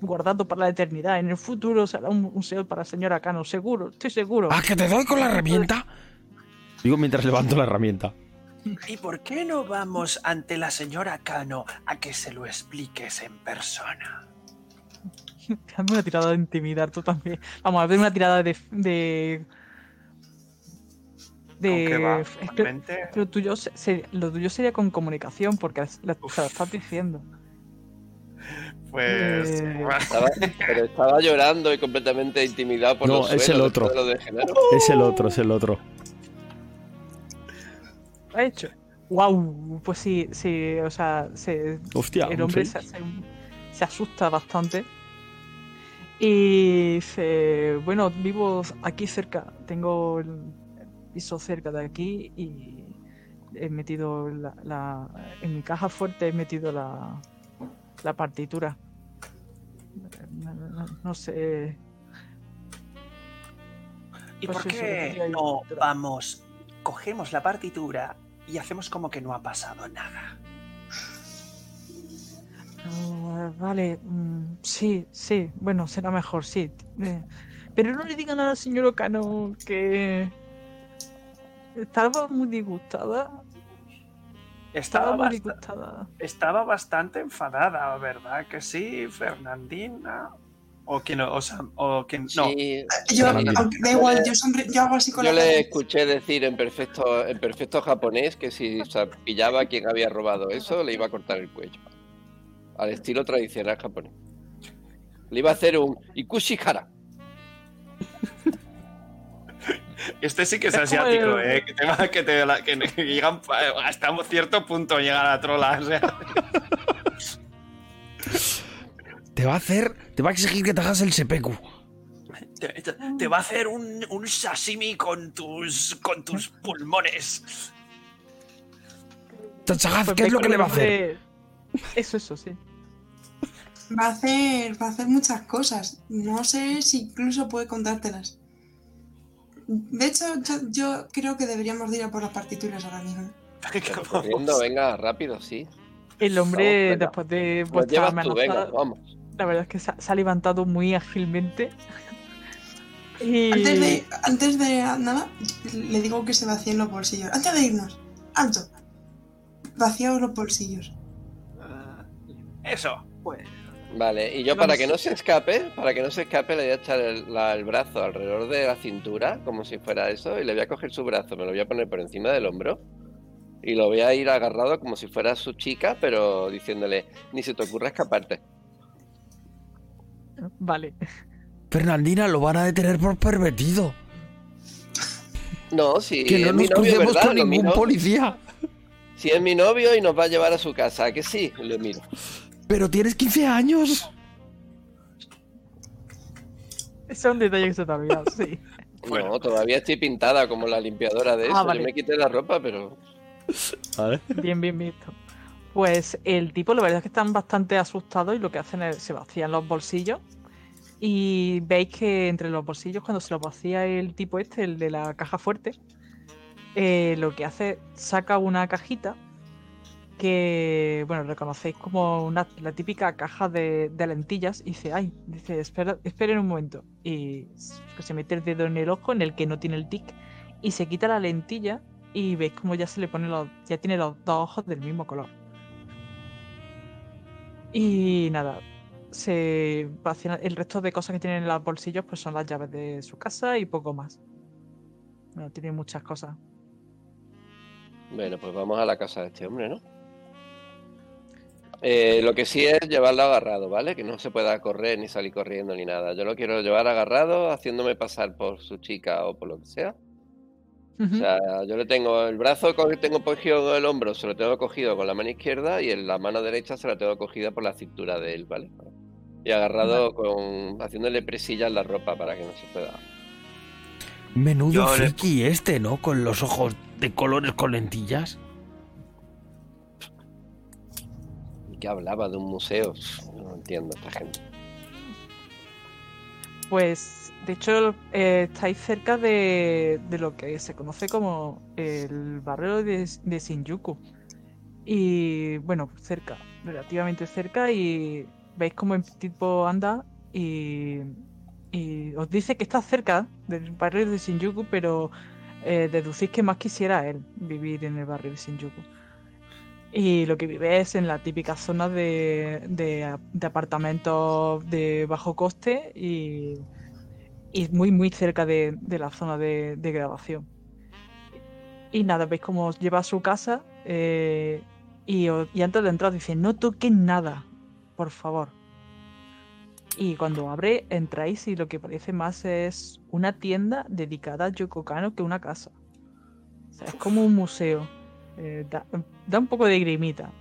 guardado para la eternidad. En el futuro será un museo para la señora Cano, seguro, estoy seguro. ¡Ah, que te doy con la herramienta! Digo mientras levanto la herramienta. ¿Y por qué no vamos ante la señora Cano a que se lo expliques en persona? Hazme una tirada de intimidar tú también. Vamos, a ver una tirada de. de. ¿Con qué va? de. es que lo, tuyo, se- se- lo tuyo sería con comunicación, porque la- lo estás diciendo. Pues. Eh, Estaba, pero estaba llorando y completamente intimidado por No, los es el otro. de. Es el otro, es el otro. ¿Lo ha hecho? ¡Wow! Pues sí, sí, o sea, se, Hostia, el hombre se, se- se asusta bastante. Y dice, bueno, vivo aquí cerca, tengo el piso cerca de aquí y he metido la, la- en mi caja fuerte he metido la, la partitura. No, no- no sé. ¿Y por qué no vamos, cogemos la partitura y hacemos como que no ha pasado nada? Ah, vale, mm, sí, sí, bueno, será mejor, sí. Eh, pero no le digan a la señora Cano que estaba muy disgustada. Estaba Estaba, muy bast- disgustada. estaba bastante enfadada, ¿verdad? Que sí, Fernandina. O quien, o, sea, o quien, no. Sí, Yo, da igual, yo, hago así con yo la le escuché decir en perfecto, en perfecto japonés que si se pillaba a quien había robado eso, le iba a cortar el cuello. Al estilo tradicional japonés. Le iba a hacer un Ikushihara. Este sí que es, asiático, el- ¿eh? Que, te va- que, te la- que llegan pa- hasta un cierto punto llega la trola. O sea, Te va a hacer. Te va a exigir que te hagas el sepeku. te, te- te va a hacer un, un sashimi con tus, con tus pulmones. Tatsagaz, Pues ¿qué es lo que le va a hacer? Eso, eso, sí. Va a hacer, va a hacer muchas cosas. No sé si incluso puede contártelas. De hecho, yo, yo creo que deberíamos de ir a por las partituras ahora mismo. Corriendo, venga, rápido, sí. El hombre, venga. después de Pues vuestra llevas tú, amenaza, venga, vamos. la verdad es que se ha, se ha levantado muy ágilmente. Y... Antes de, antes de nada, le digo que se vacíen los bolsillos. Antes de irnos, alto. Vaciaos los bolsillos. Eso. Pues, Vale, y yo Vamos. para que no se escape, para que no se escape, le voy a echar el, la- el brazo alrededor de la cintura, como si fuera eso, y le voy a coger su brazo, me lo voy a poner por encima del hombro, y lo voy a ir agarrado como si fuera su chica, pero diciéndole, ni se te ocurra escaparte. vale. Fernandina, lo van a detener por pervertido. No, si que no nos crucemos con ningún policía. Si es mi novio y nos va a llevar a su casa, ¿a que sí, lo miro. Pero tienes 15 años. Ese es un detalle que se te ha olvidado, sí. Bueno. No, todavía estoy pintada como la limpiadora de Ah, eso. vale. Yo me quité la ropa, pero Vale. Bien, bien visto. Pues el tipo, la verdad es que están bastante asustados y lo que hacen es se vacían los bolsillos. Y veis que entre los bolsillos, cuando se los vacía el tipo este, el de la caja fuerte, eh, lo que hace, saca una cajita que, bueno, reconocéis como una, la típica caja de, lentillas y dice, ay, dice, espera, esperen un momento. Y se mete el dedo en el ojo en el que no tiene el tic y se quita la lentilla y veis como ya se le pone los, ya tiene los dos ojos del mismo color. Y nada, se el resto de cosas que tienen en los bolsillos pues son las llaves de su casa y poco más. No tiene muchas cosas. bueno, pues vamos a la casa de este hombre, ¿no? Eh, lo que sí es llevarlo agarrado, ¿vale? Que no se pueda correr ni salir corriendo ni nada. Yo lo quiero llevar agarrado, haciéndome pasar por su chica o por lo que sea. O sea, yo le tengo el brazo que tengo cogido en el hombro, se lo tengo cogido con la mano izquierda y en la mano derecha se la tengo cogida por la cintura de él, ¿vale? Y agarrado con haciéndole presilla en la ropa para que no se pueda. Menudo Yo le- friki este, ¿no? Con los ojos de colores con lentillas. Hablaba de un museo? No entiendo esta gente. Pues, de hecho, eh, estáis cerca de, de lo que se conoce como el barrio de, de Shinjuku. Y bueno, cerca, relativamente cerca, y veis como el tipo anda y, y os dice que está cerca del barrio de Shinjuku, pero eh, deducís que más quisiera él vivir en el barrio de Shinjuku. Y lo que vive es en la típica zona de, de, apartamentos de bajo coste y, y muy, muy cerca de, de la zona de, grabación. Y nada, veis cómo os lleva a su casa eh, y, y antes de entrar dice, no toquen nada, por favor. Y cuando abre, entráis y lo que parece más es una tienda dedicada a Yoko Kano que una casa. Es como un museo. Eh, da, un poco de grimita.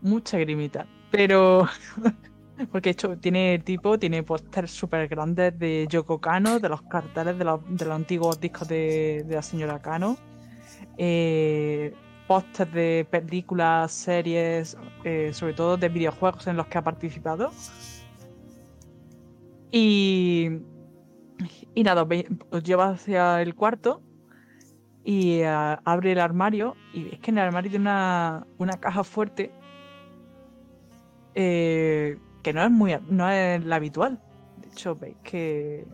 Mucha grimita. Pero... Porque hecho tiene tipo, tiene pósters súper grandes de Yoko Kano, de los carteles de los, de los antiguos discos de, la señora Kano. Eh, pósters de películas, series, eh, sobre todo de videojuegos en los que ha participado. Y, y nada, os lleva hacia el cuarto y ah, abre el armario y es que en el armario tiene una, una caja fuerte eh, que no es muy no es la habitual. De hecho, veis que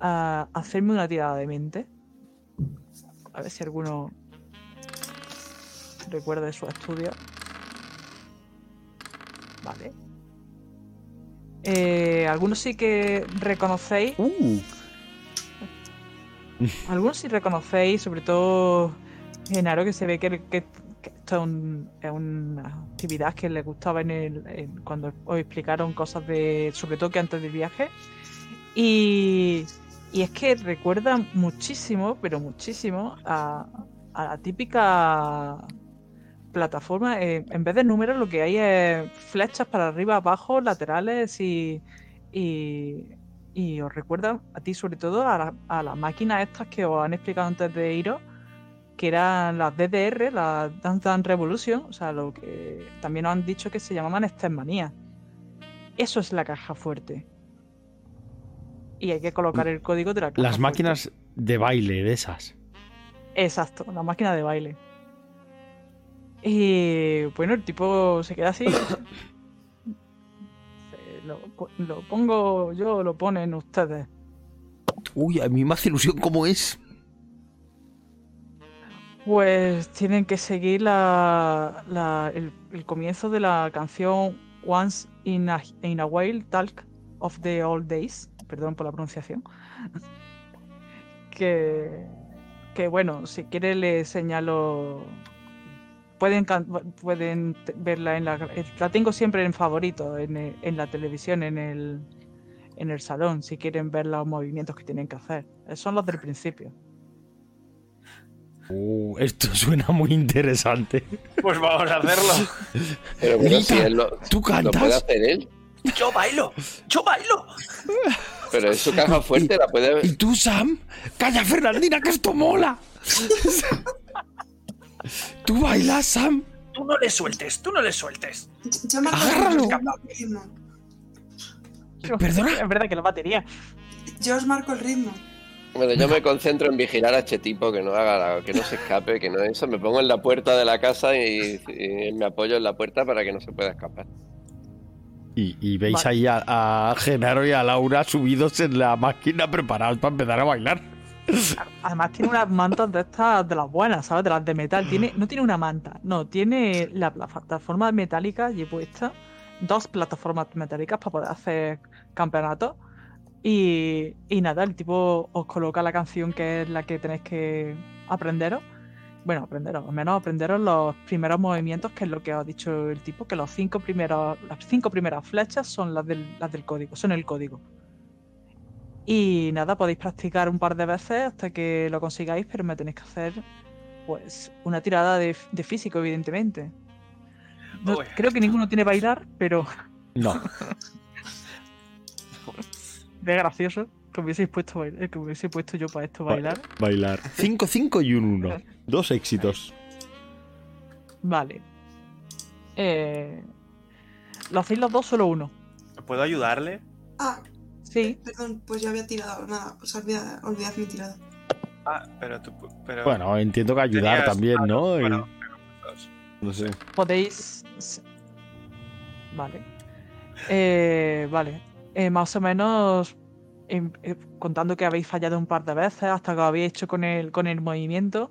a hacerme una tirada de mente. A ver si alguno recuerda de su estudio. Vale. Eh, algunos sí que reconocéis Uh, algunos sí reconocéis, sobre todo Genaro, que se ve que, esto es, un- es una actividad que le gustaba en el, cuando os explicaron cosas de, sobre todo que antes del viaje. Y, y es que recuerda muchísimo, pero muchísimo, a, la típica plataforma. eh, en vez de números, lo que hay es flechas para arriba, abajo, laterales y, y os recuerda a ti sobre todo a, la- a las máquinas estas que os han explicado antes de iros, que eran las DDR, las Dance Dance Revolution, o sea, lo que también os han dicho que se llamaban Manía. Eso es la caja fuerte. Y hay que colocar el código de la caja las fuerte. máquinas de baile de esas. Exacto, la máquina de baile. Y bueno, el tipo se queda así. Lo, po- lo pongo yo, lo ponen ustedes. Uy, a mí me hace ilusión cómo es. Pues tienen que seguir la, la- el, el comienzo de la canción Once in a, in a While Talk of the Old Days. Perdón por la pronunciación. que, que bueno, si quiere le señalo. Pueden, can- pueden verla en la. eh, La tengo siempre en favorito, en, el- en la televisión, en el, en el salón, si quieren ver los movimientos que tienen que hacer. Eh, Son los del principio. Uh, esto suena muy interesante. Pues vamos a hacerlo. Pero bueno, Lita, si él lo, ¿Tú lo puede cantas? hacer él. Yo bailo, yo bailo. Pero es su caja fuerte, la puede ¿Y tú, Sam? ¡Calla, Fernandina, que esto mola! ¿Tú bailas, Sam? Tú no le sueltes, tú no le sueltes. Yo marco Agárralo. el ritmo. ¿Perdona? Es verdad que la batería. Yo os marco el ritmo. Bueno, yo me concentro en vigilar a este tipo, que no haga la- que no se escape, que no eso. Me pongo en la puerta de la casa y, y me apoyo en la puerta para que no se pueda escapar. Y, y veis Vale. ahí a, a Genaro y a Laura subidos en la máquina preparados para empezar a bailar. Además tiene unas mantas de estas, de las buenas, ¿sabes? De las de metal. Tiene, no tiene una manta, no, tiene la plataforma metálica allí puesta. Dos plataformas metálicas para poder hacer campeonatos. Y, y nada, el tipo os coloca la canción que es la que tenéis que aprenderos. Bueno, aprenderos, al menos aprenderos los primeros movimientos, que es lo que ha dicho el tipo, que los cinco primeros, las cinco primeras flechas son las del código, son el código. Y nada, podéis practicar un par de veces hasta que lo consigáis, pero me tenéis que hacer pues una tirada de, de físico, evidentemente. No- creo que ninguno tiene bailar, pero No. de gracioso que hubieseis puesto bailar, que hubiese puesto yo para esto bailar. Bailar. 5, 5 y un 1. Dos éxitos. Vale. Eh, ¿Lo hacéis los dos solo uno? ¿Puedo ayudarle? Ah, Sí, Sí, Perdón, pues ya había tirado. Nada, os olvidad, olvidad mi tirada. Ah, pero tú. Pero Bueno, entiendo que ayudar tenías- también, ¿no? Y- Bueno, dos. no sé. podéis. Vale. Eh, vale. Eh, más o menos. em, eh, contando que habéis fallado un par de veces hasta que lo habéis hecho con el, con el movimiento.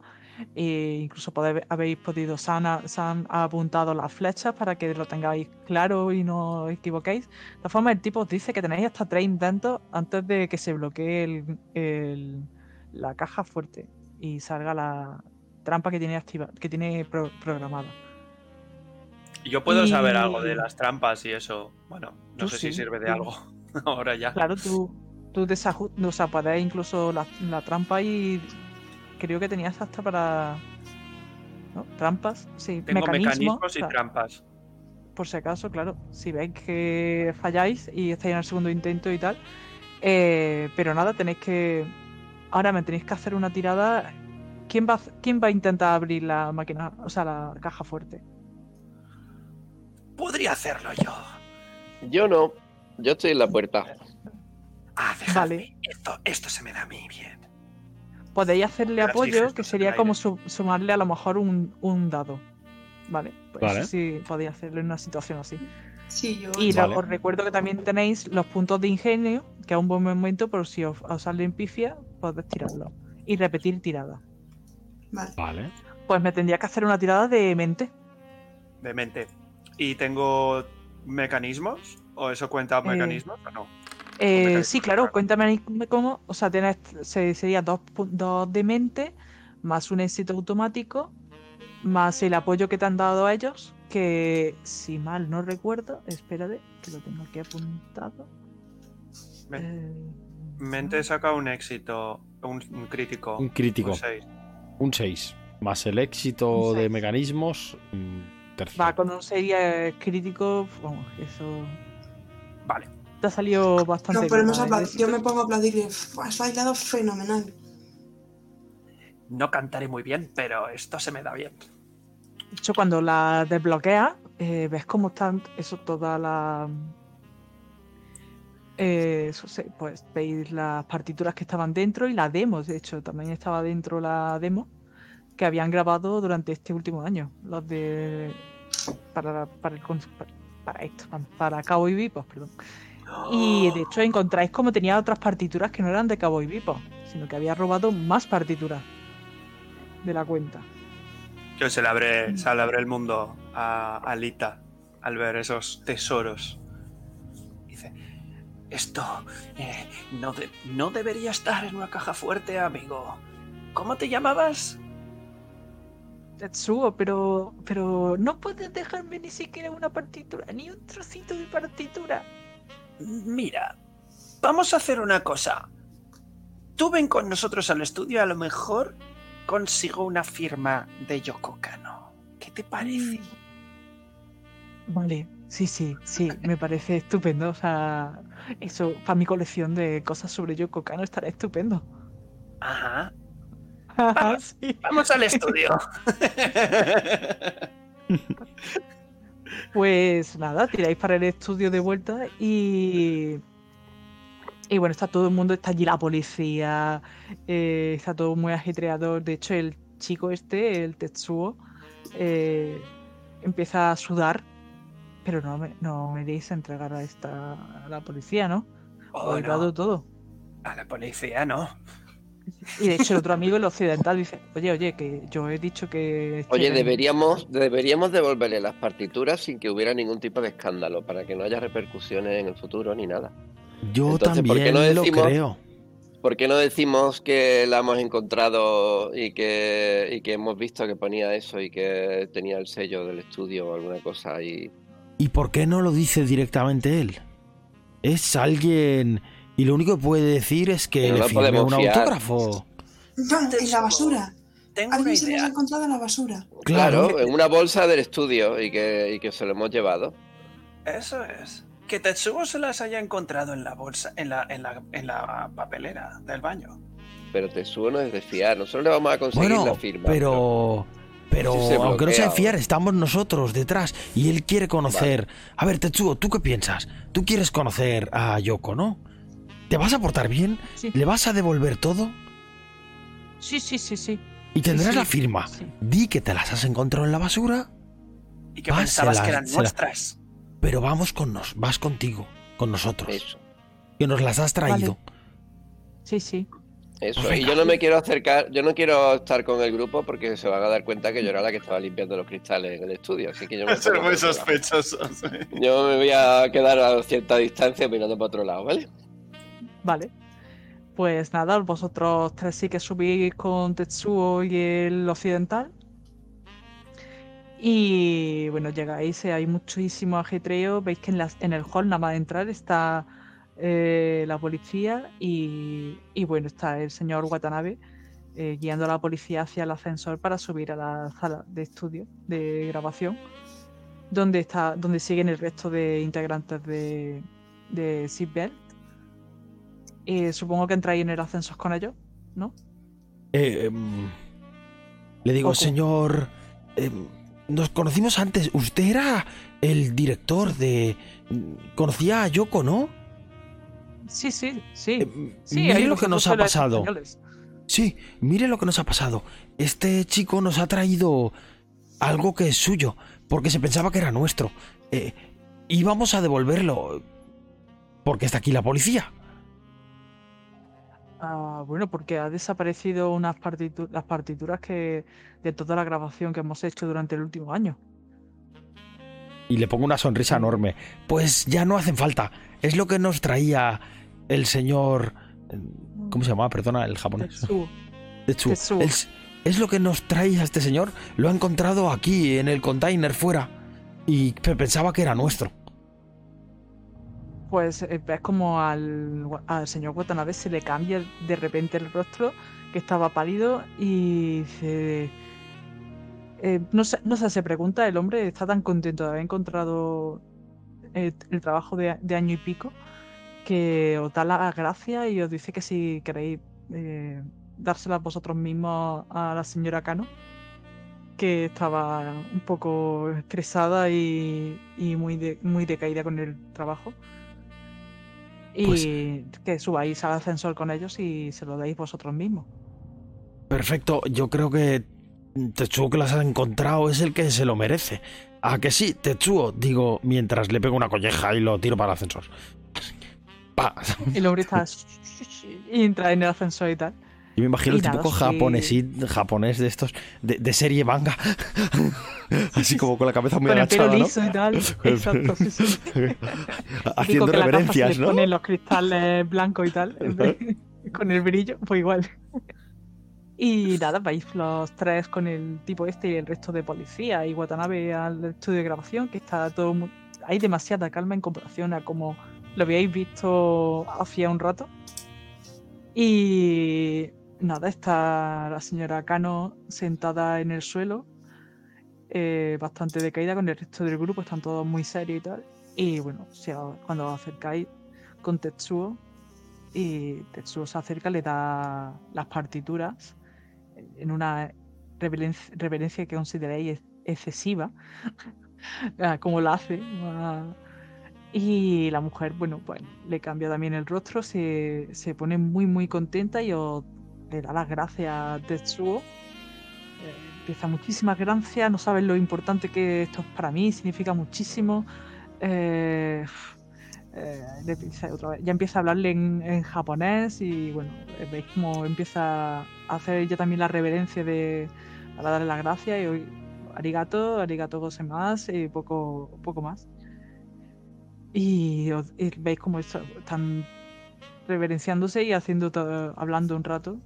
E incluso habéis podido. Se han apuntado las flechas para que lo tengáis claro y no os equivoquéis. De todas formas, el tipo os dice que tenéis hasta tres intentos antes de que se bloquee el- el- la caja fuerte y salga la trampa que tiene activa, que tiene pro- programada. Yo puedo saber algo de las trampas y eso. Bueno, no sé si sirve de tú. algo. Ahora ya. Claro, tú, tú desajustas, o sea, puedes incluso la, la trampa y creo que tenías hasta para... ¿no? Trampas, sí, Tengo mecanismos, mecanismos y o sea, trampas. por si acaso, claro, si veis que falláis y estáis en el segundo intento y tal, eh, pero nada, tenéis que... Ahora me tenéis que hacer una tirada... ¿Quién va, ¿Quién va a intentar abrir la máquina, o sea, la caja fuerte? Podría hacerlo yo. Yo no. Yo estoy en la puerta. Ah. Vale. Esto, esto se me da a mí bien. Podéis hacerle Las apoyo, que sería como su- sumarle a lo mejor un, un dado. Vale, pues Vale. eso sí podéis hacerlo en una situación así. Sí, yo. Y Vale. os recuerdo que también tenéis los puntos de ingenio, que es un buen momento por si os, os salen pifia, podéis tirarlo. Y repetir tirada. Vale. Vale. Pues me tendría que hacer una tirada de mente. De mente. ¿Y tengo mecanismos? ¿O eso cuenta mecanismos o no? Eh, sí, claro, cuéntame cómo. O sea, tienes, se- sería dos, dos de mente, más un éxito automático, más el apoyo que te han dado a ellos, que si mal no recuerdo, espérate, que lo tengo aquí apuntado. Me- Eh, Mente saca un éxito, un, un crítico. Un crítico. Un seis. Un 6. Más el éxito de mecanismos. mm, tercero. Va, con un serie crítico, vamos, eso Vale. Te ha salido bastante No, pero hemos bien, ¿eh? Yo me pongo a aplaudirle. "Uf, Has bailado fenomenal. No cantaré muy bien, pero esto se me da bien. De hecho, cuando la desbloqueas, eh, ves cómo están eso, toda la. eh, eso pues veis las partituras que estaban dentro y la demo, de hecho, también estaba dentro la demo que habían grabado durante este último año. Los de. Para, para, el, para esto, para Cowboy Vipos, perdón. Y de hecho encontráis como tenía otras partituras que no eran de Cowboy Vipos, sino que había robado más partituras de la cuenta. Yo se le abre, se le abre el mundo a Alita al ver esos tesoros. Dice, esto eh, no, de- no debería estar en una caja fuerte, amigo. ¿Cómo te llamabas? Tetsuo, pero, pero no puedes dejarme ni siquiera una partitura, ni un trocito de partitura. Mira, vamos a hacer una cosa. Tú ven con nosotros al estudio, a lo mejor consigo una firma de Yoko Kano. ¿Qué te parece? Vale, sí, sí, sí, me parece estupendo. O sea, eso para mi colección de cosas sobre Yoko Kano estará estupendo. Ajá. Sí. Vamos al estudio. Pues nada, tiráis para el estudio de vuelta y. Y bueno, está todo el mundo, está allí la policía, eh, está todo muy ajetreado. De hecho, el chico este, el Tetsuo, eh, empieza a sudar, pero no me, no me deis a entregar a esta a la policía, ¿no? Oh, no. todo. A la policía, ¿no? Y de hecho, el otro amigo, el occidental, dice: Oye, oye, que yo he dicho que. Oye, que- deberíamos, deberíamos devolverle las partituras sin que hubiera ningún tipo de escándalo, para que no haya repercusiones en el futuro ni nada. Yo Entonces, ¿por qué también no lo decimos- creo. ¿Por qué no decimos que la hemos encontrado y que, y que hemos visto que ponía eso y que tenía el sello del estudio o alguna cosa y ¿Y por qué no lo dice directamente él? Es alguien... Y lo único que puede decir es que Pero le no firme un fiar. autógrafo. No, en la basura. Tengo una Alguien se los ha idea. encontrado en la basura. Claro. Claro, en una bolsa del estudio y que, y que se lo hemos llevado. Eso es. Que Tetsuo se las haya encontrado en la bolsa, en la, en la, en la papelera del baño. Pero Tetsuo no es de fiar. Nosotros le vamos a conseguir la Bueno, firma. pero... Pero aunque no sea bloquea, fiar, estamos nosotros detrás y él quiere conocer... A ver, Tetsuo, ¿tú qué piensas? Tú quieres conocer a Yoko, ¿no? ¿Te vas a portar bien? Sí. ¿Le vas a devolver todo? Sí, sí, sí, sí. Y tendrás sí. la firma. Sí. Di que te las has encontrado en la basura, Y que Ah, pensabas se la- que eran nuestras. pero vamos con nos, vas contigo, con nosotros. Eso. Que nos las has traído. Sí, sí. Eso, Pues y yo no me quiero acercar, yo no quiero estar con el grupo porque se van a dar cuenta que yo era la que estaba limpiando los cristales en el estudio, así que yo me, Eso es pongo muy sospechoso. sí. yo me voy a quedar a cierta distancia mirando para otro lado, ¿vale? Vale. Pues nada, vosotros tres sí que subís con Tetsuo y el occidental. Y bueno, llegáis, eh, hay muchísimo ajetreo. Veis que en, el hall, nada más de entrar, está eh, la policía y, y bueno, está el señor Watanabe eh, guiando a la policía hacia el ascensor para subir a la sala de estudio, de grabación, donde, está, donde siguen el resto de integrantes de, de Seatbelt. Eh, supongo que entráis en el ascensor con ellos, ¿no? Eh, em, le digo, señor, em, nos conocimos antes. Usted era el director de... Conocía a Yoko, ¿no? Sí, sí, sí. Em, sí mire lo que nos ha pasado. Sí, mire lo que nos ha pasado. Este chico nos ha traído algo que es suyo, porque se pensaba que era nuestro. Eh, íbamos a devolverlo, porque está aquí la policía. Ah, bueno, porque ha desaparecido unas partitu- las partituras que de toda la grabación que hemos hecho durante el último año. Y le pongo una sonrisa enorme. Pues ya no hacen falta. Es lo que nos traía el señor... eh, ¿Cómo se llamaba? Perdona, el japonés. Tetsuo. Tetsuo. Tetsuo. Es, es lo que nos trae a este señor. Lo ha encontrado aquí, en el container fuera. Y pe- pensaba que era nuestro. Pues eh, ves como al, señor Watanabe se le cambia de repente el rostro, que estaba pálido, y dice... eh, no, sé, no se pregunta, el hombre está tan contento de haber encontrado eh, el trabajo de, año y pico, que os da las gracias y os dice que si queréis eh, dárselas vosotros mismos a la señora Cano, que estaba un poco estresada y, muy, muy decaída con el trabajo. Y Pues- que subáis al ascensor con ellos y se lo deis vosotros mismos. Perfecto, yo creo que Tetsuo que las ha encontrado es el que se lo merece. ¿A que sí? Tetsuo, digo, mientras le pego una colleja y lo tiro para el ascensor. Pa. Y hombre está y entra en el ascensor y tal. Yo me imagino el típico sí. japonés, japonés de estos, de, de serie manga. Así como con la cabeza muy con el pelo agachada, ¿no? liso y tal. el Exacto, sí, sí. Haciendo que la se reverencias, le ¿no? ponen los cristales blancos y tal, con el brillo, pues igual. Y nada, vais los tres con el tipo este y el resto de policía y Watanabe al estudio de grabación, que está todo muy... Hay demasiada calma en comparación a como lo habíais visto hacía un rato. Y nada, está la señora Cano sentada en el suelo, eh, bastante decaída con el resto del grupo, están todos muy serios y tal. Y bueno, cuando os acercáis con Tetsuo y Tetsuo se acerca, le da las partituras en una reverencia, que consideráis ex- excesiva, como la hace. Y la mujer, bueno, pues le cambia también el rostro, se, se pone muy, muy contenta y os le da las gracias a Tetsuo. Eh, empieza muchísimas gracias, no sabes lo importante que esto es para mí, significa muchísimo. Eh, eh, otra vez- ya empieza a hablarle en, japonés y bueno, veis cómo empieza a hacer ella también la reverencia de para darle las gracias y hoy arigato, arigato gozaimasu y poco, poco más. Y, veis cómo está- están reverenciándose y haciendo hablando un rato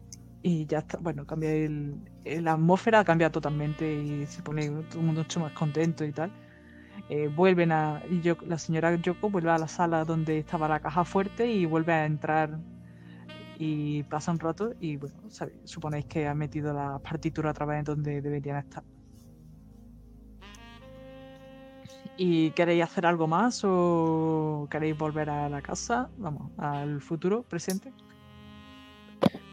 y ya está, bueno, cambia el, la atmósfera cambia totalmente y se pone todo el mundo mucho más contento y tal. Eh, vuelven a la señora Yoko vuelve a la sala donde estaba la caja fuerte y vuelve a entrar y pasa un rato y bueno, suponéis que ha metido la partitura otra vez donde deberían estar. ¿Y queréis hacer algo más o queréis volver a la casa? Vamos, al futuro, presente.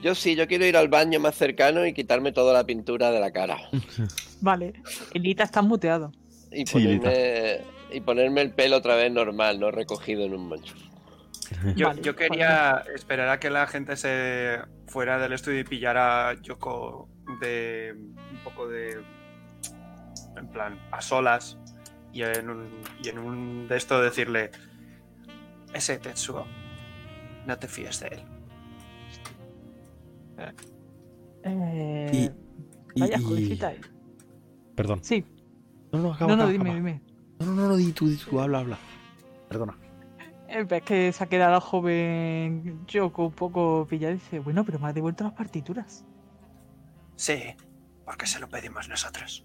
Yo sí, yo quiero ir al baño más cercano y quitarme toda la pintura de la cara. Vale, Elita está muteado. Y Sí, ponerme, y ponerme el pelo otra vez normal, no recogido en un mancho. Yo, Vale, yo quería esperar a que la gente se fuera del estudio y pillara a Yoko de un poco de. En plan, a solas. Y en un, y en un de esto decirle: Ese Tetsuo, no te fíes de él. Eh, Y- vaya, y- jovencita. Perdón. Sí, No, no, acaba, no, no, acaba, dime, dime. No, no, no, no, di tú, di tú, habla, habla. Perdona. Eh, Ves que se ha quedado la joven Yoko un poco pillada y dice, bueno, pero me ha devuelto las partituras. Sí, porque se lo pedimos nosotros.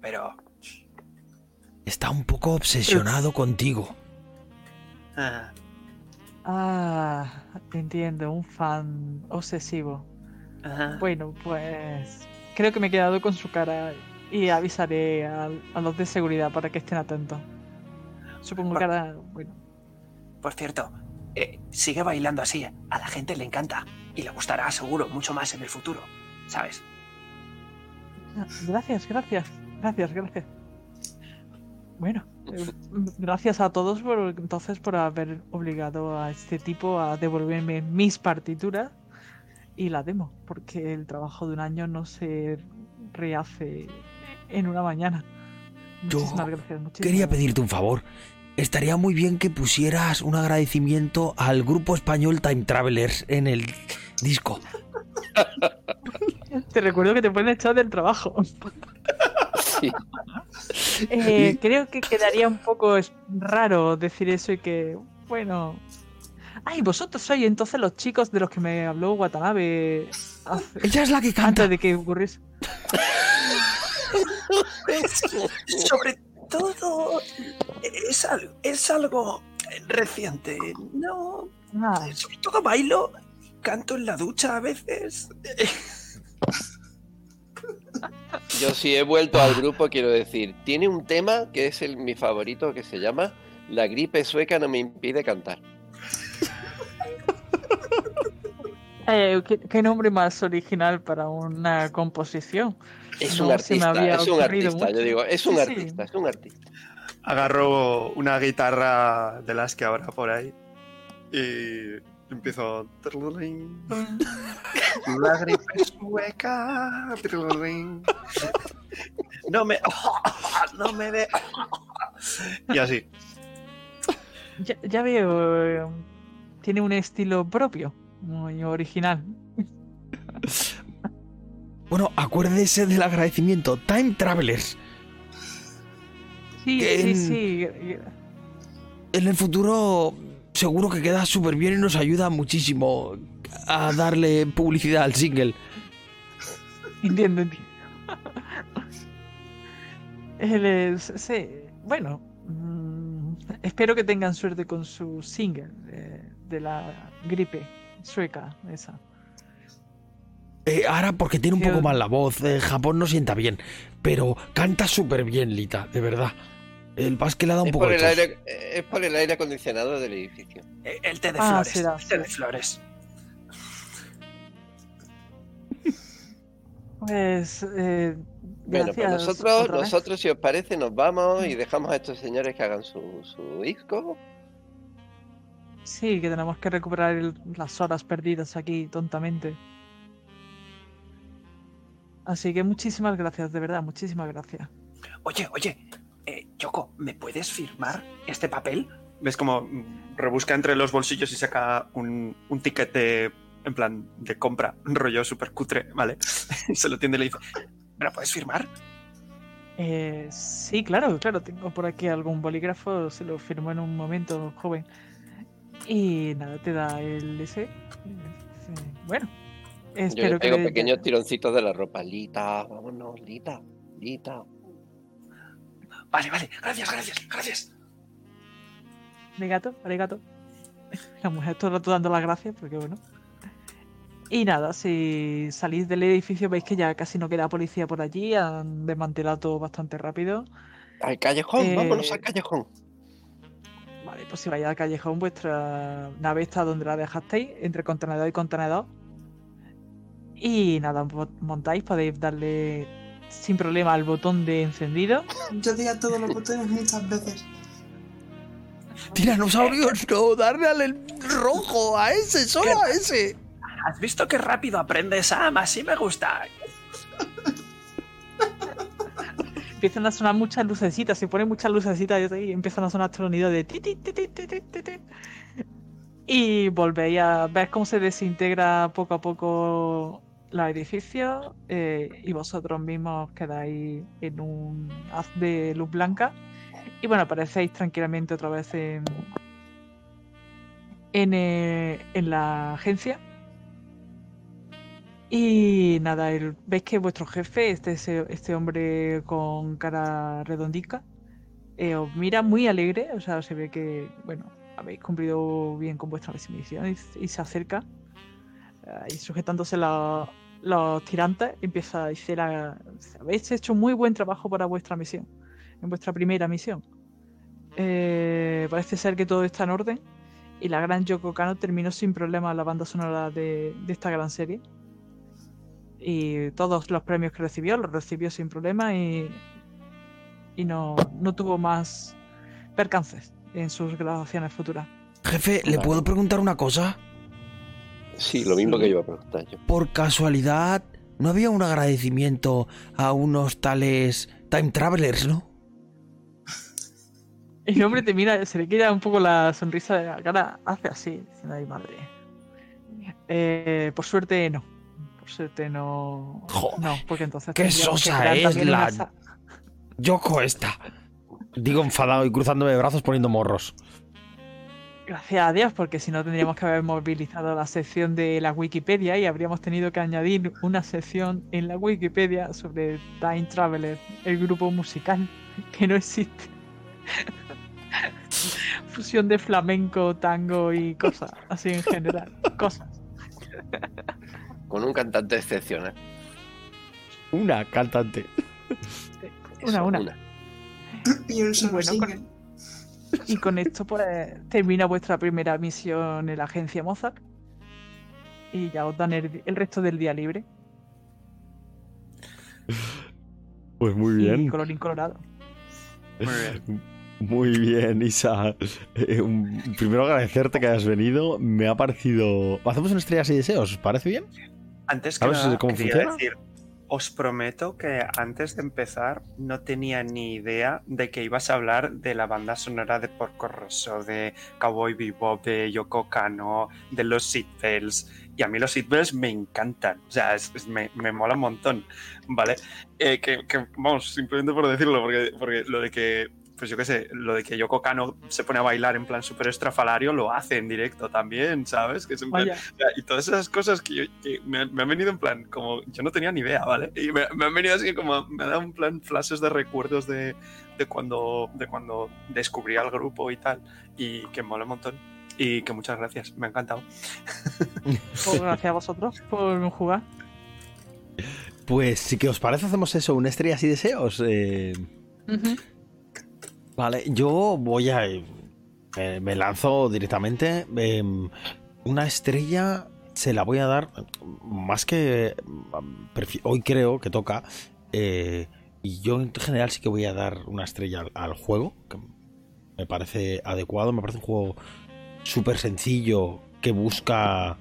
Pero. Está un poco obsesionado contigo. ah, Ah, entiendo, un fan obsesivo. ajá. Bueno, pues creo que me he quedado con su cara y avisaré a, a los de seguridad para que estén atentos. Supongo que ahora, bueno, Por cierto, eh, sigue bailando así. A la gente le encanta. Y le gustará, seguro, mucho más en el futuro. ¿Sabes? Ah, Gracias, gracias, gracias, gracias. Bueno, eh, gracias a todos por entonces por haber obligado a este tipo a devolverme mis partituras y la demo, porque el trabajo de un año no se rehace en una mañana. Yo gracias. muchísimas Quería gracias. pedirte un favor. Estaría muy bien que pusieras un agradecimiento al grupo español Time Travelers en el disco. Te recuerdo que te pueden echar del trabajo. Sí. Eh, creo que quedaría un poco raro decir eso y que, bueno. Ay, vosotros sois entonces los chicos de los que me habló Watanabe hace- Ella es la que canta. antes de que ocurriese. Sobre todo, es algo, es algo reciente. No, Ah, sobre todo bailo, canto en la ducha a veces. Yo si he vuelto al grupo quiero decir, tiene un tema que es el, mi favorito que se llama La gripe sueca no me impide cantar. eh, ¿qué, qué nombre más original para una composición. Es No un artista, es un artista, yo digo, es un Sí, sí. artista, es un artista. Agarro una guitarra de las que habrá por ahí y empiezo. La gripe sueca. No me. No me ve. Y así. Ya, ya veo, eh, tiene un estilo propio, muy original. Bueno, acuérdese del agradecimiento. Time Travelers. Sí, sí, sí. En el futuro seguro que queda súper bien y nos ayuda muchísimo a darle publicidad al single. Entiendo, entiendo. Él es. Sí, bueno. mm, espero que tengan suerte con su single eh, de la gripe sueca, esa. Eh, ahora porque tiene un poco mal la voz, eh, Japón no sienta bien, pero canta súper bien, Lita, de verdad. El le ha dado un Es poco por, el aire, es por el aire acondicionado del edificio. Eh, El té de Ah, flores. será, el té de flores. Pues. eh, Bueno, pues nosotros, nosotros, si os parece, nos vamos y dejamos a estos señores que hagan su, su disco. Sí, que tenemos que recuperar el- las horas perdidas aquí tontamente. Así que muchísimas gracias, de verdad, muchísimas gracias. Oye, oye, eh, Yoko, ¿me puedes firmar este papel? ¿Ves como mm, rebusca entre los bolsillos y saca un, un ticket de. En plan, de compra, rollo súper cutre, ¿vale? Se lo tiende y le dice: ¿Me lo puedes firmar? Eh, sí, claro, claro, tengo por aquí algún bolígrafo, se lo firmó en un momento, joven. Y nada, te da el ese. Bueno, Yo espero le pego que. pequeños tironcitos de la ropa. Lita, vámonos, Lita, Lita. Vale, vale, gracias, gracias, gracias. Arigato, arigato. La mujer todo el rato dando las gracias, porque bueno. Y nada, si salís del edificio veis que ya casi no queda policía por allí, han desmantelado todo bastante rápido. Al callejón, Eh, vámonos al callejón. Vale, pues si vais al callejón, vuestra nave está donde la dejasteis, entre contenedor y contenedor. Y nada, mo- montáis, podéis darle sin problema al botón de encendido. Yo di a todos los botones muchas veces. ¡Tiranosaurios no! ¡Darle al rojo! ¡A ese! ¡Solo a ese! ¿Has visto qué rápido aprende Sam? Así me gusta. Empiezan a sonar muchas lucecitas, se ponen muchas lucecitas y empiezan a sonar sonidos de ti, ti, ti, ti, ti, ti, ti, ti. Y volvéis a ver cómo se desintegra poco a poco los edificios eh, y vosotros mismos quedáis en un haz de luz blanca. Y bueno, aparecéis tranquilamente otra vez en, en, eh, la agencia. Y nada, veis que vuestro jefe, este, este hombre con cara redondica, eh, os mira muy alegre, o sea, se ve que, bueno, habéis cumplido bien con vuestra misión y, y se acerca, y sujetándose la- los tirantes, empieza a decir, a- habéis hecho muy buen trabajo para vuestra misión, en vuestra primera misión. Eh, parece ser que todo está en orden y la gran Yoko Kano terminó sin problemas la banda sonora de, esta gran serie. Y todos los premios que recibió los recibió sin problema y, y no, no tuvo más percances en sus grabaciones futuras. Jefe, ¿le puedo preguntar una cosa? Sí, lo mismo que iba a preguntar yo. Por casualidad, ¿no había un agradecimiento a unos tales time travelers, no? El hombre te mira, se le queda un poco la sonrisa de la cara, hace así, diciendo, ay madre. Eh, por suerte no. Por suerte no. Joder, no, porque entonces. qué que sosa crear es la- Yoko esta. Digo enfadado y cruzándome de brazos poniendo morros. Gracias a Dios, porque si no tendríamos que haber movilizado la sección de la Wikipedia y habríamos tenido que añadir una sección en la Wikipedia sobre Time Traveler, el grupo musical que no existe. Fusión de flamenco, tango y cosas, así en general. Cosas. Con un cantante excepcional. Una cantante. Una, Eso, una. Y un Bueno, con- single. Y con esto pues termina vuestra primera misión en la agencia Mozart. Y ya os dan el, el resto del día libre. Pues muy Y bien. colorín colorado. Muy bien. Muy bien, Isa. Eh, un- primero agradecerte que hayas venido. Me ha parecido. ¿Hacemos una estrellas y deseos? ¿Os parece bien? Antes que ¿Sabes nada, cómo funciona? decir, os prometo que antes de empezar no tenía ni idea de que ibas a hablar de la banda sonora de Porco Rosso, de Cowboy Bebop, de Yoko Kano, de los Seatbelts. Y a mí los Seatbelts me encantan. O sea, me, me mola un montón. ¿Vale? Eh, que, vamos, simplemente por decirlo, porque, porque lo de que pues yo qué sé, lo de que Yoko Kano se pone a bailar en plan súper estrafalario lo hace en directo también, ¿sabes? Que es en plan- y todas esas cosas que, yo- que me, han- me han venido en plan, como yo no tenía ni idea, ¿vale? Y me, me han venido así como, me ha dado un plan flashes de recuerdos de, de, cuando, de cuando descubrí al grupo y tal, y que mola un montón. Y que muchas gracias, me ha encantado. Pues gracias a vosotros por jugar. Pues si que os parece, hacemos eso, un estrellas y deseos. Eh, Vale, yo voy a. eh, me lanzo directamente. eh, una estrella se la voy a dar. Más que. prefi- Hoy creo que toca. eh, y yo en general sí que voy a dar una estrella al, juego. Me parece adecuado. Me parece un juego súper sencillo. Que busca.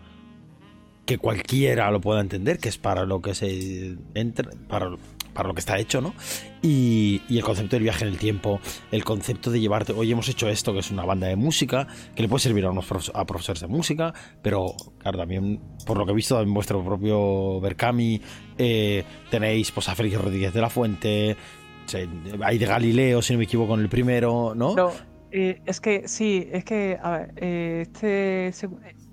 Que cualquiera lo pueda entender. Que es para lo que se. Entra, para, lo que está hecho, ¿no? Y, el concepto del viaje en el tiempo, el concepto de llevarte, hoy hemos hecho esto, que es una banda de música, que le puede servir a unos profesores de música, pero claro, también, por lo que he visto en vuestro propio Berkami, eh, tenéis pues, a Félix Rodríguez de la Fuente, hay de Galileo, si no me equivoco, en el primero, ¿no? No, eh, es que sí, es que, a ver, eh, este,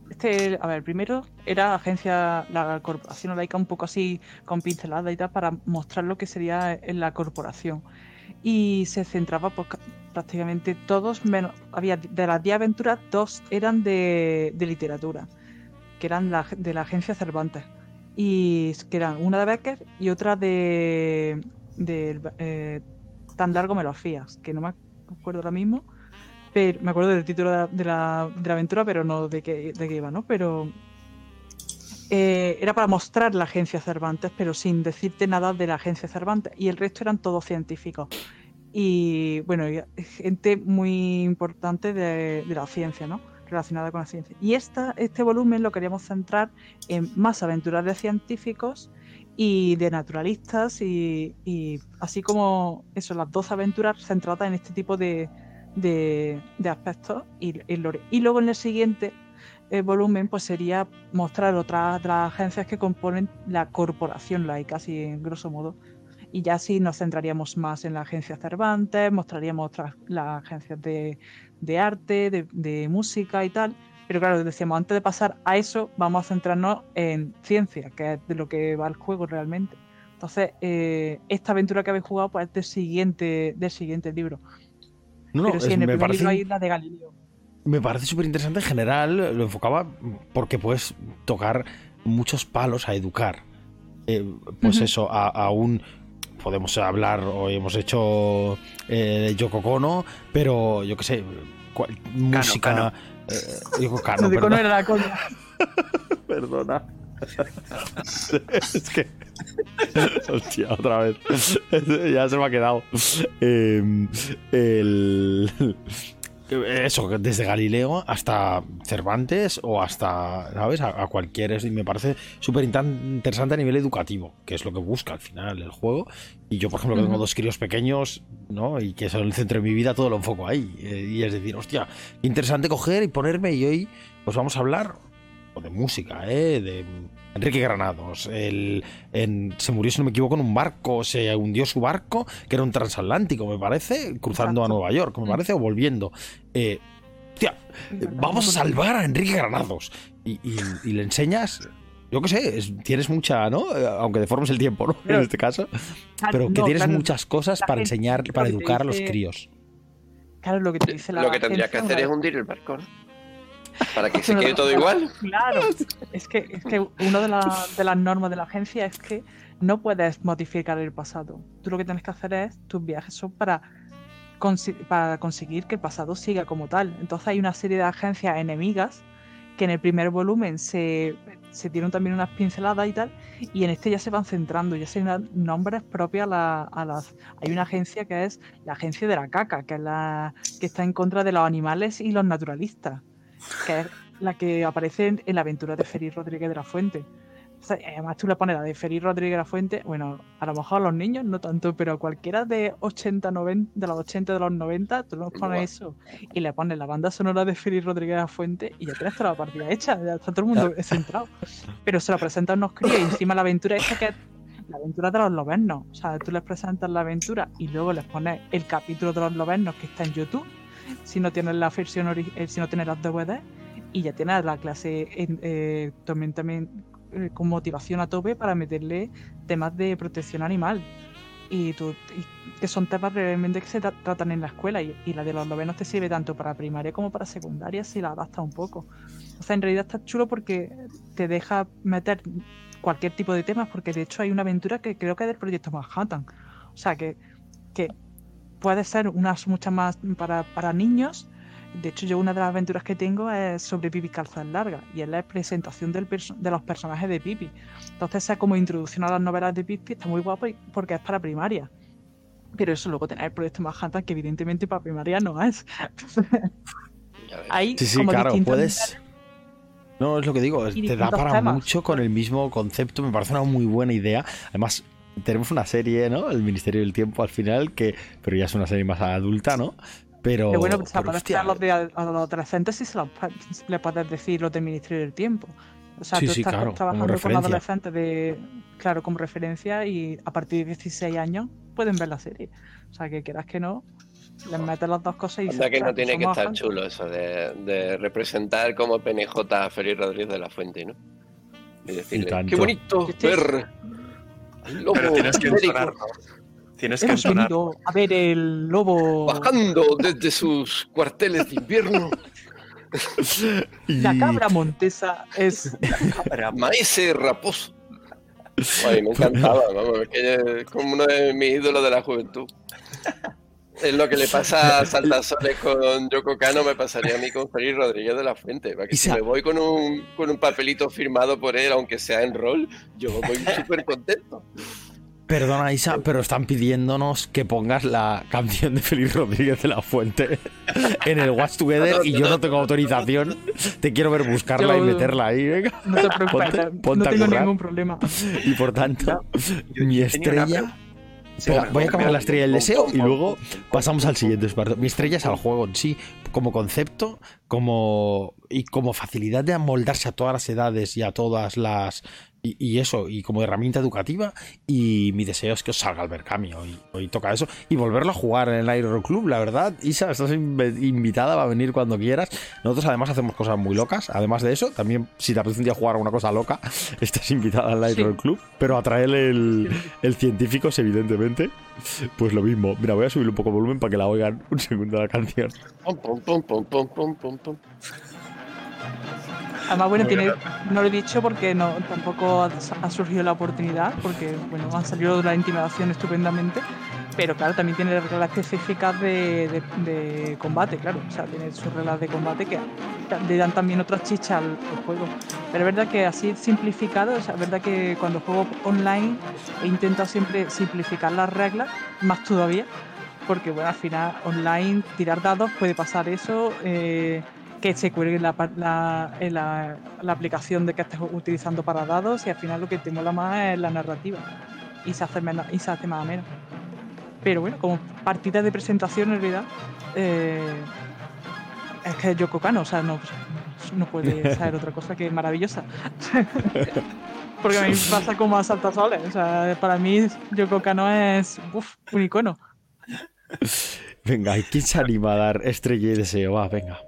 este, a ver, primero era agencia, la corporación laica un poco así con pincelada y tal para mostrar lo que sería la corporación. Y se centraba pues, ca- prácticamente todos, menos, había de las 10 aventuras, dos eran de, de literatura, que eran de la agencia Cervantes. Y que eran una de Becker y otra de, de eh, Tan largo me lo fías, que no me acuerdo ahora mismo. Me acuerdo del título de la, aventura, pero no de qué, de qué iba, ¿no? Pero eh, era para mostrar la agencia Cervantes, pero sin decirte nada de la agencia Cervantes. Y el resto eran todos científicos. y bueno, gente muy importante de, la ciencia, ¿no? relacionada con la ciencia. Y esta, este volumen lo queríamos centrar en más aventuras de científicos y de naturalistas y, y así como eso, las dos aventuras centradas en este tipo de, de, aspectos y, luego en el siguiente eh, volumen pues sería mostrar otras agencias que componen la corporación laica, así en grosso modo. Y ya sí nos centraríamos más en la agencia Cervantes, mostraríamos otras las agencias de, arte, de, música y tal. Pero claro, decíamos, antes de pasar a eso, vamos a centrarnos en ciencia, que es de lo que va el juego realmente. Entonces, eh, esta aventura que habéis jugado pues, es siguiente, del siguiente libro. No, no, Pero sí, es- en el me primer parece libro hay la de Galileo. Me parece súper interesante. En general, lo enfocaba porque puedes tocar muchos palos a educar. Eh, pues eso, a, a un. Podemos hablar, hoy hemos hecho eh, Yoko Kono, pero yo qué sé, cual- música. Kano. eh, Yoko. Perdona. es que. Hostia, otra vez. ya se me ha quedado. Eh, el. Eso, desde Galileo hasta Cervantes o hasta, ¿sabes? A, a cualquier. Y me parece súper interesante a nivel educativo, que es lo que busca al final el juego. Y yo, por ejemplo, que tengo dos críos pequeños, ¿no? Y que son el centro de mi vida, todo lo enfoco ahí. Eh, Y es decir, hostia, interesante coger y ponerme y hoy, pues vamos a hablar o de música, ¿eh? De Enrique Granados. El, en- se murió, si no me equivoco, en un barco, se hundió su barco, que era un transatlántico, me parece, cruzando a. Nueva York, me Mm. parece, o volviendo. Eh, hostia, vamos a salvar a Enrique Granados. Y, y- y le enseñas, yo qué sé, es- tienes mucha, ¿no? Eh, Aunque deformes el tiempo, ¿no? En este caso. Claro, Pero que no, tienes claro, muchas cosas para gente- enseñar, para educar a los críos. Claro, lo que te dice la Lo que tendrías que hacer es hundir el barco, ¿no? Para que se quede todo igual. Claro, es que, es que una de, la- de las normas de la agencia es que no puedes modificar el pasado. Tú lo que tienes que hacer es, tus viajes son para, consi- para conseguir que el pasado siga como tal. Entonces hay una serie de agencias enemigas que en el primer volumen se, se dieron también unas pinceladas y tal, y en este ya se van centrando, ya se dan nombres propios a, la- a las... Hay una agencia que es la agencia de la caca, que es la que está en contra de los animales y los naturalistas que es la que aparece en, en la aventura de Félix Rodríguez de la Fuente. O sea, además tú le pones la de Félix Rodríguez de la Fuente, bueno, a lo mejor a los niños no tanto, pero a cualquiera de 80, 90, de los 80, de los 90, tú le pones eso y le pones la banda sonora de Félix Rodríguez de la Fuente y ya tienes toda la partida hecha, ya está todo el mundo centrado. Pero se la presentan unos críos y encima la aventura esta que es la aventura de los lobernos. O sea, tú les presentas la aventura y luego les pones el capítulo de los lobernos que está en YouTube si no tienes la versión eh, si no tienes las DVD y ya tienes la clase eh, también también eh, con motivación a tope para meterle temas de protección animal. Y, tú- y que son temas realmente que se tra- tratan en la escuela y, y la de los novenos te sirve tanto para primaria como para secundaria si la adaptas un poco. O sea en realidad está chulo porque te deja meter cualquier tipo de temas porque de hecho hay una aventura que creo que es del proyecto Manhattan. O sea que, que puede ser unas muchas más para, para niños. De hecho, yo una de las aventuras que tengo es sobre Pipi Calzas Largas y es la presentación del de los personajes de Pipi. Entonces, esa como introducción a las novelas de Pipi está muy guapo porque es para primaria. Pero eso luego tener el proyecto Manhattan, que evidentemente para primaria no es. Hay Sí, sí, como claro, puedes. No, es lo que digo, te da para temas. mucho con el mismo concepto, me parece una muy buena idea. Además, tenemos una serie, ¿no? El Ministerio del Tiempo al final, que pero ya es una serie más adulta, ¿no? Pero, Que bueno, pues pero, hostia, a los, de, a los adolescentes sí se los, le puedes decir los del Ministerio del Tiempo. O sea, Sí, tú sí, estás claro, como trabajando con adolescentes de, claro, como referencia y a partir de 16 años pueden ver la serie. O sea, que quieras que no, les metes las dos cosas y dices, Anda que no "Ostras, tiene que estar agentes". chulo eso de, de representar como PNJ a Félix Rodríguez de la Fuente, ¿no? Y decirle, qué bonito ver lobo Pero tienes que entonarlo. Tienes que Hemos entonar. venido a ver el lobo, bajando desde sus cuarteles de invierno. la cabra montesa es... Maese raposo. Ay, me encantaba, vamos, es que es como uno de mis ídolos de la juventud. Es lo que le pasa a Saltasoles con Yoko Kano, me pasaría a mí con Félix Rodríguez de la Fuente. Porque si me voy con un, con un papelito firmado por él, aunque sea en rol, yo voy súper contento. Perdona, Isa, pero están pidiéndonos que pongas la canción de Félix Rodríguez de la Fuente en el Watch Together y yo no tengo autorización. Te quiero ver buscarla y meterla ahí. venga. No te preocupes, Ponte- no ponte a tengo ningún problema. Y por tanto, Yo- mi yo tenía una estrella. Sí, voy a acabar la estrella del deseo y luego pasamos al siguiente. Mi estrella es al juego en sí, como concepto, como y como facilidad de amoldarse a todas las edades y a todas las y, y eso, y como herramienta educativa. Y mi deseo es que os salga el Berkami. Hoy, hoy toca eso. Y volverlo a jugar en el Aero Club, la verdad. Isa, estás inv- invitada, va a venir cuando quieras. Nosotros además hacemos cosas muy locas. Además de eso, también si te apetece un día jugar a una cosa loca, estás invitada al Aero Sí. Club. Pero a traer el, el científicos, evidentemente. Pues lo mismo. Mira, voy a subir un poco el volumen para que la oigan un segundo la canción. Pum, pum, pum, Además, bueno, tiene, no lo he dicho porque no tampoco ha, ha surgido la oportunidad, porque bueno, han salido la intimidación estupendamente, pero claro, también tiene reglas específicas de, de- de combate, claro, o sea, tiene sus reglas de combate que le dan también otras chichas al, al juego. Pero es verdad que así simplificado, o sea, es verdad que cuando juego online he intentado siempre simplificar las reglas, más todavía, porque bueno, al final online tirar dados puede pasar eso. eh, que se cuelgue la, la, la, la aplicación de que estés utilizando para dados y al final lo que te mola más es la narrativa y se hace, menos, y se hace más ameno. Pero bueno, como partida de presentación en realidad, eh, es que es Yoko Kano, o sea, no, no puede ser otra cosa que maravillosa. Porque a mí me pasa como a Salta Soles, o sea, para mí Yoko Kano es uf, un icono. Venga, ¿y quién se anima a dar estrella y deseo? Va, venga.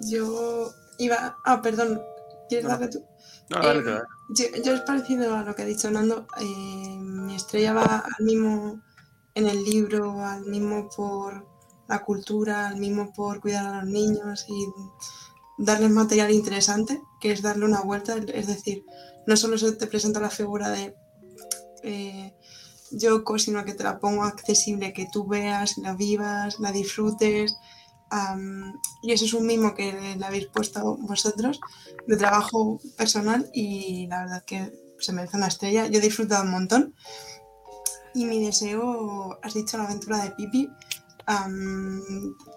Yo iba. Ah, perdón. ¿Quieres darle tú? No, dale, Eh, dale. yo, yo es parecido a lo que ha dicho Nando. eh, mi estrella va al mismo en el libro, al mismo por la cultura, al mismo por cuidar a los niños y darles material interesante, que es darle una vuelta. Es decir, no solo se te presenta la figura de eh, Yoko, sino que te la pongo accesible, que tú veas, la vivas, la disfrutes. Am, y eso es un mimo que le habéis puesto vosotros de trabajo personal y la verdad que se merece una estrella. Yo he disfrutado un montón. Y mi deseo, has dicho la aventura de Pipi. am,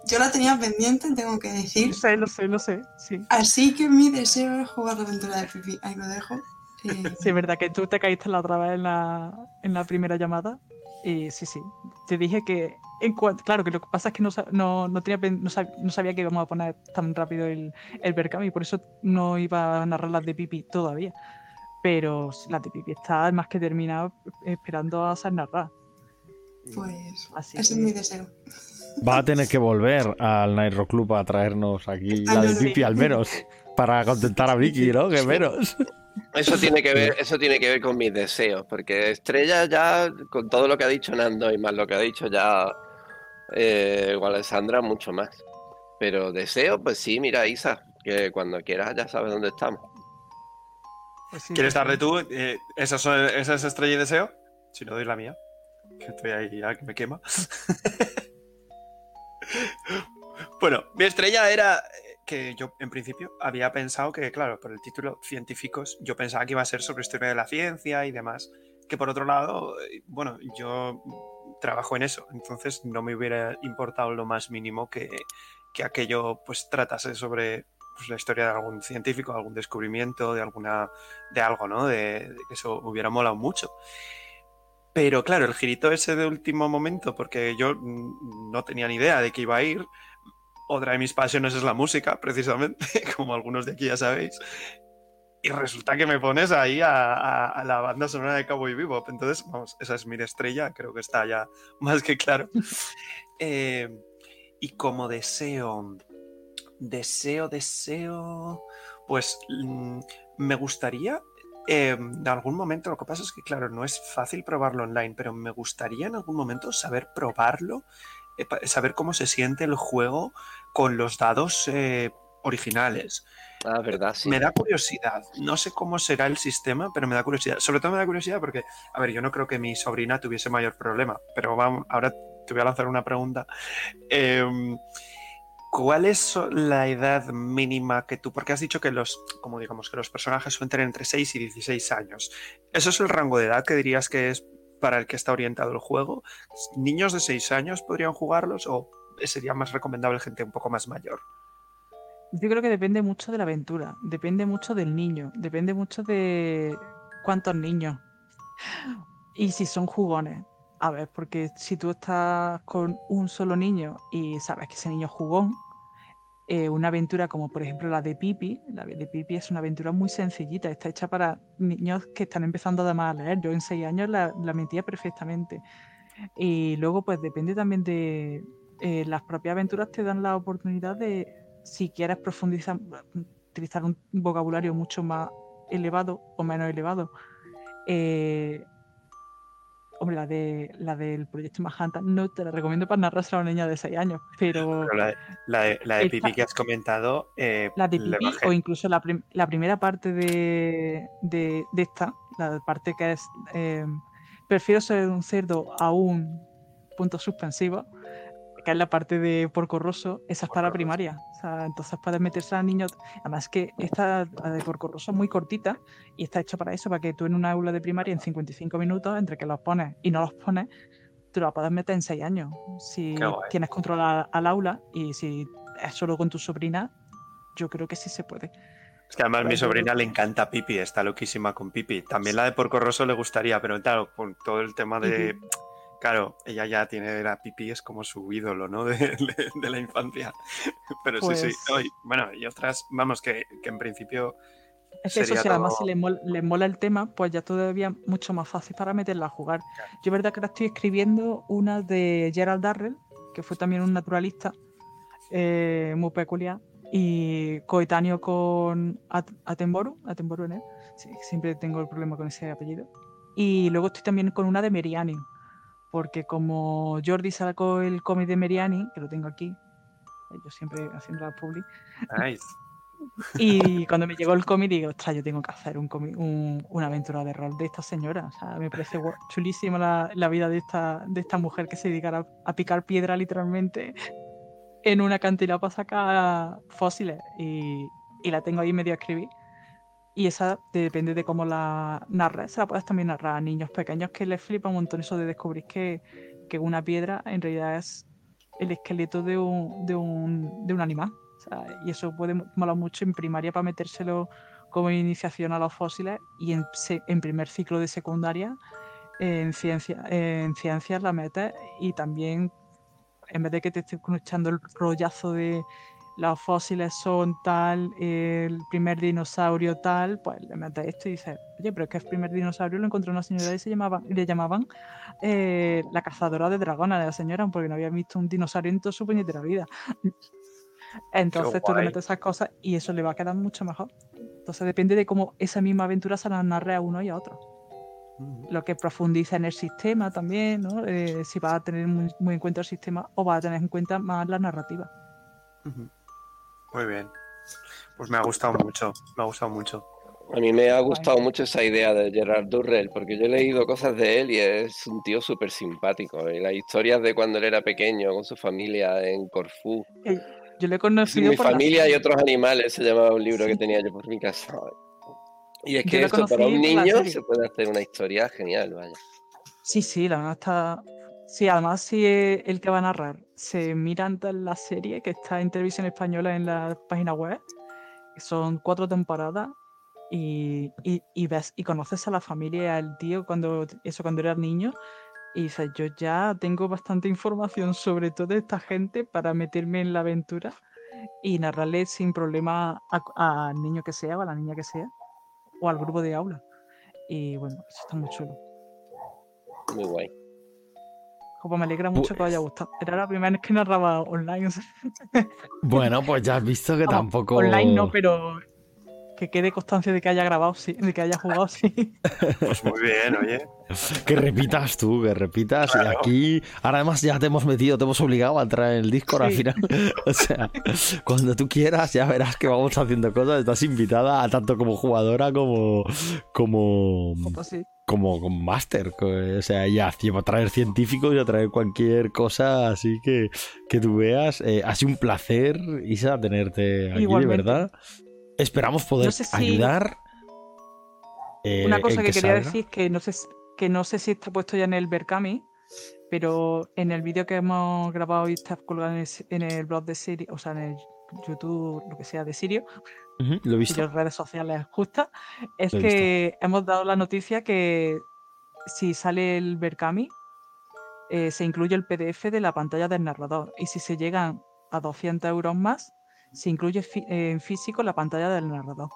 yo la tenía pendiente, tengo que decir. Lo sé, lo sé, lo sé, sí. Así que mi deseo es jugar la aventura de Pipi. Ahí lo dejo. Eh, Sí, es verdad que tú te caíste la otra vez en la, en la primera llamada. Y sí, sí. Te dije que. En cuanto, claro, que lo que pasa es que no, no, no, tenía, no, sab- no sabía que íbamos a poner tan rápido el, el Berkami y por eso no iba a narrar las de Pipi todavía. Pero las de Pipi está más que terminado esperando a ser narrada. pues Así ese que- es mi deseo. Va a tener que volver al Nitro Club a traernos aquí la de Ah, no, sí. Pipi al menos. Para contentar a Vicky, ¿no? Que menos. Eso tiene que ver, eso tiene que ver con mis deseos, porque Estrella ya, con todo lo que ha dicho Nando y más lo que ha dicho ya eh, Alessandra, mucho más. Pero deseo, pues sí, mira, Isa, que cuando quieras ya sabes dónde estamos. pues sí, ¿Quieres darle tú? Eh, ¿Esa son- esa es estrella y deseo? Si no doy la mía. Que estoy ahí ya que me quema. bueno, mi estrella era eh, que yo en principio había pensado que, claro, por el título científicos, yo pensaba que iba a ser sobre historia de la ciencia y demás. Que por otro lado, eh, bueno, yo trabajo en eso, entonces no me hubiera importado lo más mínimo que, que aquello pues tratase sobre pues, la historia de algún científico, algún descubrimiento, de alguna de algo, ¿no? De, eso hubiera molado mucho. Pero claro, el girito ese de último momento, porque yo no tenía ni idea de que iba a ir. Otra de mis pasiones es la música, precisamente, como algunos de aquí ya sabéis. Y resulta que me pones ahí a, a- la banda sonora de Cowboy Bebop. Entonces, vamos, esa es mi estrella, creo que está ya más que claro. Eh, y como deseo, deseo, deseo, pues mm, me gustaría eh, en algún momento, lo que pasa es que, claro, no es fácil probarlo online, pero me gustaría en algún momento saber probarlo, eh, saber cómo se siente el juego con los dados originales. Ah. Me da curiosidad. No sé cómo será el sistema, pero me da curiosidad. Sobre todo me da curiosidad porque, a ver, yo no creo que mi sobrina tuviese mayor problema, pero vamos, ahora te voy a lanzar una pregunta. Eh, ¿Cuál es la edad mínima que tú? Porque has dicho que los, como digamos, que los personajes suelen tener entre 6 y 16 años. ¿Eso es el rango de edad que dirías que es para el que está orientado el juego? ¿Niños de 6 años podrían jugarlos o sería más recomendable gente un poco más mayor? Yo creo que depende mucho de la aventura, depende mucho del niño, depende mucho de cuántos niños y si son jugones. A ver, porque si tú estás con un solo niño y sabes que ese niño es jugón, eh, una aventura como por ejemplo la de Pipi, la de Pipi es una aventura muy sencillita, está hecha para niños que están empezando además a leer. Yo en seis años la, la metía perfectamente. Y luego pues depende también de eh, las propias aventuras te dan la oportunidad de, si quieres profundizar, utilizar un vocabulario mucho más elevado o menos elevado, eh, Hombre, la, de, la del proyecto Manhattan no te la recomiendo para narrarse a una niña de 6 años, pero... Pero la, de- la de, la de Esta- Pipi que has comentado... eh, La de Pipi o incluso la, prim- la primera parte de, de- de esta, la parte que es eh, prefiero ser un cerdo a un punto suspensivo, que es la parte de Porco Rosso, esa es para primaria. O sea, entonces puedes meterse a niños. Además que esta la de Porco Rosso es muy cortita y está hecha para eso, para que tú en una aula de primaria en 55 minutos, entre que los pones y no los pones, tú la puedes meter en 6 años. Si tienes control al aula y si es solo con tu sobrina, yo creo que sí se puede. Es que además a mi sobrina le encanta Pipi, está loquísima con Pipi. También la de Porco Rosso le gustaría, pero claro, con todo el tema de... Claro, ella ya tiene la Pipi, es como su ídolo, ¿no? De, de- de la infancia. Pero sí, sí. Pues- bueno, y otras, vamos, que, que en principio... Es que eso si además si les mola, el tema, pues ya todavía mucho más fácil para meterla a jugar. Yo verdad que ahora estoy escribiendo una de Gerald Darrell, que fue también un naturalista eh, muy peculiar, y coetáneo con At- Attenborough, Attenborough en él. Sí, siempre tengo el problema con ese apellido. Y luego estoy también con una de Meriani, porque como Jordi sacó el cómic de Meriani, que lo tengo aquí, eh, yo siempre haciendo la publi, Nice. y cuando me llegó el cómic, digo, ostras, yo tengo que hacer un cómic- un- una aventura de rol de esta señora. O sea, me parece chulísima la, la vida de esta, de esta mujer que se dedicara a, picar piedra literalmente en una cantina para sacar fósiles. Y, y la tengo ahí medio a escribir. Y esa depende de cómo la narres. Se la puedes también narrar a niños pequeños que les flipa un montón eso de descubrir que, que una piedra en realidad es el esqueleto de un, de un, de un animal. Y eso puede mo- molar mucho en primaria para metérselo como iniciación a los fósiles y en, en primer ciclo de secundaria en, ciencia, en ciencias la metes y también en vez de que te esté echando el rollazo de los fósiles son tal, el primer dinosaurio tal, pues le metes esto y dices, oye, pero es que el primer dinosaurio lo encontró una señora y se llamaba, y le llamaban eh, la cazadora de dragones de la señora, porque no había visto un dinosaurio en toda su puñetera vida. Entonces tú le metes esas cosas y eso le va a quedar mucho mejor. Entonces depende de cómo esa misma aventura se la narre a uno y a otro. Lo que profundiza en el sistema también, ¿no? Eh, si vas a tener muy, muy en cuenta el sistema o vas a tener en cuenta más la narrativa. Ujú. Muy bien. Pues me ha gustado mucho, me ha gustado mucho. A mí me ha gustado mucho esa idea de Gerard Durrell, porque yo he leído cosas de él y es un tío súper simpático. Y las historias de cuando él era pequeño con su familia en Corfú. Yo le he conocido Mi por la familia y otros animales se llamaba un libro que tenía yo por mi casa. Y es que esto para un niño se puede hacer una historia genial, vaya. Sí, sí, la verdad está. Sí, además, si es el que va a narrar se mira antes la serie que está en televisión española en la página web, son cuatro temporadas, y, ves y conoces a la familia al tío cuando eso cuando eras niño, y dices, yo ya tengo bastante información sobre toda esta gente para meterme en la aventura y narrarle sin problema al niño que sea o a la niña que sea, o al grupo de aula. Y bueno, eso está muy chulo. Muy guay. Como me alegra mucho que os haya Pues- gustado. Era la primera vez que narraba online. Bueno, pues ya has visto que tampoco. Online no, pero que quede constancia de que haya grabado, sí, de que haya jugado, sí. Pues muy bien, oye. Que repitas tú, que repitas. Y aquí, ahora además ya te hemos metido, te hemos obligado a entrar en el Discord al final. O sea, cuando tú quieras, ya verás que vamos haciendo cosas. Estás invitada a tanto como jugadora como. como. Pues sí. Como con máster. O sea, ya llevo a traer científicos y a traer cualquier cosa así que, que tú veas. Eh, ha sido un placer, Isa, tenerte aquí, de verdad. Esperamos poder ayudar. Eh, Una cosa que, quería decir que no sé que no sé si está puesto ya en el Berkami, pero en el vídeo que hemos grabado y está colgado en el, blog de Sirio, o sea, en el YouTube, lo que sea, de Sirio, lo he visto. Y las redes sociales justas, es que hemos dado la noticia que si sale el Berkami, eh, se incluye el PDF de la pantalla del narrador. Y si se llegan a 200 euros más, se incluye en físico la pantalla del narrador.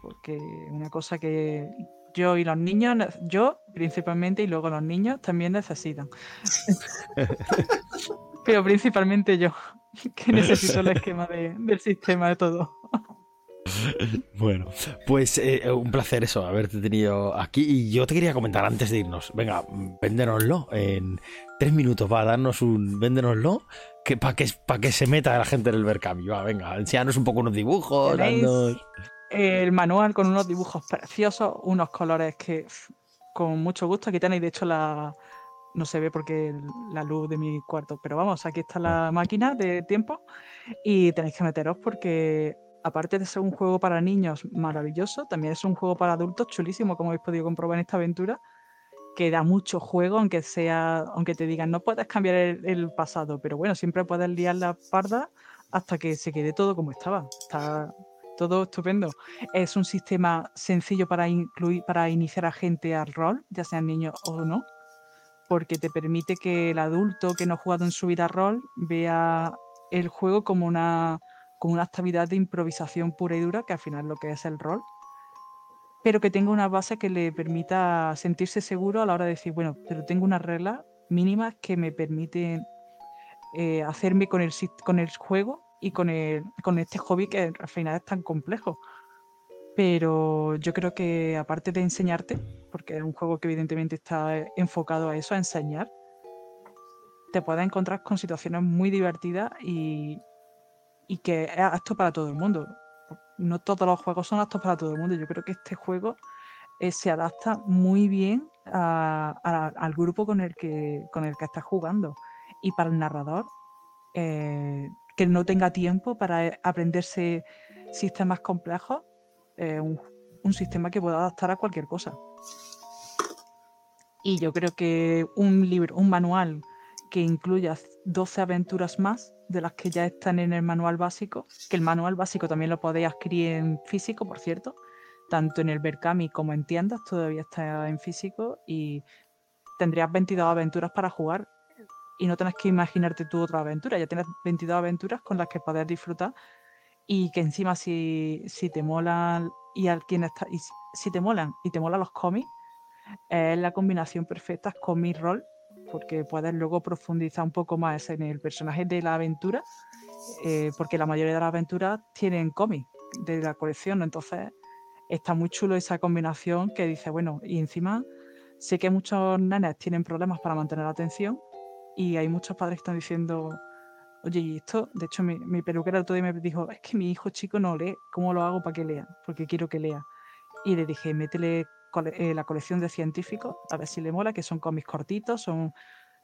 Porque una cosa que yo y los niños, yo principalmente y luego los niños también necesitan. Pero principalmente yo, que necesito el esquema del sistema de todo. Bueno, pues eh, un placer eso, haberte tenido aquí. Y yo te quería comentar antes de irnos. Venga, véndenoslo en tres minutos. Va a darnos un. Véndenoslo que, para que, que se meta la gente en el Berkami. Va, venga, enséñanos un poco unos dibujos. El manual con unos dibujos preciosos, unos colores que con mucho gusto. Aquí tenéis, de hecho, la. No se ve porque la luz de mi cuarto, pero vamos, aquí está la máquina de tiempo y tenéis que meteros porque aparte de ser un juego para niños maravilloso, también es un juego para adultos chulísimo, como habéis podido comprobar en esta aventura, que da mucho juego, aunque sea, aunque te digan no puedes cambiar el, pasado, pero bueno, siempre puedes liar la parda hasta que se quede todo como estaba. Está todo estupendo. Es un sistema sencillo para incluir, para iniciar a gente al rol, ya sean niños o no, porque te permite que el adulto que no ha jugado en su vida rol vea el juego como una una actividad de improvisación pura y dura, que al final lo que es el rol, pero que tenga una base que le permita sentirse seguro a la hora de decir, bueno, pero tengo unas reglas mínimas que me permiten eh, hacerme con el, con el juego y con, el, con este hobby que al final es tan complejo. Pero yo creo que aparte de enseñarte, porque es un juego que evidentemente está enfocado a eso, a enseñar, te puedes encontrar con situaciones muy divertidas y y que es apto para todo el mundo. No todos los juegos son aptos para todo el mundo. Yo creo que este juego eh, se adapta muy bien al grupo con el, que, con el que estás jugando. Y para el narrador, eh, que no tenga tiempo para aprenderse sistemas complejos, un, un sistema que pueda adaptar a cualquier cosa. Y yo creo que un libro, un manual que incluya 12 aventuras más de las que ya están en el manual básico, que el manual básico también lo podéis adquirir en físico, por cierto, tanto en el Berkami como en tiendas, todavía está en físico y tendrías 22 aventuras para jugar y no tenés que imaginarte tú otra aventura, ya tienes 22 aventuras con las que poder disfrutar y que encima si, si te molan y a quien está, y si te molan y te molan los cómics, es la combinación perfecta con mi rol porque puedes luego profundizar un poco más en el personaje de la aventura, eh, porque la mayoría de las aventuras tienen cómics de la colección, entonces está muy chulo esa combinación que dice, bueno, y encima sé que muchos nenes tienen problemas para mantener la atención y hay muchos padres que están diciendo, oye, y esto, de hecho mi, mi peluquera el otro día me dijo, es que mi hijo chico no lee, ¿cómo lo hago para que lea? Porque quiero que lea. Y le dije, métele eh, la colección de científicos, a ver si le mola, que son cómics cortitos, son,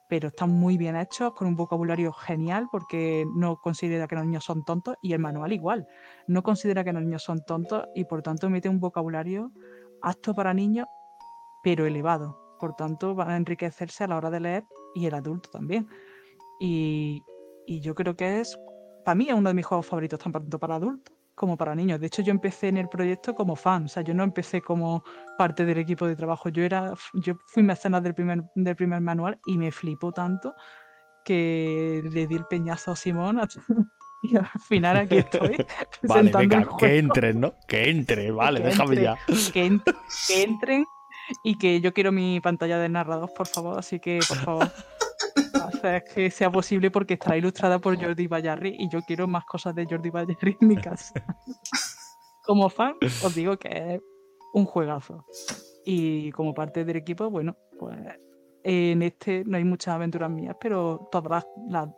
pero están muy bien hechos, con un vocabulario genial, porque no considera que los niños son tontos, y el manual igual, no considera que los niños son tontos, y por tanto mete un vocabulario apto para niños, pero elevado. Por tanto, van a enriquecerse a la hora de leer y el adulto también. Y, y yo creo que es, para mí es uno de mis juegos favoritos, tanto para adultos como para niños. De hecho, yo empecé en el proyecto como fan, o sea, yo no empecé como parte del equipo de trabajo. Yo era, yo fui mecenas del primer, del primer manual y me flipó tanto que le di el peñazo a Simón y al final aquí estoy. vale, venga, que entren, ¿no? Que entren, vale, déjame ya. Que, que entren y que yo quiero mi pantalla de narrador, por favor, así que por favor hacer que sea posible porque estará ilustrada por Jordi Bayarri y yo quiero más cosas de Jordi Bayarri en mi casa. como fan, os digo que es un juegazo. Y como parte del equipo, bueno, pues en este no hay muchas aventuras mías, pero todas las,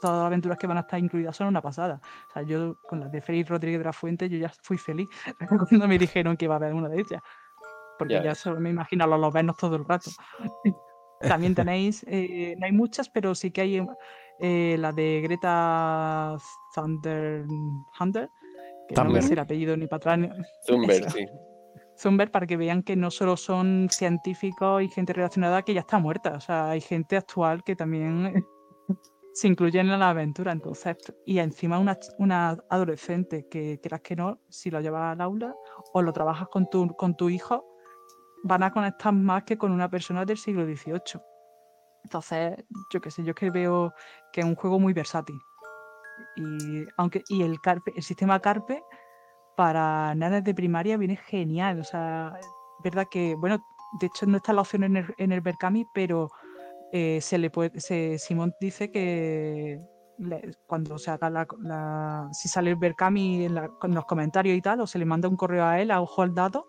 todas las aventuras que van a estar incluidas son una pasada. O sea, yo con las de Félix Rodríguez de la Fuente, yo ya fui feliz cuando me dijeron que iba a haber una de ellas. porque Ya. ya solo me imagino a los lobenos todo el rato. También tenéis, eh, no hay muchas, pero sí que hay eh, la de Greta Thunder Hunter, que no sé el apellido ni para atrás. ni- Zumber, sí. Thunberg, para que vean que no solo son científicos y gente relacionada que ya está muerta, o sea, hay gente actual que también se incluye en la aventura, entonces, y encima una, una adolescente que quieras que no, si lo llevas al aula o lo trabajas con tu, con tu hijo, van a conectar más que con una persona del siglo XVIII. Entonces, yo qué sé, yo es que veo que es un juego muy versátil. Y, aunque, y el, Carpe, el sistema Carpe para nenes de primaria viene genial. O sea, verdad que, bueno, de hecho no está la opción en el, en pero eh, se le puede, se- Simón dice que cuando se haga la, la- si sale el Berkami en, la- con los comentarios y tal, o se le manda un correo a él, a ojo al dado,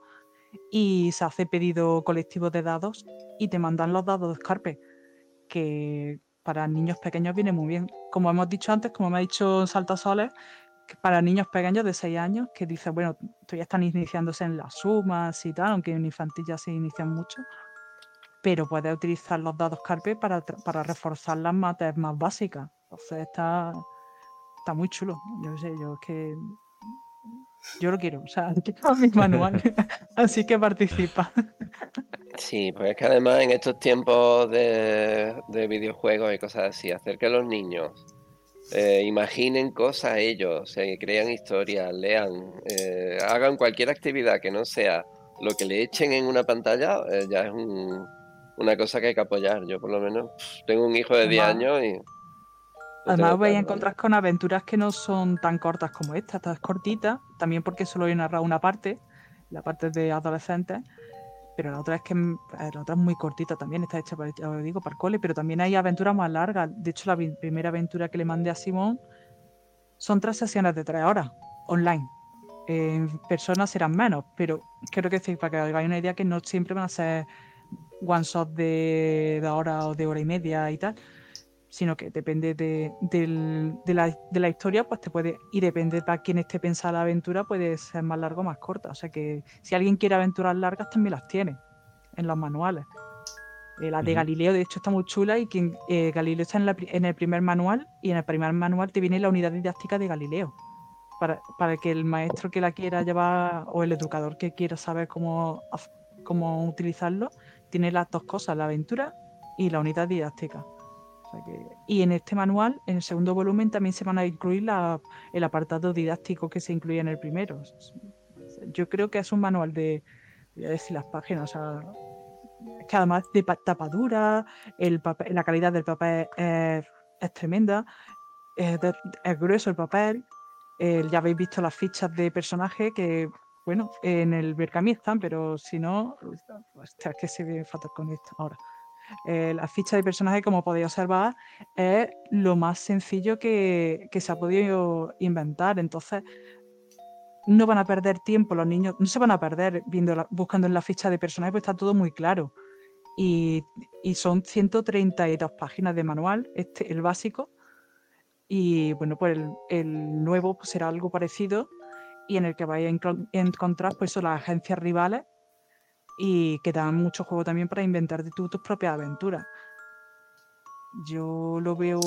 y se hace pedido colectivo de dados y te mandan los dados de Scarpe, que para niños pequeños viene muy bien. Como hemos dicho antes, como me ha dicho Saltasoles, que para niños pequeños de 6 años, que dice, bueno, todavía están iniciándose en las sumas y tal, aunque en infantil ya se inician mucho, pero puedes utilizar los dados Carpe para, para reforzar las mates más básicas. Entonces está, está muy chulo. Yo sé, yo es que yo lo quiero, o sea, quiero mi manual, así que participa. Sí, pues es que además en estos tiempos de, de videojuegos y cosas así, hacer que los niños eh, imaginen cosas ellos, se crean historias, lean, eh, hagan cualquier actividad que no sea lo que le echen en una pantalla, eh, ya es un- una cosa que hay que apoyar. Yo por lo menos tengo un hijo de 10 Además- años y... Además vais a encontrar con aventuras que no son tan cortas como esta, esta es cortita, también porque solo he narrado una parte, la parte de adolescentes, pero la otra es que eh, la otra es muy cortita también, está hecha para, os digo, para el cole, pero también hay aventuras más largas. De hecho, la primera aventura que le mandé a Simón son tres sesiones de tres horas online. En personas serán menos, pero creo que sí, para que hagáis una idea que no siempre van a ser one shot de, de hora o de hora y media y tal, sino que depende de, del- de la, de la historia, pues te puede, y depende para quien esté pensada la aventura, puede ser más larga o más corta. O sea que si alguien quiere aventuras largas, también las tiene en los manuales. Eh, la de. Galileo, de hecho, está muy chula y quien, eh, Galileo está en, la en el primer manual y en el primer manual te viene la unidad didáctica de Galileo. Para, para que el maestro que la quiera llevar o el educador que quiera saber cómo, cómo utilizarlo, tiene las dos cosas, la aventura y la unidad didáctica. Y en este manual, en el segundo volumen, también se van a incluir el apartado didáctico que se incluye en el primero. Yo creo que es un manual de, voy a decir las páginas, o que además de pa- tapadura, el la calidad del papel es, tremenda, es, grueso el papel, ya habéis visto las fichas de personaje que, bueno, en el Berkami están, pero si no, hostia, es que se ve fatal con esto ahora. Eh, la ficha de personaje, como podéis observar, es lo más sencillo que, que se ha podido inventar. Entonces, no van a perder tiempo los niños, no se van a perder viendo buscando en la ficha de personaje, pues está todo muy claro. Y, y son 132 páginas de manual, este, el básico. Y bueno, pues el, nuevo pues, será algo parecido y en el que vais a encon- encontrar pues las agencias rivales y que dan mucho juego también para inventarte tú tus propias aventuras. Yo lo veo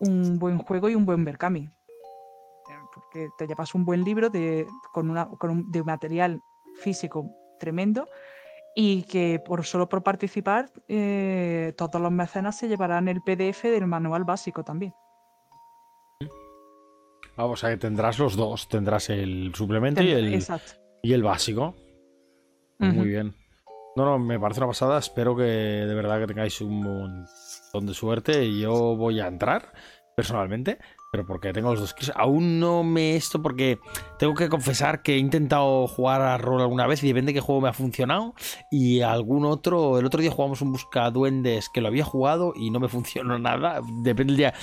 un buen juego y un buen Berkami. Eh, Porque te llevas un buen libro de, con, una, con un, de material físico tremendo y que por solo por participar eh, todos los mecenas se llevarán el PDF del manual básico también. Vamos, o sea que tendrás los dos. Tendrás el suplemento y el, y el básico. Muy bien. No, no, me parece una pasada. Espero que de verdad que tengáis un montón de suerte. Yo voy a entrar personalmente, pero porque tengo los dos. Aún no me esto porque tengo que confesar que he intentado jugar a rol alguna vez y depende de qué juego me ha funcionado. Y algún otro, el otro día jugamos un busca duendes que lo había jugado y no me funcionó nada. Depende del día.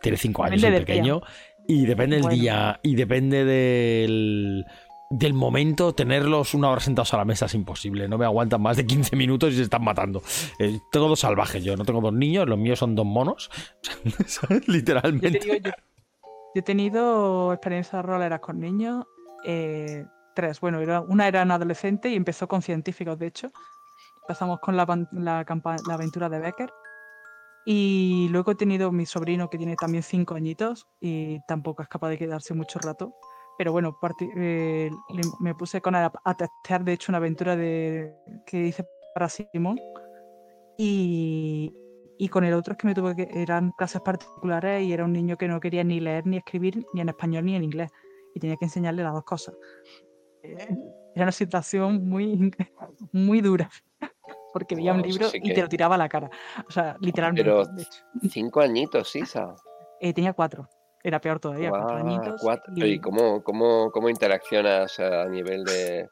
Tiene cinco años el día. pequeño. Y depende del Bueno. día. Y depende del del momento, tenerlos una hora sentados a la mesa es imposible. No me aguantan más de 15 minutos y se están matando. Eh, tengo dos salvajes yo, no tengo dos niños, los míos son dos monos. ¿sabes? Yo, te Literalmente. digo, yo- yo he tenido experiencias roleras con niños eh, tres. Bueno, era, una era un adolescente y empezó con científicos, de hecho. Empezamos con la aventura de Becker. Y luego he tenido mi sobrino que tiene también cinco añitos y tampoco es capaz de quedarse mucho rato. Pero bueno, eh, me puse con a, a testear, de hecho, una aventura de, que hice para Simón. Y, y con el otro es que me tuve que. Eran clases particulares y era un niño que no quería ni leer ni escribir ni en español ni en inglés. Y tenía que enseñarle las dos cosas. Eh, Era una situación muy, muy dura. Porque veía un Wow, libro sí y que- te lo tiraba a la cara. O sea, literalmente. Pero- de hecho. Cinco añitos, Sisa. Eh, tenía cuatro. Era peor todavía. cuatro Guau, añitos. cuatro. y- ¿Y cómo, cómo, cómo interaccionas a nivel de,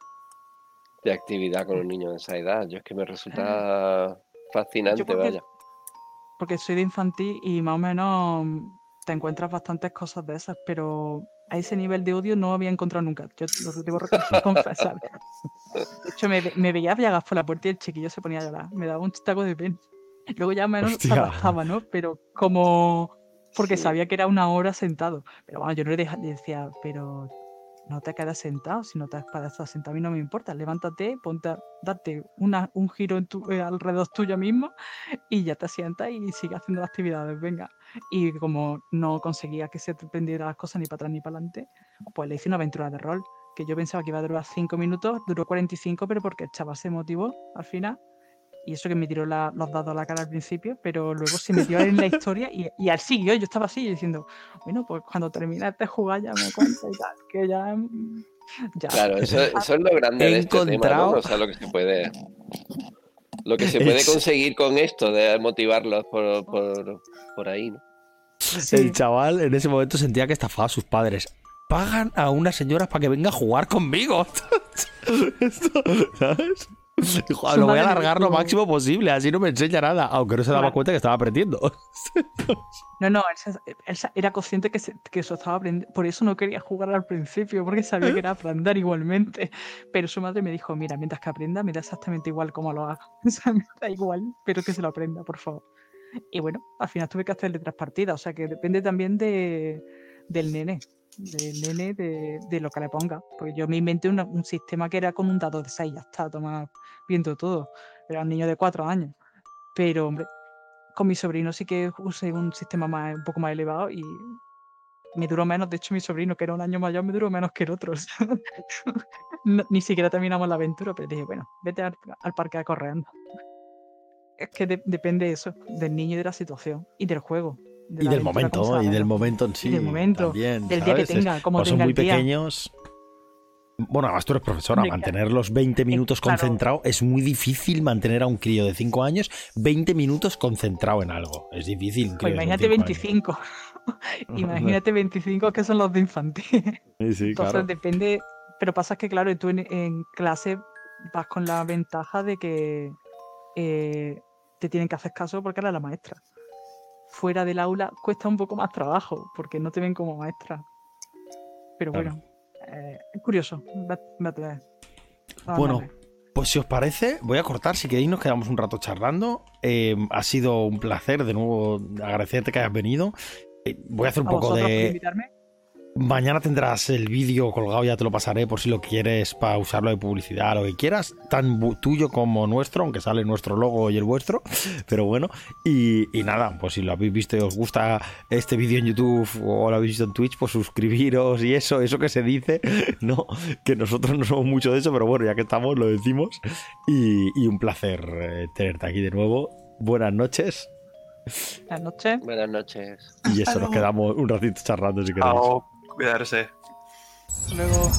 de actividad con un niño de esa edad? Yo es que me resulta fascinante, creo que- vaya. porque soy de infantil y más o menos te encuentras bastantes cosas de esas, pero a ese nivel de odio no había encontrado nunca. Yo lo debo confesar. De hecho, me, me veía viagas por la puerta y el chiquillo se ponía a llorar. Me daba un taco de pena. Luego ya menos adaptaba, ¿no? Pero como... Porque Sí. sabía que era una hora sentado. Pero bueno, yo no le deja- le decía, pero no te quedas sentado. Si no te estar sentado, a mí no me importa. Levántate, ponte, a- date una, un giro en tu, eh, alrededor tuyo mismo y ya te sientas y sigue haciendo las actividades, venga. Y como no conseguía que se te prendiera las cosas ni para atrás ni para adelante, pues le hice una aventura de rol, que yo pensaba que iba a durar 5 minutos, duró 45, pero porque el chaval se motivó al final. Y eso que me tiró la- los dados a la cara al principio, pero luego se metió en la historia y, y al siguió. Yo estaba así diciendo, bueno, pues cuando termine de jugar ya me cuenta y tal, que ya. mm, ya. Claro, eso, eso es lo grande He de este tema, encontrado- ¿no? O sea, lo que se puede. Lo que se puede conseguir con esto de motivarlos por, por, por ahí, ¿no? Sí. El chaval en ese momento sentía que estafaba a sus padres. Pagan a una señora para que venga a jugar conmigo. Esto, ¿Sabes? Su lo voy a alargar lo máximo posible, así no me enseña nada. Aunque no se daba Claro. cuenta que estaba aprendiendo. No, no, él, era consciente que, se- que eso estaba aprendiendo. Por eso no quería jugar al principio, porque sabía que era aprender igualmente. Pero su madre me dijo: Mira, mientras que aprenda, me da exactamente igual cómo lo haga. O sea, me da igual, pero que se lo aprenda, por favor. Y bueno, al final tuve que hacerle tres partidas. O sea, que depende también de, del nene. Del nene, de, de lo que le ponga. Porque yo me inventé una- un sistema que era con un dado de 6, ya está, toma viendo todo. Era un niño de cuatro años. Pero, hombre, con mi sobrino sí que usé un sistema más, un poco más elevado y me duró menos. De hecho, mi sobrino, que era un año mayor, me duró menos que el otro. no- ni siquiera terminamos la aventura, pero dije, bueno, vete al, al parque a correando. Es que de- depende eso, del niño y de la situación y del juego. de Y del momento, y del momento en sí. del momento, también, del día que tenga, como o son tenga muy el día. pequeños. Bueno, además tú eres profesora, mantener los 20 minutos claro. concentrado es muy difícil mantener a un crío de 5 años 20 minutos concentrado en algo. Es difícil. Pues imagínate cinco años. 25. imagínate 25 que son los de infantil. Sí, sí, Entonces claro. depende, pero pasa que claro, tú en, en clase vas con la ventaja de que eh, te tienen que hacer caso porque eres la maestra. Fuera del aula cuesta un poco más trabajo porque no te ven como maestra. Pero Claro. bueno, eh, es curioso. Bueno. Pues si os parece, voy a cortar, si queréis nos quedamos un rato charlando. Eh, ha sido un placer de nuevo agradecerte que hayas venido. Eh, voy a hacer un a poco vosotros por de... invitarme. Mañana tendrás el vídeo colgado, ya te lo pasaré por si lo quieres para usarlo de publicidad, lo que quieras, tan tuyo como nuestro, aunque sale nuestro logo y el vuestro, pero bueno, y, y nada, pues si lo habéis visto y os gusta este vídeo en YouTube o lo habéis visto en Twitch, pues suscribiros y eso, eso que se dice, ¿no? Que nosotros no somos mucho de eso, pero bueno, ya que estamos, lo decimos, y, y un placer eh, tenerte aquí de nuevo. Buenas noches, Buenas noches. Buenas noches. y eso, nos quedamos un ratito charlando si queréis. Cuidarse. Luego.